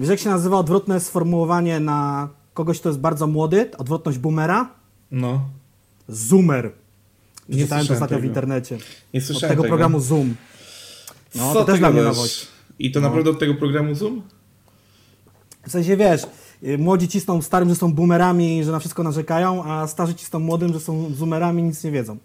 Wiesz, jak się nazywa odwrotne sformułowanie na kogoś, kto jest bardzo młody? Odwrotność boomera? No. Zoomer. Czytałem to ostatnio w tego. internecie. Nie Od słyszałem tego tego. programu Zoom. No, Co to też dla mnie nowość. I to No. naprawdę od tego programu Zoom? W sensie, wiesz, młodzi cisną starym, że są boomerami, że na wszystko narzekają, a starzy cisną młodym, że są zoomerami, nic nie wiedzą.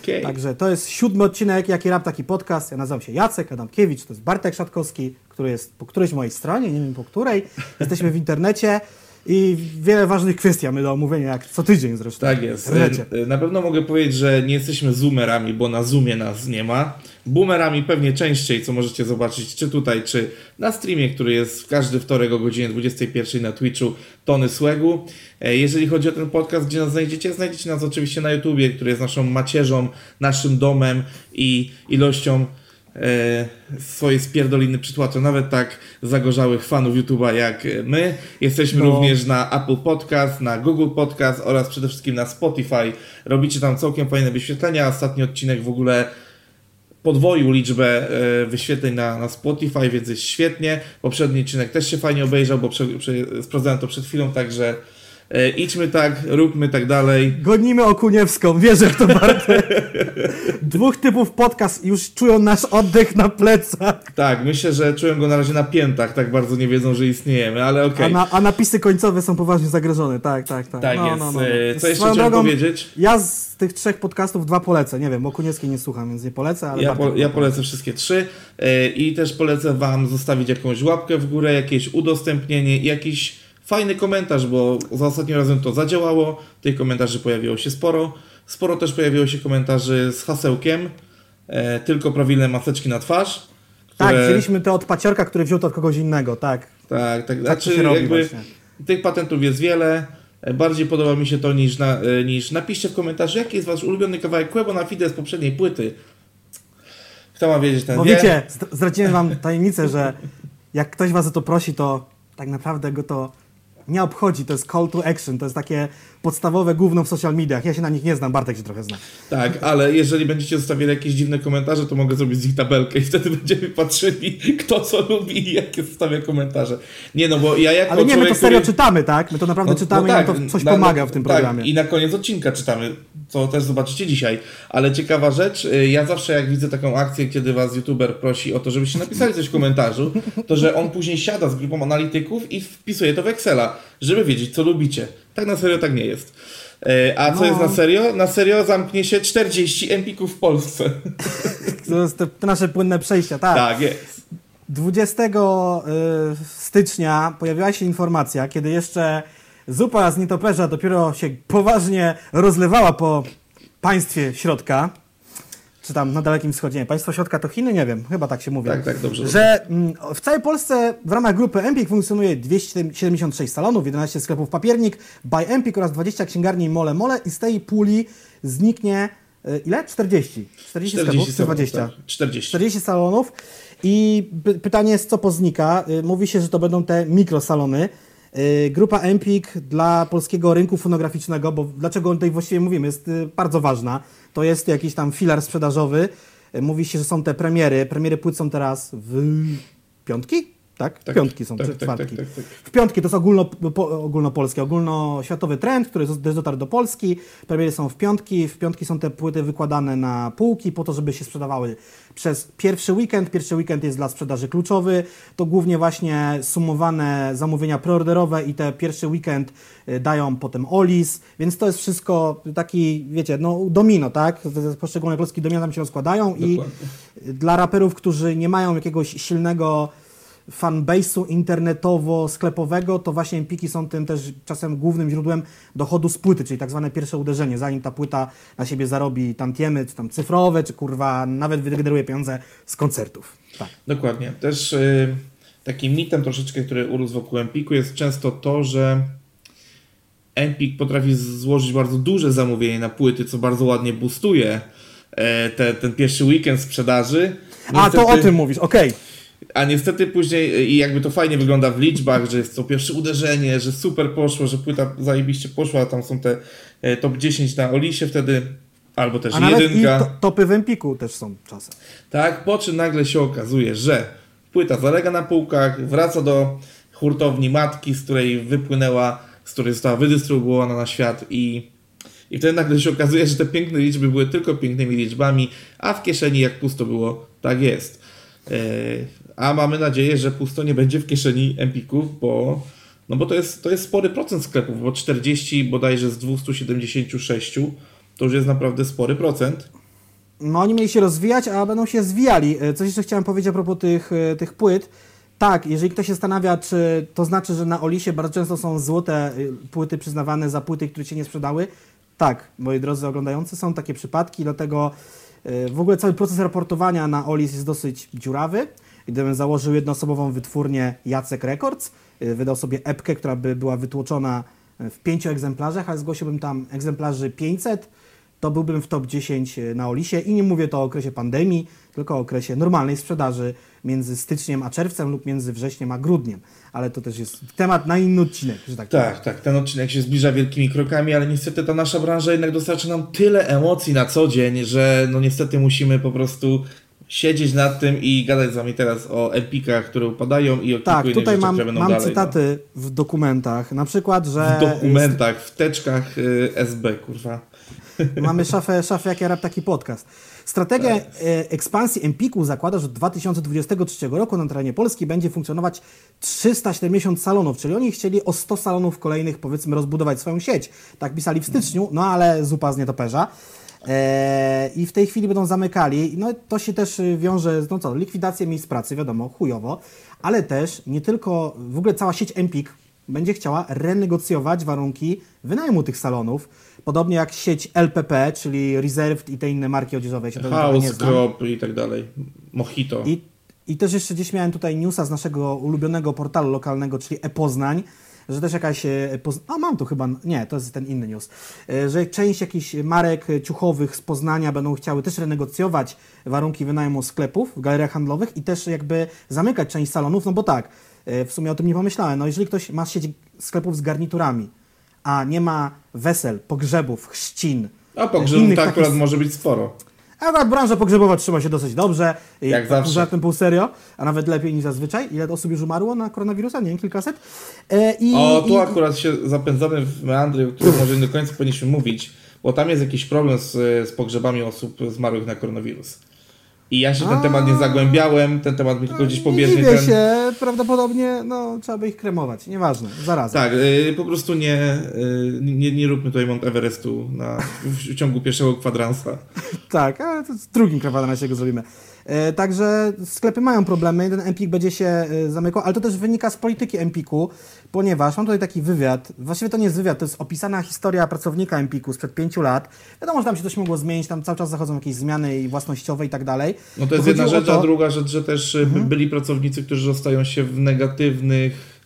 Okej. Także to jest siódmy odcinek Jaki Rap, Taki Podcast. Ja nazywam się Jacek Adamkiewicz, to jest Bartek Szatkowski, który jest po którejś mojej stronie, nie wiem po której. Jesteśmy w internecie i wiele ważnych kwestii mamy do omówienia, jak co tydzień zresztą. Tak jest. E, Na pewno mogę powiedzieć, że nie jesteśmy zoomerami, bo na Zoomie nas nie ma. Boomerami pewnie częściej, co możecie zobaczyć, czy tutaj, czy na streamie, który jest w każdy wtorek o godzinie 21 na Twitchu Tony Słegu. E, Jeżeli chodzi o ten podcast, gdzie nas znajdziecie, znajdziecie nas oczywiście na YouTubie, który jest naszą macierzą, naszym domem i ilością e, swojej spierdoliny przytłacza nawet tak zagorzałych fanów YouTube'a jak my. Jesteśmy No. również na Apple Podcast, na Google Podcast oraz przede wszystkim na Spotify. Robicie tam całkiem fajne wyświetlenia. Ostatni odcinek w ogóle podwoił liczbę e, wyświetleń na, na Spotify, więc jest świetnie. Poprzedni odcinek też się fajnie obejrzał, bo prze, prze, sprawdzałem to przed chwilą, także idźmy tak, róbmy tak dalej. Gonimy Okuniewską, wierzę w to Bartek. Dwóch typów podcast już czują nasz oddech na plecach, Tak, myślę, że czułem go na razie na piętach, tak bardzo nie wiedzą, że istniejemy, ale okej. a, na, a napisy końcowe są poważnie zagrożone. Tak, tak, tak. Tak no, jest. No, no, no. E, Co jeszcze chciałem powiedzieć? Ja z tych trzech podcastów dwa polecę. Nie wiem, Okuniewskiej nie słucham, więc nie polecę, ale Ja, po, ja polecę wszystkie trzy e, i też polecę Wam zostawić jakąś łapkę w górę, jakieś udostępnienie jakiś fajny komentarz, bo za ostatnim razem to zadziałało. Tych komentarzy pojawiło się sporo. Sporo też pojawiło się komentarzy z hasełkiem e, tylko prawilne maseczki na twarz. Tak, które- wzięliśmy to od paciorka, który wziął to od kogoś innego, tak. Tak, tak. Tak Znaczy, się robi jakby tych patentów jest wiele. E, Bardziej podoba mi się to niż, na, e, niż napiszcie w komentarzu, jaki jest wasz ulubiony kawałek Quebo na Fide z poprzedniej płyty. Kto ma wiedzieć, ten Bo wie. wiecie, zd- zdradziłem wam tajemnicę, że jak ktoś was o to prosi, to tak naprawdę go to nie obchodzi. To jest call to action, to jest takie podstawowe gówno w social mediach. Ja się na nich nie znam, Bartek się trochę zna. Tak, ale jeżeli będziecie zostawiali jakieś dziwne komentarze, to mogę zrobić z nich tabelkę i wtedy będziemy patrzyli, kto co lubi i jakie zostawia komentarze. Nie no, bo ja jako Ale nie, my to serio który... czytamy, tak? My to naprawdę No- czytamy no i to coś na- pomaga w tym tak, programie. I na koniec odcinka czytamy, co też zobaczycie dzisiaj. Ale ciekawa rzecz, y, ja zawsze jak widzę taką akcję, kiedy was youtuber prosi o to, żebyście napisali coś w komentarzu, to że on później siada z grupą analityków i wpisuje to w Excela, żeby wiedzieć, co lubicie. Tak na serio tak nie jest. Y, A co No. jest na serio? Na serio zamknie się 40 empików w Polsce. To jest te, nasze płynne przejścia, tak. Tak, jest. 20 y, stycznia pojawiła się informacja, kiedy jeszcze zupa z nietoperza dopiero się poważnie rozlewała po państwie środka, czy tam na Dalekim Wschodzie. Nie, państwo środka to Chiny? Nie wiem, chyba tak się mówi. Tak, tak, dobrze. Że mm, w całej Polsce w ramach grupy Empik funkcjonuje 276 salonów, 11 sklepów papiernik, by Empik oraz 20 księgarni Mole Mole i z tej puli zniknie y, ile? 40. 40, sklepów czy salonów, 20? tak. 40. 40 salonów i py- pytanie jest, co poznika. Y, Mówi się, że to będą te mikrosalony. Grupa Empik dla polskiego rynku fonograficznego, bo dlaczego o tej właściwie mówimy, jest y, bardzo ważna. To jest jakiś tam filar sprzedażowy. Y, Mówi się, że są te premiery. Premiery płyt są teraz w piątki? Tak? Tak, piątki są, tak, czy tak, czwartki. tak, tak, tak. W piątki to jest ogólno, po, ogólnopolski, ogólnoświatowy trend, który też dotarł do Polski. Premiery są w piątki. W piątki są te płyty wykładane na półki po to, żeby się sprzedawały przez pierwszy weekend. Pierwszy weekend jest dla sprzedaży kluczowy. To głównie właśnie sumowane zamówienia preorderowe i te pierwszy weekend y, dają potem Olis, więc to jest wszystko taki, wiecie, no domino, tak? Poszczególne polskie domino tam się rozkładają i Dokładnie. dla raperów, którzy nie mają jakiegoś silnego fanbase'u internetowo-sklepowego, to właśnie Empiki są tym też czasem głównym źródłem dochodu z płyty, czyli tak zwane pierwsze uderzenie, zanim ta płyta na siebie zarobi tantiemy, czy tam cyfrowe, czy kurwa nawet wygeneruje pieniądze z koncertów. Tak. Dokładnie. Też y, takim mitem troszeczkę, który urósł wokół Empiku jest często to, że Empik potrafi złożyć bardzo duże zamówienie na płyty, co bardzo ładnie boostuje e, te, ten pierwszy weekend sprzedaży. A, to o Niestety- tym mówisz, okej. A niestety później, i jakby to fajnie wygląda w liczbach, że jest to pierwsze uderzenie, że super poszło, że płyta zajebiście poszła, a tam są te e, top 10 na Olisie wtedy, albo też A jedynka. to, topy w Empiku też są czasem. Tak, po czym nagle się okazuje, że płyta zalega na półkach, wraca do hurtowni matki, z której wypłynęła, z której została wydystrybuowana na świat i, i wtedy nagle się okazuje, że te piękne liczby były tylko pięknymi liczbami, a w kieszeni jak pusto było, tak jest. A mamy nadzieję, że pusto nie będzie w kieszeni Empików, bo, no bo to, jest, to jest spory procent sklepów, bo 40 bodajże z 276 to już jest naprawdę spory procent. No oni mieli się rozwijać, a będą się zwijali. E, coś jeszcze chciałem powiedzieć a propos tych, e, tych płyt. Tak, jeżeli ktoś się zastanawia, czy to znaczy, że na Olisie bardzo często są złote e, płyty przyznawane za płyty, które się nie sprzedały. Tak, moi drodzy oglądający, są takie przypadki, dlatego w ogóle cały proces raportowania na Olis jest dosyć dziurawy. Gdybym założył jednoosobową wytwórnię Jacek Records, wydał sobie epkę, która by była wytłoczona w pięciu egzemplarzach, ale zgłosiłbym tam egzemplarzy 500, to byłbym w top 10 e, na Olisie. I nie mówię to o okresie pandemii, tylko o okresie normalnej sprzedaży między styczniem a czerwcem lub między wrześniem a grudniem. Ale to też jest temat na inny odcinek, że tak Tak, tak, ten odcinek się zbliża wielkimi krokami, ale niestety ta nasza branża jednak dostarcza nam tyle emocji na co dzień, że no niestety musimy po prostu siedzieć nad tym i gadać z wami teraz o epikach, które upadają i o tak, kilku tutaj mam, które będą mam dalej. cytaty no. w dokumentach, na przykład, że... W dokumentach, w teczkach y, SB, kurwa. Mamy szafę, szafę jak ja rap taki podcast. Strategia tak. e, ekspansji Empiku zakłada, że od 2023 roku na terenie Polski będzie funkcjonować 370 salonów, czyli oni chcieli o 100 salonów kolejnych powiedzmy rozbudować swoją sieć. Tak pisali w styczniu, no ale zupa z nietoperza. E, I w tej chwili będą zamykali. No to się też wiąże z no co, likwidacją miejsc pracy, wiadomo, chujowo, ale też nie tylko, w ogóle cała sieć Empik będzie chciała renegocjować warunki wynajmu tych salonów. Podobnie jak sieć LPP, czyli Reserved i te inne marki odzieżowe. Się House, Crop i tak dalej. Mojito. I, I też jeszcze gdzieś miałem tutaj newsa z naszego ulubionego portalu lokalnego, czyli e-Poznań, że też jakaś. E, a mam tu chyba. Nie, to jest ten inny news. E, że część jakichś marek ciuchowych z Poznania będą chciały też renegocjować warunki wynajmu sklepów w galeriach handlowych i też jakby zamykać część salonów, no bo tak, e, w sumie o tym nie pomyślałem. No jeżeli ktoś ma sieć sklepów z garniturami, a nie ma wesel, pogrzebów, chrzcin. A pogrzebów tak akurat może być sporo. Akurat branża pogrzebowa trzyma się dosyć dobrze. Jak zawsze. Żartem pół serio, a nawet lepiej niż zazwyczaj. Ile osób już umarło na koronawirusa? Nie wiem, kilkaset? E, i, o, tu i... akurat się zapędzamy w meandry, o którym może nie do końca powinniśmy mówić, bo tam jest jakiś problem z, z pogrzebami osób zmarłych na koronawirus. I ja się w ten temat nie zagłębiałem, ten temat mi tylko gdzieś pobieżnie... Nie ten... się, prawdopodobnie no, trzeba by ich kremować, nieważne, zaraz. Tak, y, po prostu nie, y, nie, nie róbmy tutaj Mount Everestu na, w, w ciągu pierwszego kwadransa. tak, ale to w drugim kwadransie go zrobimy. E, także sklepy mają problemy, ten Empik będzie się e, zamykał, ale to też wynika z polityki Empiku, ponieważ mam tutaj taki wywiad, właściwie to nie jest wywiad, to jest opisana historia pracownika Empiku sprzed pięciu lat. Wiadomo, że tam się coś mogło zmienić, tam cały czas zachodzą jakieś zmiany i własnościowe i tak dalej. No to jest jedna rzecz, to... a druga rzecz, że też e, mhm. byli pracownicy, którzy zostają się w negatywnych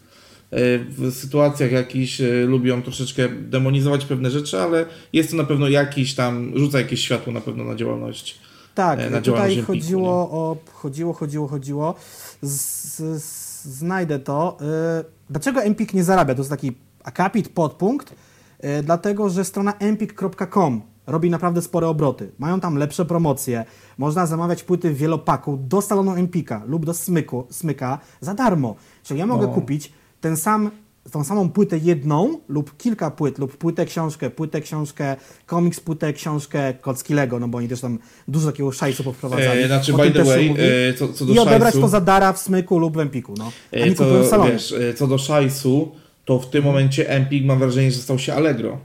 w sytuacjach jakichś lubią troszeczkę demonizować pewne rzeczy, ale jest to na pewno jakiś tam, rzuca jakieś światło na pewno na działalność tak, e, na tutaj chodziło o, chodziło, chodziło, chodziło. Z, z, znajdę to. E, dlaczego Empik nie zarabia? To jest taki akapit, podpunkt. E, dlatego, że strona empik.com robi naprawdę spore obroty. Mają tam lepsze promocje. Można zamawiać płyty w wielopaku do salonu Empika lub do smyku, smyka za darmo. Czyli ja mogę no. kupić ten sam tą samą płytę jedną lub kilka płyt, lub płytę, książkę, płytę, książkę, komiks, płytę, książkę, kocki Lego, no bo oni też tam dużo takiego szajsu powprowadzali. E, znaczy, by the way, e, co, co do I odebrać szajsu, to za dara w smyku lub w Empiku, no. A nie w salonie. Wiesz, e, co do szajsu, to w tym momencie Empik mam wrażenie, że stał się Allegro.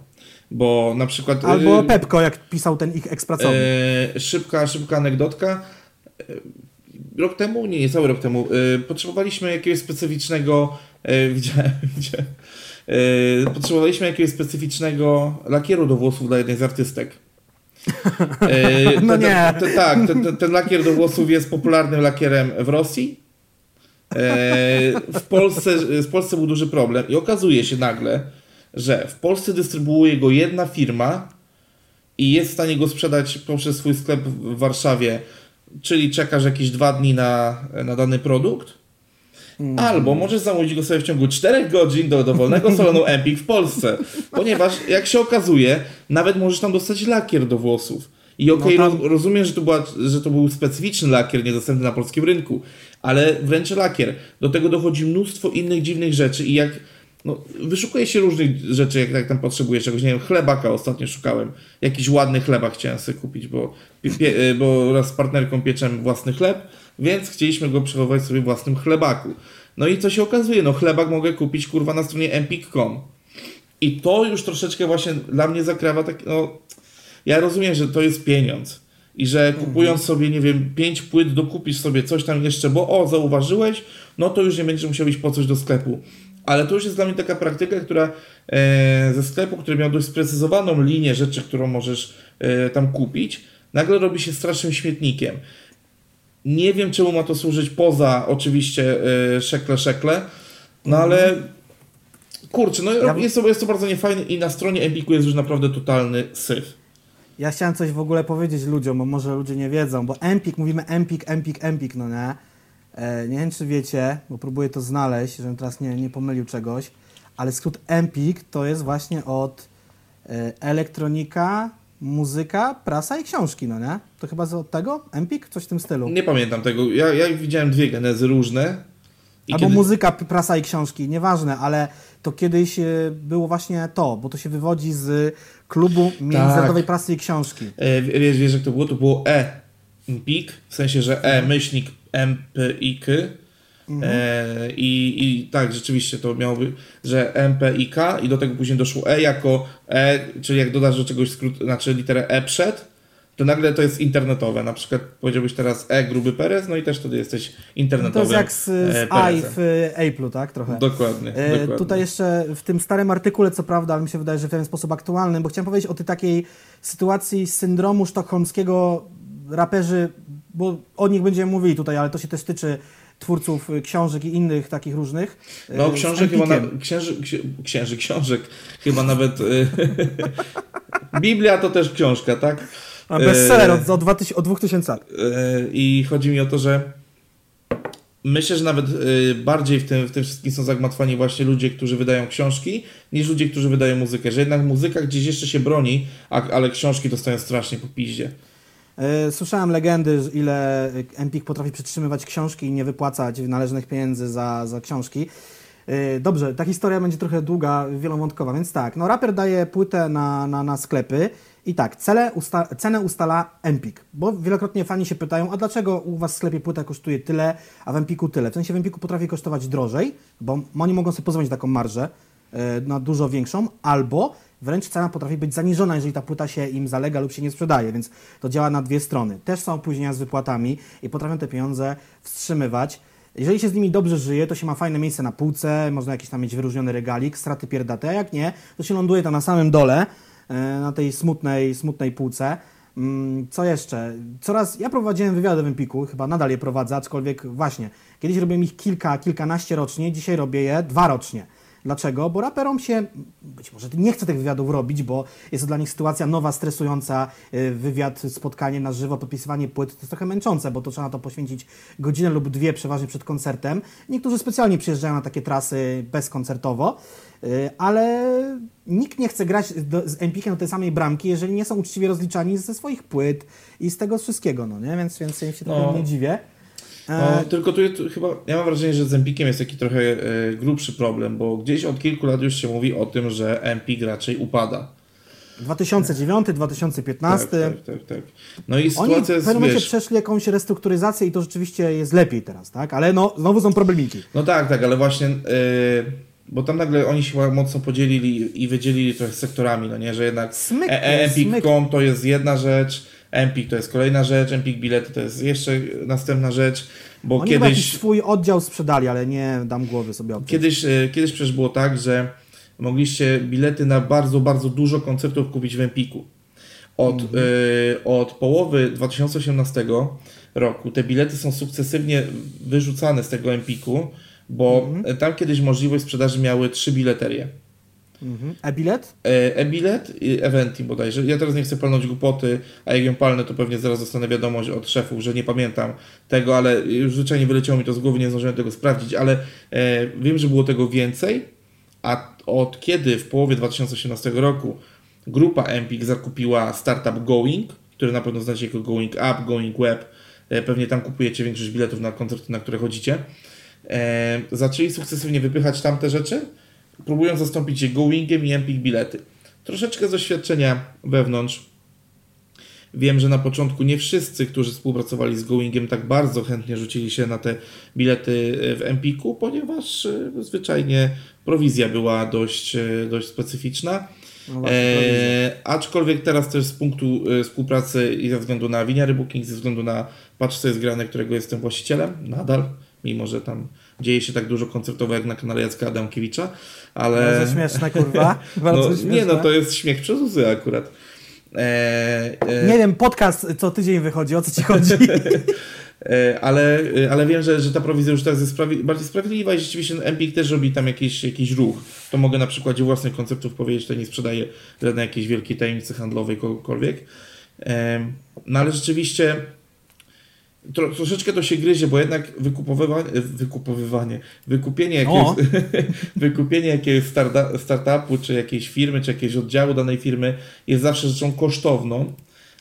Bo na przykład... Albo e, Pepko, jak pisał ten ich ekspracownik. E, szybka, szybka anegdotka. E, rok temu, nie, nie cały rok temu, potrzebowaliśmy jakiegoś specyficznego E, widziałem, widziałem. E, potrzebowaliśmy jakiegoś specyficznego lakieru do włosów dla jednej z artystek. E, no nie. tak, ten, ten lakier do włosów jest popularnym lakierem w Rosji. W Polsce, w Polsce był duży problem i okazuje się nagle, że w Polsce dystrybuuje go jedna firma i jest w stanie go sprzedać poprzez swój sklep w Warszawie, czyli czekasz jakieś dwa dni na, na dany produkt Mm. Albo możesz zamówić go sobie w ciągu 4 godzin do dowolnego salonu Empik w Polsce. Ponieważ, jak się okazuje, nawet możesz tam dostać lakier do włosów. I okej, No roz, rozumiem, że to, była, że to był specyficzny lakier, niedostępny na polskim rynku, ale wręcz lakier. Do tego dochodzi mnóstwo innych dziwnych rzeczy i jak no, wyszukuje się różnych rzeczy, jak, jak tam potrzebujesz czegoś, nie wiem, chlebaka ostatnio szukałem, jakiś ładny chlebak chciałem sobie kupić, bo, pie, bo raz z partnerką pieczemy własny chleb, więc chcieliśmy go przechowywać sobie w własnym chlebaku. No i co się okazuje, no chlebak mogę kupić kurwa na stronie empik.com i to już troszeczkę właśnie dla mnie zakrawa tak, no ja rozumiem, że to jest pieniądz. I że kupując sobie, nie wiem, pięć płyt dokupisz sobie coś tam jeszcze, bo o, zauważyłeś, no to już nie będziesz musiał iść po coś do sklepu. Ale to już jest dla mnie taka praktyka, która e, ze sklepu, który miał dość sprecyzowaną linię rzeczy, którą możesz e, tam kupić, nagle robi się strasznym śmietnikiem. Nie wiem, czemu ma to służyć poza oczywiście e, szekle, szekle, no ale kurczę, no Ja- jest, to, jest to bardzo niefajne i na stronie Empiku jest już naprawdę totalny syf. Ja chciałem coś w ogóle powiedzieć ludziom, bo może ludzie nie wiedzą, bo Empik, mówimy Empik, Empik, Empik, no nie? E, nie wiem, czy wiecie, bo próbuję to znaleźć, żebym teraz nie, nie pomylił czegoś, ale skrót Empik to jest właśnie od e, elektronika, muzyka, prasa i książki, no nie? To chyba od tego? Empik? Coś w tym stylu. Nie pamiętam tego. Ja, ja widziałem dwie genezy różne. Albo kiedy- muzyka, prasa i książki, nieważne, ale to kiedyś e, było właśnie to, bo to się wywodzi z klubu Międzynarodowej Prasy i Książki. E, wiesz, wiesz, jak to było? To było E. Pik, w sensie, że E myślnik MPIK. E, i, I tak, rzeczywiście to miało być, że MPIK i do tego później doszło E jako E, czyli jak dodasz do czegoś skrót, znaczy literę E przed, to nagle to jest internetowe. Na przykład powiedziałbyś teraz E gruby Perez, no i też wtedy jesteś No to jest jak z, z e, AI Perezem. w Apple'u, tak? Trochę. Dokładnie, E, dokładnie. Tutaj jeszcze w tym starym artykule, co prawda, ale mi się wydaje, że w pewien sposób aktualnym, bo chciałem powiedzieć o tej takiej sytuacji syndromu sztokholmskiego raperzy, bo o nich będziemy mówili tutaj, ale to się też tyczy twórców y, książek i innych takich różnych. y, No, książek chyba na, księży, księ, księży, książek chyba nawet. y, Biblia to też książka, tak? A bestseller od, od, 2000, od 2000 lat. I chodzi mi o to, że myślę, że nawet bardziej w tym, w tym wszystkim są zagmatwani właśnie ludzie, którzy wydają książki, niż ludzie, którzy wydają muzykę. Że jednak muzyka gdzieś jeszcze się broni, a, ale książki dostają strasznie po piździe. E, Słyszałem legendy, ile Empik potrafi przytrzymywać książki i nie wypłacać należnych pieniędzy za, za książki. E, Dobrze, ta historia będzie trochę długa, wielowątkowa, więc tak, no raper daje płytę na, na, na sklepy i tak, cele usta cenę ustala Empik, bo wielokrotnie fani się pytają, a dlaczego u Was w sklepie płyta kosztuje tyle, a w Empiku tyle? W sensie w Empiku potrafi kosztować drożej, bo oni mogą sobie pozwolić taką marżę, e, na dużo większą, albo wręcz cena potrafi być zaniżona, jeżeli ta płyta się im zalega lub się nie sprzedaje, więc to działa na dwie strony. Też są opóźnienia z wypłatami i potrafią te pieniądze wstrzymywać. Jeżeli się z nimi dobrze żyje, to się ma fajne miejsce na półce, można jakiś tam mieć wyróżniony regalik, straty pierdate, a jak nie, to się ląduje tam na samym dole, e, na tej smutnej, smutnej półce. Mm, Co jeszcze? Coraz, ja prowadziłem wywiady w Empiku, chyba nadal je prowadzę, aczkolwiek właśnie, kiedyś robiłem ich kilka, kilkanaście rocznie, dzisiaj robię je dwa rocznie. Dlaczego? Bo raperom się, być może nie chce tych wywiadów robić, bo jest to dla nich sytuacja nowa, stresująca, y, wywiad, spotkanie na żywo, podpisywanie płyt, to jest trochę męczące, bo to trzeba na to poświęcić godzinę lub dwie, przeważnie przed koncertem. Niektórzy specjalnie przyjeżdżają na takie trasy bezkoncertowo, y, ale nikt nie chce grać do, z Empikiem do tej samej bramki, jeżeli nie są uczciwie rozliczani ze swoich płyt i z tego wszystkiego, no nie? Więc, więc ja się No. trochę nie dziwię. No, E, tylko tu, tu chyba, ja mam wrażenie, że z Empikiem jest taki trochę e, grubszy problem, bo gdzieś od kilku lat już się mówi o tym, że Empik raczej upada. 2009, 2015. Tak, tak, tak, tak. No i Oni w sytuacja pewnym momencie wiesz, przeszli jakąś restrukturyzację i to rzeczywiście jest lepiej teraz, tak? Ale no, znowu są problemiki. no tak, tak, ale właśnie, e, bo tam nagle oni się mocno podzielili i wydzielili trochę sektorami, no nie, że jednak e, e. Empik.com to jest jedna rzecz, Empik to jest kolejna rzecz, Empik bilety to jest jeszcze następna rzecz, bo Oni kiedyś... swój oddział sprzedali, ale nie dam głowy sobie obciąć. Kiedyś, e, kiedyś przecież było tak, że mogliście bilety na bardzo, bardzo dużo koncertów kupić w Empiku. Od, e, od połowy 2018 roku te bilety są sukcesywnie wyrzucane z tego Empiku, bo e, tam kiedyś możliwość sprzedaży miały trzy bileterie. Mhm. E-bilet? E, E-bilet i Eventi bodajże. Ja teraz nie chcę palnąć głupoty, a jak ją palnę, to pewnie zaraz dostanę wiadomość od szefów, że nie pamiętam tego, ale już zwyczajnie wyleciało mi to z głowy, nie zdążyłem tego sprawdzić, ale e, wiem, że było tego więcej, a od kiedy w połowie 2018 roku grupa Empik zakupiła startup Going, który na pewno znacie jako Going Up, Going Web. E, pewnie tam kupujecie większość biletów na koncerty, na które chodzicie. E, zaczęli sukcesywnie wypychać tamte rzeczy, próbując zastąpić je Goingiem i Empik bilety. Troszeczkę z doświadczenia wewnątrz Wiem, że na początku nie wszyscy, którzy współpracowali z Goingiem, tak bardzo chętnie rzucili się na te bilety w Empiku, ponieważ e, zwyczajnie prowizja była dość, e, dość specyficzna. No właśnie, e, aczkolwiek teraz też z punktu e, współpracy i ze względu na winiary booking, ze względu na Patrz co jest grane, którego jestem właścicielem, nadal, mimo że tam dzieje się tak dużo koncertowo jak na kanale Jacka Adamkiewicza, ale... Bardzo śmieszne, kurwa. Bardzo no, śmieszne. Nie, no to jest śmiech przez łzy akurat. E, e... Nie wiem, podcast co tydzień wychodzi, o co ci chodzi? E, ale, e, ale wiem, że, że ta prowizja już teraz jest sprawi bardziej sprawiedliwa i rzeczywiście Empik też robi tam jakiś, jakiś ruch. To mogę na przykładzie własnych konceptów powiedzieć, to nie sprzedaje żadnej jakiejś wielkiej tajemnicy handlowej kogokolwiek. No ale rzeczywiście Tro, troszeczkę to się gryzie, bo jednak wykupowywanie, wykupowywanie wykupienie jakiegoś, wykupienie jakiegoś startupu, czy jakiejś firmy, czy jakiegoś oddziału danej firmy jest zawsze rzeczą kosztowną,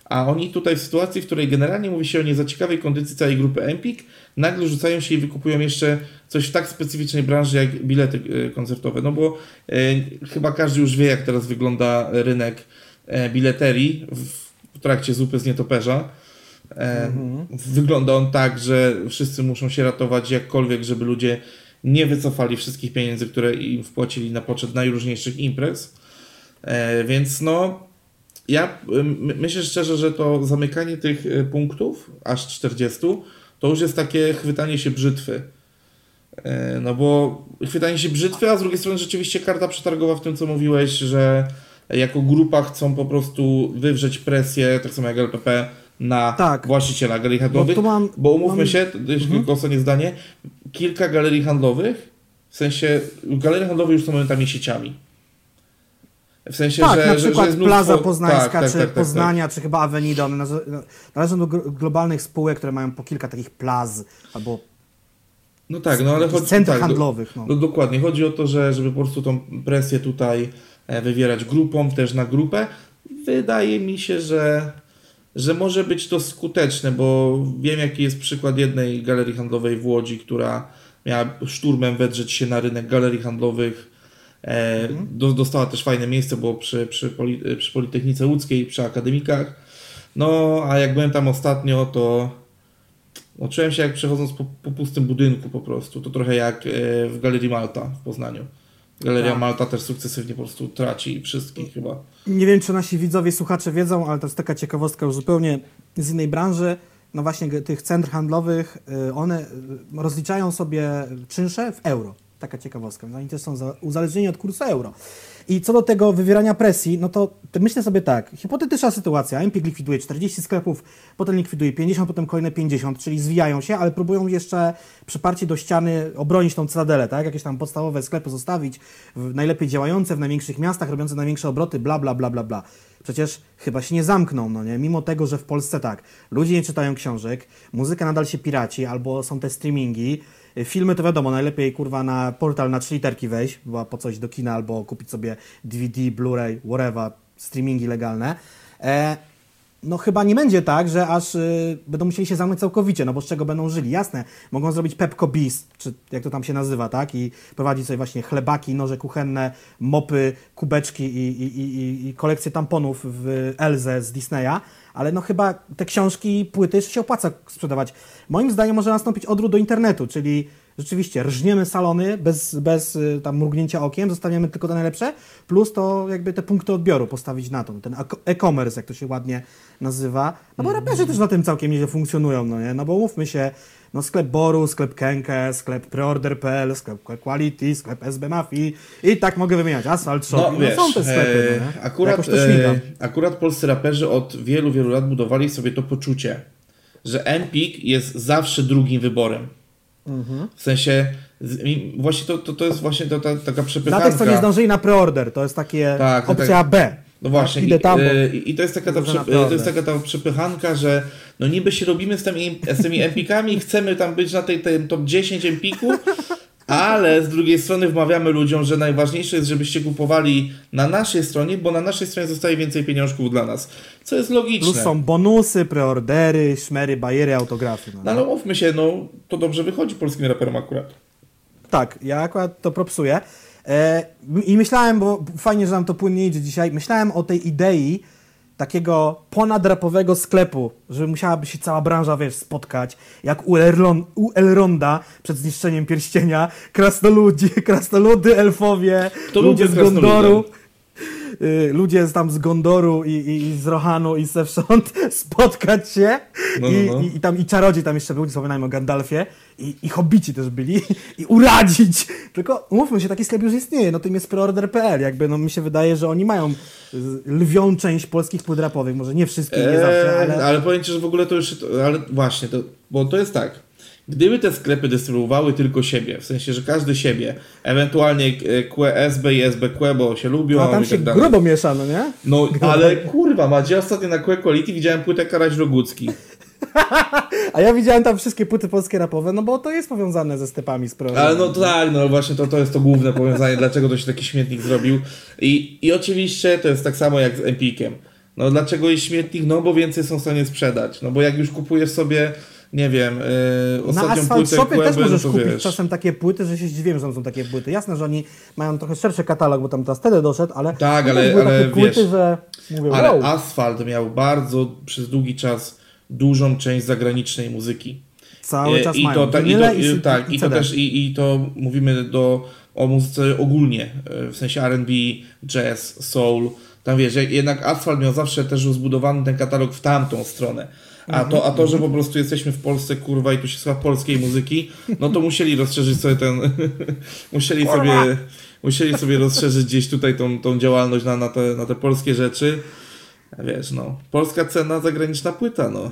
a oni tutaj w sytuacji, w której generalnie mówi się o nie za ciekawej kondycji całej grupy Empik, nagle rzucają się i wykupują jeszcze coś w tak specyficznej branży jak bilety e, koncertowe. No bo e, chyba każdy już wie, jak teraz wygląda rynek e, bileterii w, w trakcie zupy z nietoperza. E, mhm. Wygląda on tak, że wszyscy muszą się ratować jakkolwiek, żeby ludzie nie wycofali wszystkich pieniędzy, które im wpłacili na poczet najróżniejszych imprez. E, więc no, ja myślę szczerze, że to zamykanie tych e, punktów, aż 40, to już jest takie chwytanie się brzytwy. No bo chwytanie się brzytwy, a z drugiej strony rzeczywiście karta przetargowa w tym, co mówiłeś, że jako grupa chcą po prostu wywrzeć presję, tak samo jak LPP, na tak. właściciela galerii handlowych. Bo, mam, bo umówmy mam... się, jeszcze mhm. tylko ostatnie zdanie, kilka galerii handlowych, w sensie galerie handlowe już są momentami sieciami. W sensie, tak, że, na przykład że, że Plaza. Poznańska, tak, tak, czy tak, tak, Poznania, czy chyba Avenida, one należą do globalnych spółek, które mają po kilka takich plaz, albo no tak, no ale chodzi, centr handlowych. No. no. dokładnie, chodzi o to, że żeby po prostu tą presję tutaj e, wywierać grupą, też na grupę. Wydaje mi się, że że może być to skuteczne, bo wiem jaki jest przykład jednej galerii handlowej w Łodzi, która miała szturmem wedrzeć się na rynek galerii handlowych. E, mhm. do, dostała też fajne miejsce, bo przy, przy, poli, przy Politechnice Łódzkiej, przy akademikach. No, a jak byłem tam ostatnio, to no, czułem się jak przechodząc po, po pustym budynku po prostu. To trochę jak e, w Galerii Malta w Poznaniu. Galeria tak. Malta też sukcesywnie po prostu traci wszystkich chyba. Nie wiem, czy nasi widzowie, słuchacze wiedzą, ale to jest taka ciekawostka już zupełnie z innej branży. No właśnie tych centr handlowych, y, one y, rozliczają sobie czynsze w euro. Taka ciekawostka. Oni też są uzależnieni od kursu euro. I co do tego wywierania presji, no to, myślę sobie tak, hipotetyczna sytuacja, Empik likwiduje 40 sklepów, potem likwiduje 50, potem kolejne 50, czyli zwijają się, ale próbują jeszcze przyparcie do ściany obronić tą cytadelę, tak? Jakieś tam podstawowe sklepy zostawić, najlepiej działające w największych miastach, robiące największe obroty, bla, bla, bla, bla, bla. Przecież chyba się nie zamkną, no nie? Mimo tego, że w Polsce tak, ludzie nie czytają książek, muzyka nadal się piraci, albo są te streamingi, Filmy to wiadomo, najlepiej kurwa na portal na trzy literki wejść, bo po coś do kina albo kupić sobie DVD, Blu-ray, whatever, streamingi legalne. E, no chyba nie będzie tak, że aż y, będą musieli się zamknąć całkowicie, no bo z czego będą żyli. Jasne, mogą zrobić Pepco Bis, czy jak to tam się nazywa, tak? I prowadzić sobie właśnie chlebaki, noże kuchenne, mopy, kubeczki i, i, i, i kolekcję tamponów w Elze z Disneya, ale no chyba te książki, płyty jeszcze się opłaca sprzedawać. Moim zdaniem może nastąpić odwrót do internetu, czyli rzeczywiście rżniemy salony bez, bez y, tam mrugnięcia okiem, zostawiamy tylko te najlepsze, plus to jakby te punkty odbioru postawić na to, ten e-commerce, jak to się ładnie nazywa. No bo raperzy też na tym całkiem nieźle funkcjonują, no nie? No bo mówmy się, no sklep Boru, sklep Kenke, sklep preorder.pl, sklep Quality, sklep SB Mafii i tak mogę wymieniać, Asphalt Shop, no, no wiesz, są te sklepy, no, akurat, e, akurat polscy raperzy od wielu, wielu lat budowali sobie to poczucie, że Empik jest zawsze drugim wyborem. Mhm. W sensie, właśnie to, to, to jest właśnie to, ta, taka przepychanka. Dla tych, co nie zdążyli na preorder, to jest takie tak, opcja tak. B. No właśnie, tak, tam, i, i, to jest taka ta, prze, to jest taka ta przepychanka, że no niby się robimy z tymi, z tymi empikami, chcemy tam być na tej, tej top 10 empiku, Ale z drugiej strony wmawiamy ludziom, że najważniejsze jest, żebyście kupowali na naszej stronie, bo na naszej stronie zostaje więcej pieniążków dla nas. Co jest logiczne. Plus są bonusy, preordery, szmery, bajery, autografy. No, No ale mówmy się, no to dobrze wychodzi polskim raperom akurat. Tak, ja akurat to propsuję. E, I myślałem, bo fajnie, że nam to płynnie idzie dzisiaj, myślałem o tej idei takiego ponadrapowego sklepu, że musiałaby się cała branża, wiesz, spotkać, jak u, Elron, u Elronda przed zniszczeniem pierścienia, krasnoludzi, krasnoludy, elfowie, To ludzie z Gondoru, ludzie z tam z Gondoru i, i, i z Rohanu i zewsząd spotkać się No, I, no, no. I, i tam i czarodziej tam jeszcze był, wspominajmy o Gandalfie i, i hobbici też byli i uradzić. Tylko mówmy się, taki sklep już istnieje, no tym jest preorder.pl, jakby no mi się wydaje, że oni mają y, lwią część polskich płyt rapowych, może nie wszystkie, nie zawsze, Eee, ale... ale powiem Ci, że w ogóle to już, ale właśnie, to, bo to jest tak. Gdyby te sklepy dystrybuowały tylko siebie, w sensie, że każdy siebie, ewentualnie e, QE, SB i SBQ, bo się lubią A tam się tak grubo miesza, no nie? No, ale kurwa, Macie, ostatnio na QE Quality widziałem płytę Karaś Rogucki. A ja widziałem tam wszystkie płyty polskie rapowe, no bo to jest powiązane ze stepami z. Ale no tak, no właśnie to, to jest to główne powiązanie, dlaczego to się taki śmietnik zrobił. I, I oczywiście to jest tak samo jak z Empikiem. No dlaczego jest śmietnik? No bo więcej są w stanie sprzedać. No bo jak już kupujesz sobie, nie wiem, yy, Na ostatnią Asphalt płytę Shopie też no możesz kupić wiesz. czasem takie płyty, że się zdziwiłem, że są takie płyty. Jasne, że oni mają trochę szerszy katalog, bo tam teraz wtedy doszedł, ale Tak, to ale- były ale takie płyty, wiesz, że mówię, Ale wow. Asfalt miał bardzo przez długi czas dużą część zagranicznej muzyki. Cały E, czas I mają. to, ta, i to, i, i, tak, i to też i, i to mówimy do, o muzyce ogólnie, e, w sensie R&B, jazz, soul. Tam wiesz, jednak Asfalt miał zawsze też rozbudowany ten katalog w tamtą stronę. A to, a to, że po prostu jesteśmy w Polsce, kurwa, i tu się słucha polskiej muzyki, no to musieli rozszerzyć sobie ten, musieli sobie, musieli sobie rozszerzyć gdzieś tutaj tą, tą działalność na, na, te, na te polskie rzeczy. Wiesz, no, polska cena, zagraniczna płyta, no.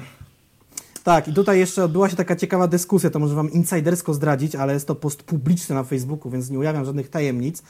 Tak, i tutaj jeszcze odbyła się taka ciekawa dyskusja, to może Wam insidersko zdradzić, ale jest to post publiczny na Facebooku, więc nie ujawniam żadnych tajemnic.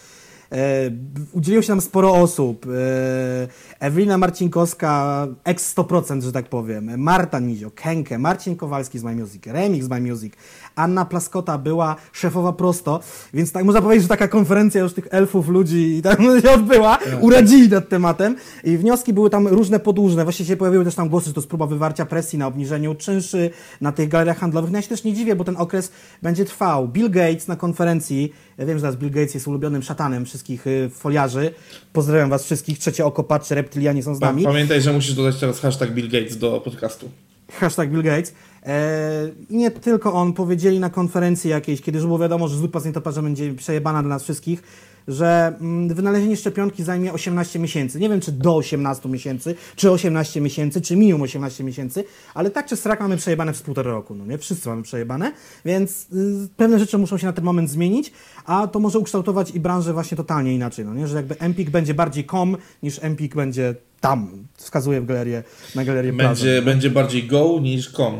E, udzieliło się nam sporo osób. E, Ewelina Marcinkowska, ex 100%, że tak powiem. Marta Nizio, Kenke, Marcin Kowalski z My Music, Remix z My Music. Anna Plaskota była szefowa prosto, więc tak można powiedzieć, że taka konferencja już tych elfów, ludzi i tam się odbyła, uradzili nad tematem i wnioski były tam różne podłużne. Właściwie się pojawiły też tam głosy, że to jest próba wywarcia presji na obniżeniu czynszy na tych galeriach handlowych. No ja się też nie dziwię, bo ten okres będzie trwał. Bill Gates na konferencji, ja wiem, że teraz Bill Gates jest ulubionym szatanem wszystkich y, foliarzy. Pozdrawiam was wszystkich, trzecie oko patrzy, reptylianie są z nami. Pamiętaj, że musisz dodać teraz hashtag Bill Gates do podcastu. Hashtag Bill Gates. E, nie tylko on, powiedzieli na konferencji jakiejś, kiedy już było wiadomo, że zły pacjent toparza będzie przejebana dla nas wszystkich, że mm, wynalezienie szczepionki zajmie 18 miesięcy. Nie wiem, czy do 18 miesięcy, czy 18 miesięcy, czy minimum 18 miesięcy, ale tak czy strak mamy przejebane przez półtora roku, no nie? Wszyscy mamy przejebane, więc y, pewne rzeczy muszą się na ten moment zmienić, a to może ukształtować i branżę właśnie totalnie inaczej, no nie? Że jakby Empik będzie bardziej com, niż Empik będzie tam, wskazuje w galerię, na galerię. Będzie, będzie bardziej go niż com.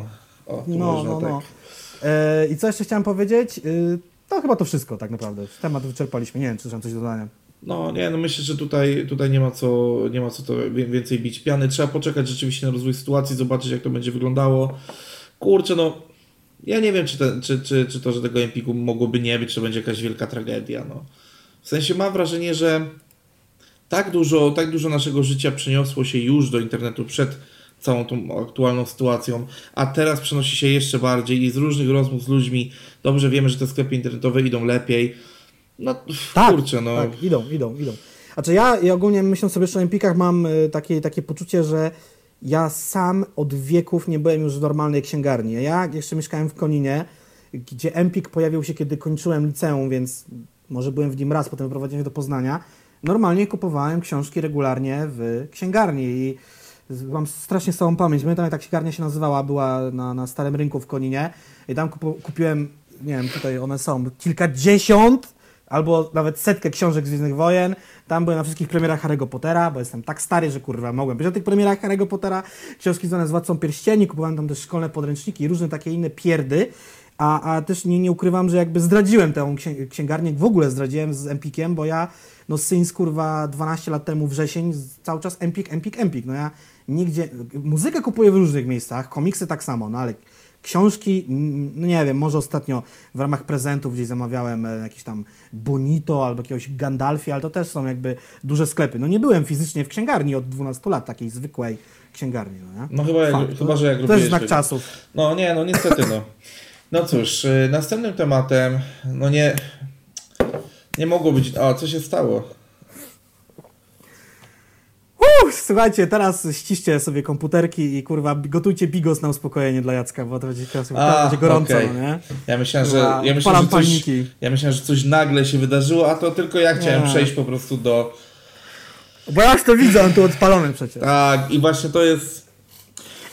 O, tu No, można no, tak. no. E, I co jeszcze chciałem powiedzieć? Y, to chyba to wszystko tak naprawdę. Temat wyczerpaliśmy. Nie wiem, czy mam coś do dodania. No nie, no myślę, że tutaj, tutaj nie ma co, nie ma co to więcej bić piany. Trzeba poczekać rzeczywiście na rozwój sytuacji, zobaczyć jak to będzie wyglądało. Kurczę, no ja nie wiem, czy, te, czy, czy, czy to, że tego Empiku mogłoby nie być, czy to będzie jakaś wielka tragedia. No. W sensie mam wrażenie, że tak dużo, tak dużo naszego życia przeniosło się już do internetu przed całą tą aktualną sytuacją, a teraz przenosi się jeszcze bardziej i z różnych rozmów z ludźmi dobrze wiemy, że te sklepy internetowe idą lepiej. No kurczę, no. tak, idą, idą, idą. Znaczy ja, ja ogólnie myśląc sobie o Empikach mam y, takie, takie poczucie, że ja sam od wieków nie byłem już w normalnej księgarni. Ja jeszcze mieszkałem w Koninie, gdzie Empik pojawił się, kiedy kończyłem liceum, więc może byłem w nim raz, potem wyprowadziłem się do Poznania. Normalnie kupowałem książki regularnie w księgarni i mam strasznie słabą pamięć. Pamiętam, jak ta księgarnia się nazywała, była na, na Starym Rynku w Koninie i tam kupiłem, nie wiem, tutaj one są, kilkadziesiąt albo nawet setkę książek z Gwiezdnych Wojen. Tam byłem na wszystkich premierach Harry'ego Pottera, bo jestem tak stary, że kurwa mogłem być na tych premierach Harry'ego Pottera. Książki zwane z Władcą Pierścieni, kupowałem tam też szkolne podręczniki i różne takie inne pierdy. A, a też nie, nie ukrywam, że jakby zdradziłem tę księ- księgarnię, w ogóle zdradziłem z Empikiem, bo ja, no Syns, kurwa, 12 lat temu wrzesień, cały czas Empik, Empik, Empik. No ja nigdzie, muzykę kupuję w różnych miejscach, komiksy tak samo, no ale książki, no nie wiem, może ostatnio w ramach prezentów gdzieś zamawiałem e, jakiś tam Bonito albo jakiegoś Gandalfie, ale to też są jakby duże sklepy. No nie byłem fizycznie w księgarni od 12 lat, takiej zwykłej księgarni. No, nie? No chyba, jak, chyba że jak To jest znak czasów. No nie, no niestety no. No cóż, y, następnym tematem, no nie, nie mogło być, a co się stało? Uff, słuchajcie, teraz ściście sobie komputerki i kurwa gotujcie bigos na uspokojenie dla Jacka, bo to będzie, teraz, teraz będzie gorąco, okej. no nie? Ja myślałem, że, ja myślałem, że coś, ja myślałem, że coś nagle się wydarzyło, a to tylko ja chciałem Nie. przejść po prostu do, Bo ja już to widzę, on tu odpalony przecież. tak i właśnie to jest,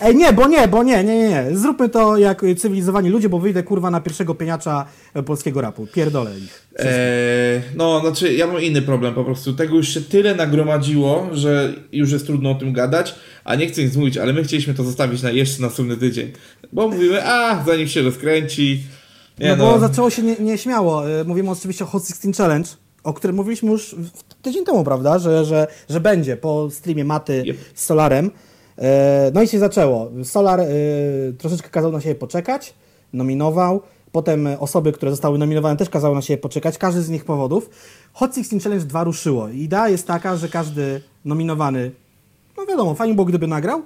Ej, nie, bo nie, bo nie, nie, nie, nie. Zróbmy to jak cywilizowani ludzie, bo wyjdę kurwa na pierwszego pieniacza e, polskiego rapu. Pierdolę ich. e, no znaczy ja mam inny problem po prostu, tego już się tyle nagromadziło, że już jest trudno o tym gadać, a nie chcę nic mówić, ale my chcieliśmy to zostawić na jeszcze następny tydzień, bo mówimy, a zanim się rozkręci, nie no, bo zaczęło się nie- nieśmiało. Nie Mówimy oczywiście o Hot 16 Challenge, o którym mówiliśmy już tydzień temu, prawda, że, że, że będzie po streamie Maty Yep. z Solarem. E, No i się zaczęło. Solar e, troszeczkę kazał na siebie poczekać, nominował. Potem osoby, które zostały nominowane też kazały na siebie poczekać, każdy z nich powodów. Hot 16 Challenge 2 ruszyło. Idea jest taka, że każdy nominowany, no wiadomo, fajnie było gdyby nagrał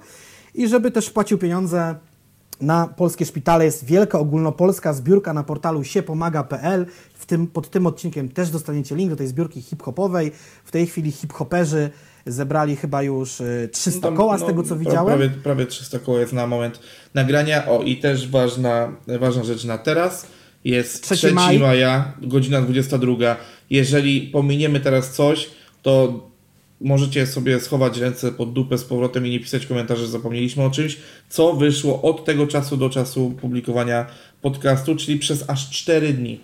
i żeby też wpłacił pieniądze na polskie szpitale. Jest wielka ogólnopolska zbiórka na portalu siepomaga.pl. W tym, pod tym odcinkiem też dostaniecie link do tej zbiórki hip-hopowej. W tej chwili hip-hoperzy zebrali chyba już y, 300 Tam, koła z no, tego co pra- widziałem. Prawie, prawie 300 koła jest na moment nagrania. O, i też ważna, ważna rzecz na teraz. Jest 3 3 maj. maja, godzina 22. Jeżeli pominiemy teraz coś, to możecie sobie schować ręce pod dupę z powrotem i nie pisać komentarzy, że zapomnieliśmy o czymś, co wyszło od tego czasu do czasu publikowania podcastu, czyli przez aż 4 dni.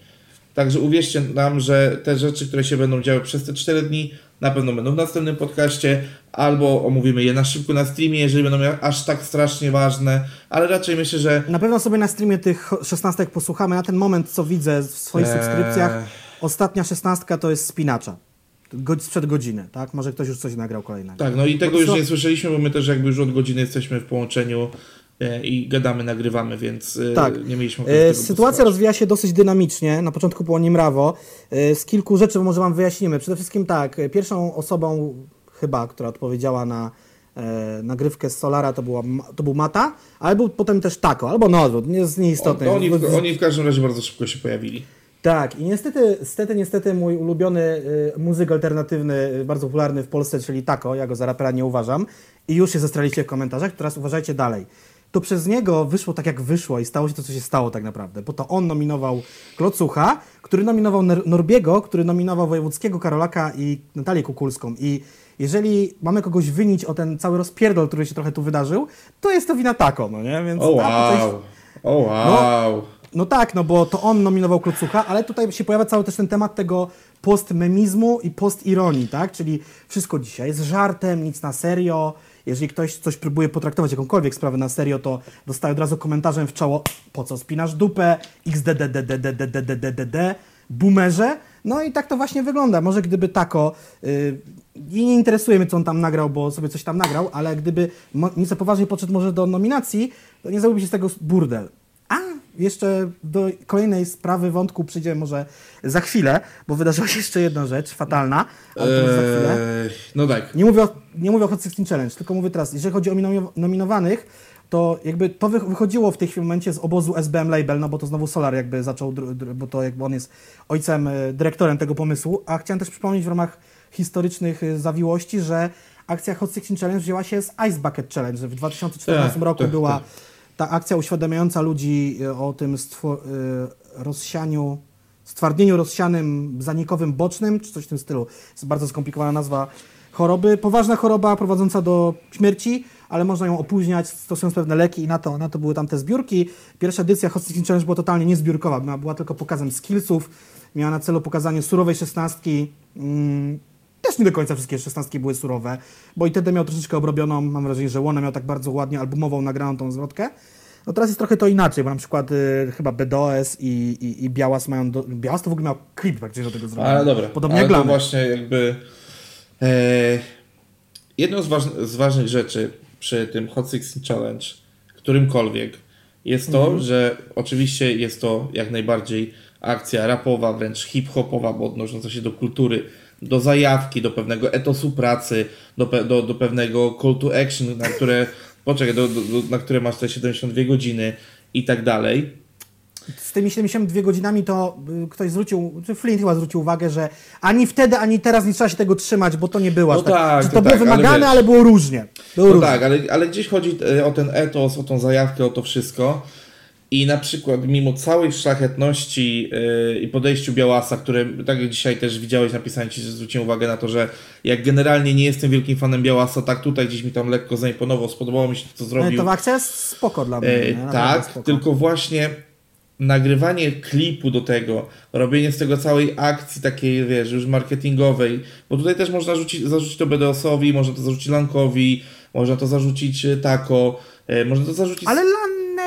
Także uwierzcie nam, że te rzeczy, które się będą działy przez te 4 dni, na pewno będą w następnym podcaście, albo omówimy je na szybko na streamie, jeżeli będą aż tak strasznie ważne, ale raczej myślę, że Na pewno sobie na streamie tych 16 posłuchamy. Na ten moment, co widzę w swoich Eee. subskrypcjach, ostatnia 16 to jest spinacza. Sprzed godziny, tak? Może ktoś już coś nagrał kolejnego. tak, no i tego już nie słyszeliśmy, bo my też jakby już od godziny jesteśmy w połączeniu i gadamy, nagrywamy, więc e, Tak. nie mieliśmy okazji E, tego Sytuacja rozwija się dosyć dynamicznie. Na początku było niemrawo. E, Z kilku rzeczy może Wam wyjaśnimy. Przede wszystkim tak, e, pierwszą osobą chyba, która odpowiedziała na e, nagrywkę z Solara to, była, to był Mata, ale był potem też Tako, albo na odwrót, nie jest nieistotne. No, oni, W- oni w każdym razie bardzo szybko się pojawili. Tak, i niestety, niestety, niestety mój ulubiony y, muzyk alternatywny, bardzo popularny w Polsce, czyli Tako, ja go za rapera nie uważam, i już się zestraliście w komentarzach, teraz uważajcie dalej. To przez niego wyszło tak, jak wyszło i stało się to, co się stało tak naprawdę, bo to on nominował Klocucha, który nominował Nor- Norbiego, który nominował Wojewódzkiego Karolaka i Natalię Kukulską i jeżeli mamy kogoś wynić o ten cały rozpierdol, który się trochę tu wydarzył, to jest to wina Tako, no nie? Więc O ta część- wow, o wow. no tak, no bo to on nominował Klocucha, ale tutaj się pojawia cały też ten temat tego postmemizmu i postironii, tak? Czyli wszystko dzisiaj jest żartem, nic na serio. Jeżeli ktoś coś próbuje potraktować jakąkolwiek sprawę na serio, to dostaje od razu komentarzem w czoło po co spinasz dupę, xdddddddddd, boomerze. No i tak to właśnie wygląda. Może gdyby tako, yy, i nie interesuje mnie, co on tam nagrał, bo sobie coś tam nagrał, ale gdyby nieco poważniej podszedł może do nominacji, to nie zrobiłby się z tego burdel. A jeszcze do kolejnej sprawy wątku przyjdziemy może za chwilę, bo wydarzyła się jeszcze jedna rzecz fatalna. Eee, no tak. Nie mówię, o, nie mówię o Hot 16 Challenge, tylko mówię teraz, jeżeli chodzi o nomino- nominowanych, to jakby to wy, wychodziło w tej chwili momencie z obozu SBM Label, no bo to znowu Solar jakby zaczął, bo to jakby on jest ojcem, e, dyrektorem tego pomysłu, a chciałem też przypomnieć w ramach historycznych e, zawiłości, że akcja Hot 16 Challenge wzięła się z Ice Bucket Challenge, w 2014 Tak, roku tak, była tak. Ta akcja uświadamiająca ludzi e, o tym e, rozsianiu, stwardnieniu rozsianym zanikowym bocznym, czy coś w tym stylu. Jest bardzo skomplikowana nazwa choroby. Poważna choroba prowadząca do śmierci, ale można ją opóźniać stosując pewne leki i na to, na to były tam te zbiórki. Pierwsza edycja 16 Challenge była totalnie niezbiórkowa, była, była tylko pokazem skillsów, miała na celu pokazanie surowej szesnastki. Mm, też nie do końca wszystkie szesnastki były surowe, bo i wtedy miał troszeczkę obrobioną, mam wrażenie, że Łona miał tak bardzo ładnie albumową, nagraną tą zwrotkę. No teraz jest trochę to inaczej, bo na przykład y, chyba BDOS i, i, i Białas mają... Do, Białas to w ogóle miał klip praktycznie do tego zrobiony. Ale dobra, Podobnie ale jak to właśnie jakby e, jedną z, waż, z ważnych rzeczy przy tym Hot 16 Challenge, którymkolwiek, jest to, że oczywiście jest to jak najbardziej akcja rapowa, wręcz hip-hopowa, bo odnosząca się do kultury, do zajawki, do pewnego etosu pracy, do, pe- do, do pewnego call to action, na które, poczekaj, do, do, na które masz te 72 godziny i tak dalej. Z tymi 72 godzinami to y, ktoś zwrócił, czy Flint chyba zwrócił uwagę, że ani wtedy, ani teraz nie trzeba się tego trzymać, bo to nie było No tak, że to to było tak, ale wymagane, wiesz- ale, było różnie. Było No różnie. tak, ale, ale gdzieś chodzi e, o ten etos, o tą zajawkę, o to wszystko. I na przykład mimo całej szlachetności yy, i podejściu Białasa, które tak jak dzisiaj też widziałeś, napisałem Ci, że zwróciłem uwagę na to, że jak generalnie nie jestem wielkim fanem Białasa, tak tutaj gdzieś mi tam lekko zaimponował, spodobało mi się to, co zrobił. to akcja jest spoko dla mnie. E, tak, tylko właśnie nagrywanie klipu do tego, robienie z tego całej akcji takiej, wiesz, już marketingowej, bo tutaj też można rzucić, zarzucić to BDOS-owi, można to zarzucić Lankowi, można to zarzucić e, Tako, e, można to zarzucić... Ale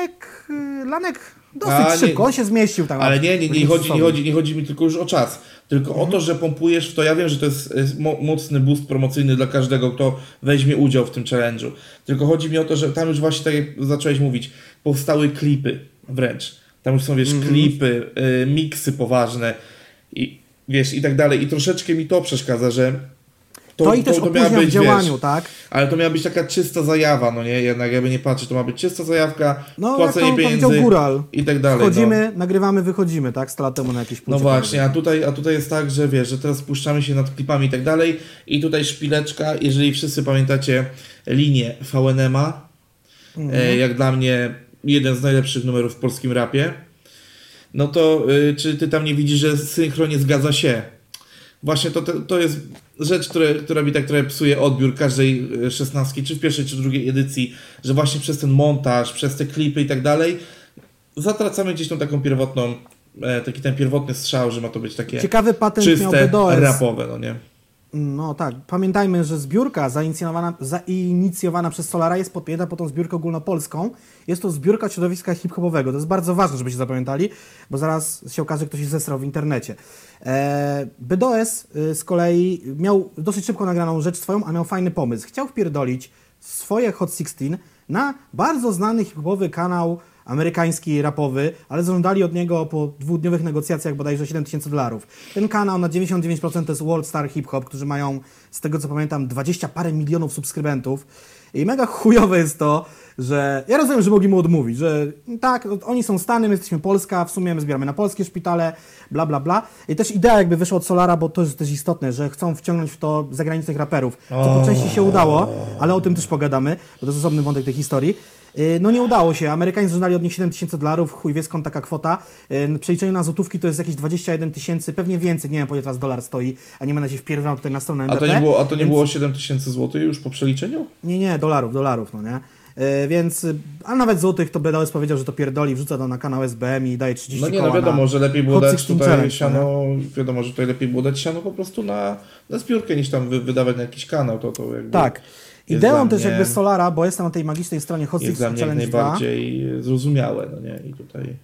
Lanek, y, Lanek dosyć A, nie- szybko, on się zmieścił tam. Ale nie, nie, nie, chodzi, nie, chodzi, nie chodzi mi tylko już o czas. Tylko Mhm. o to, że pompujesz w to. Ja wiem, że to jest jest mo mocny boost promocyjny dla każdego, kto weźmie udział w tym challenge'u. Tylko chodzi mi o to, że tam już właśnie, tak jak zacząłeś mówić, powstały klipy wręcz. Tam już są, wiesz, Mhm. klipy, y, miksy poważne i wiesz, i tak dalej. I troszeczkę mi to przeszkadza, że To, i też miała opóźnia w działaniu, wiesz, tak? ale to miała być taka czysta zajawa, no nie? Jednak jakby nie patrzeć, to ma być czysta zajawka, No, jak płacenie to pieniędzy Góral. i tak dalej. no. Wchodzimy, nagrywamy, wychodzimy, tak? 100 lat temu na jakieś No właśnie, a tutaj, a tutaj jest tak, że wiesz, że teraz spuszczamy się nad klipami i tak dalej i tutaj szpileczka, jeżeli wszyscy pamiętacie linię VNM-a, Mhm. e, jak dla mnie jeden z najlepszych numerów w polskim rapie, no to y, czy ty tam nie widzisz, że synchron nie zgadza się? Właśnie to, to, to jest rzecz, które, która mi tak trochę psuje odbiór każdej y, szesnastki, czy w pierwszej, czy w drugiej edycji, że właśnie przez ten montaż, przez te klipy i tak dalej, zatracamy gdzieś tą taką pierwotną, e, taki ten pierwotny strzał, że ma to być takie Ciekawy patent miał czyste, BDOS. rapowe, no nie? No tak, pamiętajmy, że zbiórka zainicjowana, zainicjowana przez Solara jest podpięta po tą zbiórkę ogólnopolską. Jest to zbiórka środowiska hip-hopowego. To jest bardzo ważne, żebyście zapamiętali, bo zaraz się okaże, że ktoś się zesrał w internecie. E, BDOS y, z kolei miał dosyć szybko nagraną rzecz swoją, a miał fajny pomysł. Chciał wpierdolić swoje Hot 16 na bardzo znany hip-hopowy kanał amerykański, rapowy, ale zażądali od niego po dwudniowych negocjacjach bodajże 7 tysięcy dolarów. Ten kanał na 99% to jest World Star Hip Hop, którzy mają, z tego co pamiętam, 20 parę milionów subskrybentów. I mega chujowe jest to, że ja rozumiem, że mogli mu odmówić, że tak, oni są Stany, my jesteśmy Polska, w sumie my zbieramy na polskie szpitale, bla, bla, bla. I też idea jakby wyszła od Solara, bo to jest też istotne, że chcą wciągnąć w to zagranicznych raperów, co po części się udało, ale o tym też pogadamy, bo to jest osobny wątek tej historii. Yy, No nie udało się. Amerykanie zażądali od nich 7 tysięcy dolarów, chuj wie skąd taka kwota. W przeliczeniu na złotówki to jest jakieś 21 tysięcy, pewnie więcej, nie wiem po ile teraz dolar stoi, a nie będę się wpierwał tutaj na stronę A NBP. to nie było, a to nie więc- było 7 tysięcy złotych już po przeliczeniu? Nie, nie, dolarów, dolarów, no nie? Yy, więc, a nawet złotych to BDOS powiedział, że to pierdoli, wrzuca to na kanał SBM i daje 30 No nie, no wiadomo, na... że lepiej było Hot dać 16 tutaj Challenge, siano, wiadomo, że tutaj lepiej było dać siano po prostu na, na zbiórkę niż tam wy, wydawać na jakiś kanał, to, to jakby Tak. Jest Ideą też mnie- jakby Solara, bo jestem na tej magicznej stronie Hot jest dla 16 mnie jak Challenge 2, najbardziej zrozumiałe, no nie, i tutaj...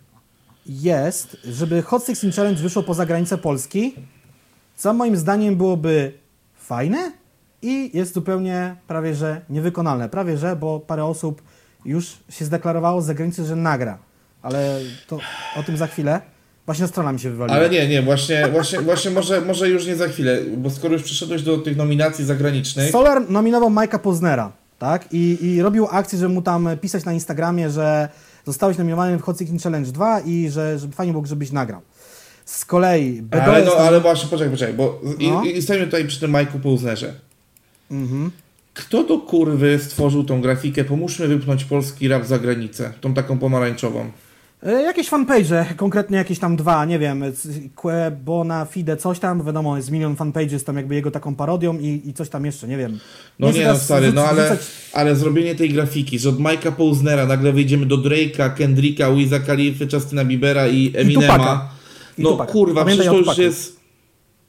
jest, żeby Hot 16 Challenge wyszło poza granicę Polski, co moim zdaniem byłoby fajne i jest zupełnie prawie że niewykonalne. Prawie że, bo parę osób już się zdeklarowało z zagranicy, że nagra. Ale to o tym za chwilę. Właśnie strona mi się wywaliła. Ale nie, nie, właśnie, właśnie, właśnie może, może już nie za chwilę, bo skoro już przyszedłeś do tych nominacji zagranicznych, Solar nominował Majka Poznera, tak? I, I robił akcję, żeby mu tam pisać na Instagramie, że zostałeś nominowany w Hot 16 Challenge 2 i że, że fajnie było, żebyś nagrał. Z kolei ale, no, ale właśnie, poczekaj, poczekaj, bo No. i, i stoimy tutaj przy tym Majku Pouznerze. Mhm. Kto do kurwy stworzył tą grafikę? Pomóżmy wypchnąć polski rap za granicę, tą taką pomarańczową. E, Jakieś fanpage, konkretnie jakieś tam dwa, nie wiem, Que Bona Fide, coś tam, wiadomo, jest milion fanpages tam jakby jego taką parodią i, i coś tam jeszcze, nie wiem. No nie, chcę no stary, no ale, ale zrobienie tej grafiki, że od Mike'a Pouznera nagle wyjdziemy do Drake'a, Kendricka, Wiza Khalify, Justina Biebera i Eminema. I no kurwa, Pamiętaj przecież to, już jest,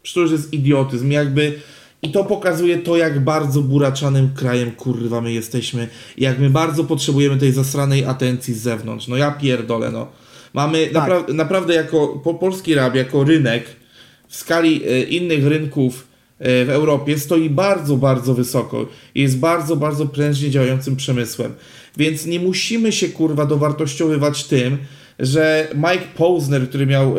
przecież to już jest idiotyzm, jakby... I to pokazuje to, jak bardzo buraczanym krajem kurwa my jesteśmy. Jak my bardzo potrzebujemy tej zasranej atencji z zewnątrz. No ja pierdolę, no. Mamy Tak. napra- naprawdę jako po, polski rap, jako rynek w skali e, innych rynków e, w Europie stoi bardzo, bardzo wysoko. Jest bardzo, bardzo prężnie działającym przemysłem. Więc nie musimy się kurwa dowartościowywać tym, że Mike Posner, który miał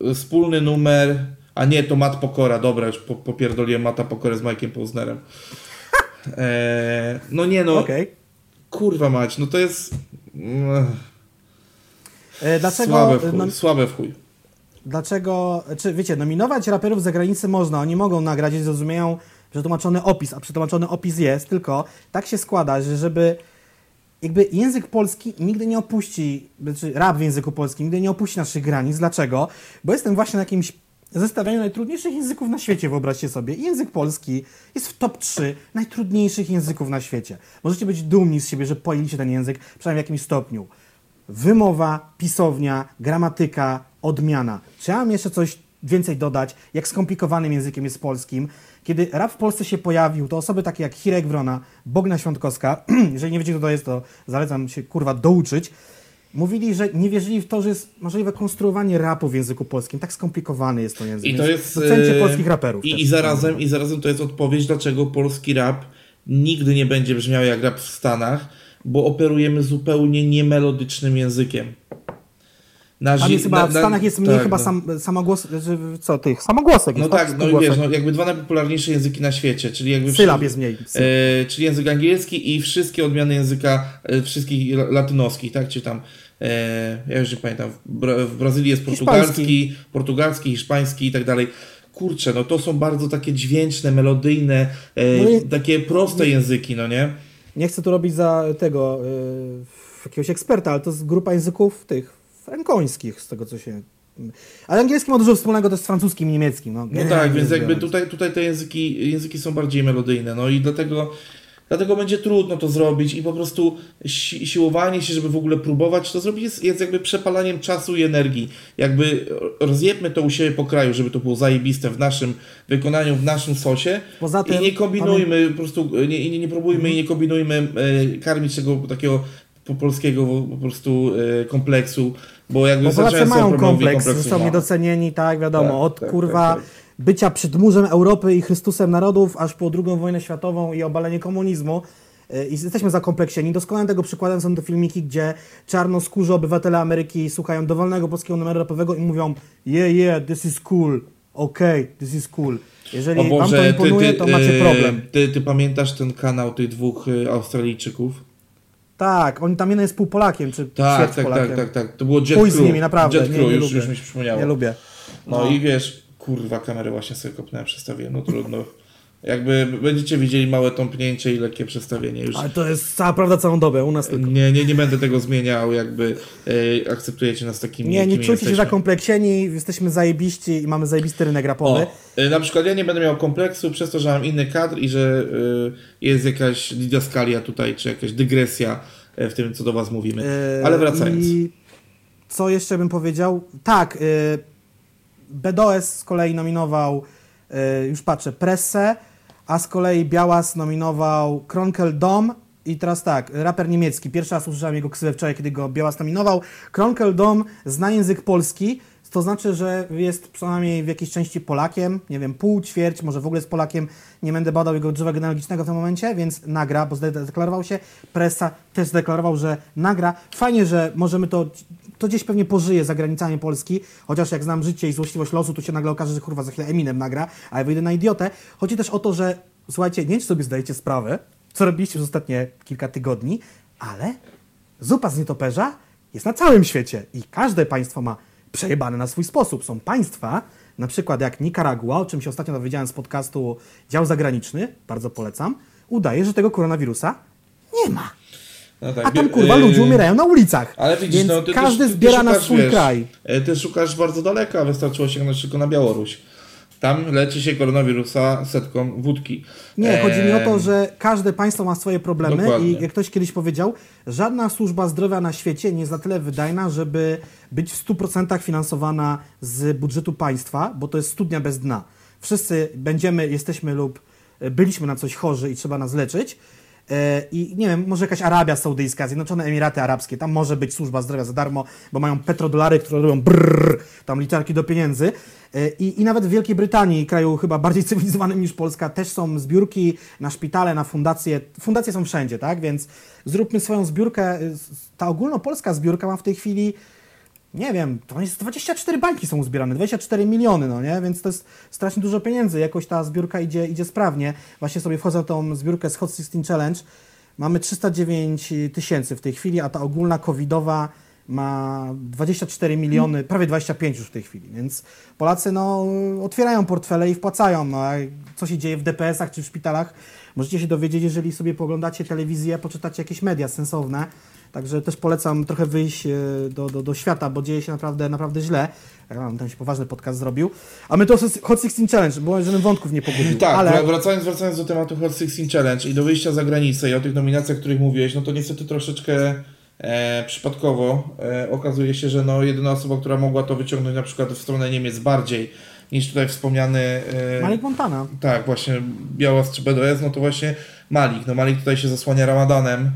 yy, wspólny numer, a nie, to Matt Pokora, dobra, już po, popierdoliłem Mata Pokorę z Mike'iem Posnerem. E, no nie no, Okej. kurwa mać, no to jest E, Dlaczego, słabe w chuj, no, słabe w chuj. dlaczego, czy wiecie, nominować raperów z zagranicy można, oni mogą nagrać, jeśli zrozumieją przetłumaczony opis, a przetłumaczony opis jest, tylko tak się składa, że żeby jakby język polski nigdy nie opuści, znaczy rap w języku polskim nigdy nie opuści naszych granic. Dlaczego? Bo jestem właśnie na jakimś zestawieniu najtrudniejszych języków na świecie, wyobraźcie sobie. Język polski jest w top 3 najtrudniejszych języków na świecie. Możecie być dumni z siebie, że pojęliście ten język, przynajmniej w jakimś stopniu. Wymowa, pisownia, gramatyka, odmiana. Czy ja mam jeszcze coś więcej dodać, jak skomplikowanym językiem jest polskim? Kiedy rap w Polsce się pojawił, to osoby takie jak Hirek Wrona, Bogna Świątkowska, jeżeli nie wiecie kto to jest, to zalecam się kurwa douczyć, mówili, że nie wierzyli w to, że jest możliwe konstruowanie rapu w języku polskim. Tak skomplikowany jest to język. I to jest. docencie e, polskich raperów. I. I, zarazem, I zarazem to jest odpowiedź, dlaczego polski rap nigdy nie będzie brzmiał jak rap w Stanach, bo operujemy zupełnie niemelodycznym językiem. Na Tam zi- jest chyba, na- w na- Stanach jest mniej tak, chyba no. sam, samogłos, znaczy, co tych, samogłosek No jest, tak, no i Samogłosek. wiesz, no jakby dwa najpopularniejsze języki na świecie, czyli jakby Sylab jest mniej. E, czyli język angielski i wszystkie odmiany języka e, wszystkich la- latynoskich, tak? Czy tam, e, ja już nie pamiętam, w, Bra- w Brazylii jest portugalski, portugalski, hiszpański i tak dalej. Kurczę, no to są bardzo takie dźwięczne, melodyjne, e, No takie proste języki, no nie? Nie chcę tu robić za tego y, jakiegoś eksperta, ale to jest grupa języków tych frankońskich, z tego co się... Ale angielski ma dużo wspólnego też z francuskim i niemieckim. No, No tak, więc jakby tutaj, tutaj te języki, języki są bardziej melodyjne, no i dlatego, dlatego będzie trudno to zrobić i po prostu si siłowanie się, żeby w ogóle próbować to zrobić jest, jest jakby przepalaniem czasu i energii. Jakby rozjebmy to u siebie po kraju, żeby to było zajebiste w naszym wykonaniu, w naszym sosie Poza tym, i nie kombinujmy, po prostu nie, nie, nie próbujmy i nie kombinujmy e, karmić tego takiego po polskiego po prostu e, kompleksu, bo jakby Bo Polacy mają kompleks, został niedocenieni, tak, wiadomo, Tak, od tak, kurwa tak, tak. bycia przedmurzem Europy i Chrystusem narodów, aż po II wojnę światową i obalenie komunizmu. Y, I jesteśmy zakompleksieni. Doskonałym tego przykładem są te filmiki, gdzie czarnoskórzy obywatele Ameryki słuchają dowolnego polskiego numeru rapowego i mówią yeah, yeah, this is cool, okay, this is cool. Jeżeli O wam to Boże, imponuje, to macie e, problem. Ty, ty pamiętasz ten kanał tych dwóch e, Australijczyków? Tak, on tam jeden jest pół Polakiem, czy Tak, ćwierć tak, Polakiem. tak, tak, tak. To było Jet z Crew. nimi, naprawdę, Jet nie, Crew, nie już, lubię. już mi się przypomniało. Nie lubię. No, i wiesz, kurwa, kamerę właśnie sobie kopnąłem, przestawiłem, no trudno. Jakby będziecie widzieli małe tąpnięcie i lekkie przestawienie już. Ale to jest cała prawda całą dobę, u nas tylko. Nie, nie, nie będę tego zmieniał, jakby e, akceptujecie nas takimi, Nie, nie czujcie się zakompleksieni, jesteśmy zajebiści i mamy zajebisty rynek rapowy. O, e, na przykład ja nie będę miał kompleksu przez to, że mam inny kadr i że e, jest jakaś didaskalia tutaj, czy jakaś dygresja e, w tym, co do was mówimy. Yy, Ale wracając. I co jeszcze bym powiedział? Tak, BDOS z kolei nominował, już patrzę, Pressę, a z kolei Białas nominował Kronkel Dom i teraz tak, raper niemiecki, pierwszy raz usłyszałem jego ksywę wczoraj, kiedy go Białas nominował. Kronkel Dom zna język polski, to znaczy, że jest przynajmniej w jakiejś części Polakiem, nie wiem, pół, ćwierć, może w ogóle jest Polakiem, nie będę badał jego drzewa genealogicznego w tym momencie, więc nagra, bo zdeklarował się, Pressa też zdeklarował, że nagra. Fajnie, że możemy to, to gdzieś pewnie pożyje za granicami Polski, chociaż jak znam życie i złośliwość losu, to się nagle okaże, że kurwa za chwilę Eminem nagra, a ja wyjdę na idiotę. Chodzi też o to, że słuchajcie, nie wiem, sobie zdajecie sprawę, co robiliście przez ostatnie kilka tygodni, ale zupa z nietoperza jest na całym świecie i każde państwo ma przejebane na swój sposób. Są państwa, na przykład jak Nikaragua, o czym się ostatnio dowiedziałem z podcastu Dział Zagraniczny, bardzo polecam, udaje, że tego koronawirusa nie ma. No tak, A tam kurwa e, ludzie umierają na ulicach. Ale widzisz, Więc no, ty, każdy ty, ty, zbiera ty na szukasz, swój wiesz, kraj. e, Ty szukasz bardzo daleko, a wystarczyło sięgnąć tylko na Białoruś. Tam leczy się koronawirusa setką wódki. Nie, chodzi mi o to, że każde państwo ma swoje problemy Dokładnie. i jak ktoś kiedyś powiedział, żadna służba zdrowia na świecie nie jest na tyle wydajna, żeby być w 100% finansowana z budżetu państwa, bo to jest studnia bez dna. Wszyscy będziemy, jesteśmy lub byliśmy na coś chorzy i trzeba nas leczyć I nie wiem, może jakaś Arabia Saudyjska, Zjednoczone Emiraty Arabskie, tam może być służba zdrowia za darmo, bo mają petrodolary, które robią brrr, tam literki do pieniędzy. E, I, I nawet w Wielkiej Brytanii, kraju chyba bardziej cywilizowanym niż Polska, też są zbiórki na szpitale, na fundacje. Fundacje są wszędzie, tak? Więc zróbmy swoją zbiórkę. Ta ogólnopolska zbiórka ma w tej chwili nie wiem, to jest 24 bańki są uzbierane, 24 miliony, no nie? Więc to jest strasznie dużo pieniędzy. Jakoś ta zbiórka idzie, idzie sprawnie. Właśnie sobie wchodzę na tą zbiórkę z Hot 16 Challenge. Mamy 309 tysięcy w tej chwili, a ta ogólna covidowa ma 24 miliony, prawie 25 już w tej chwili, więc Polacy no, otwierają portfele i wpłacają. No, co się dzieje w DPS-ach czy w szpitalach, możecie się dowiedzieć, jeżeli sobie poglądacie telewizję, poczytacie jakieś media sensowne, Także też polecam trochę wyjść e, do, do, do świata, bo dzieje się naprawdę, naprawdę źle. Tam się poważny podcast zrobił. A my to Hot 16 Challenge, bo żebym wątków nie pogubił. Tak, ale... wracając, wracając do tematu Hot 16 Challenge i do wyjścia za granicę i o tych nominacjach, o których mówiłeś, no to niestety troszeczkę e, przypadkowo e, okazuje się, że no jedyna osoba, która mogła to wyciągnąć na przykład w stronę Niemiec bardziej niż tutaj wspomniany... E, Malik Montana. Tak, właśnie Biała z BDS, no to właśnie Malik. No Malik tutaj się zasłania Ramadanem,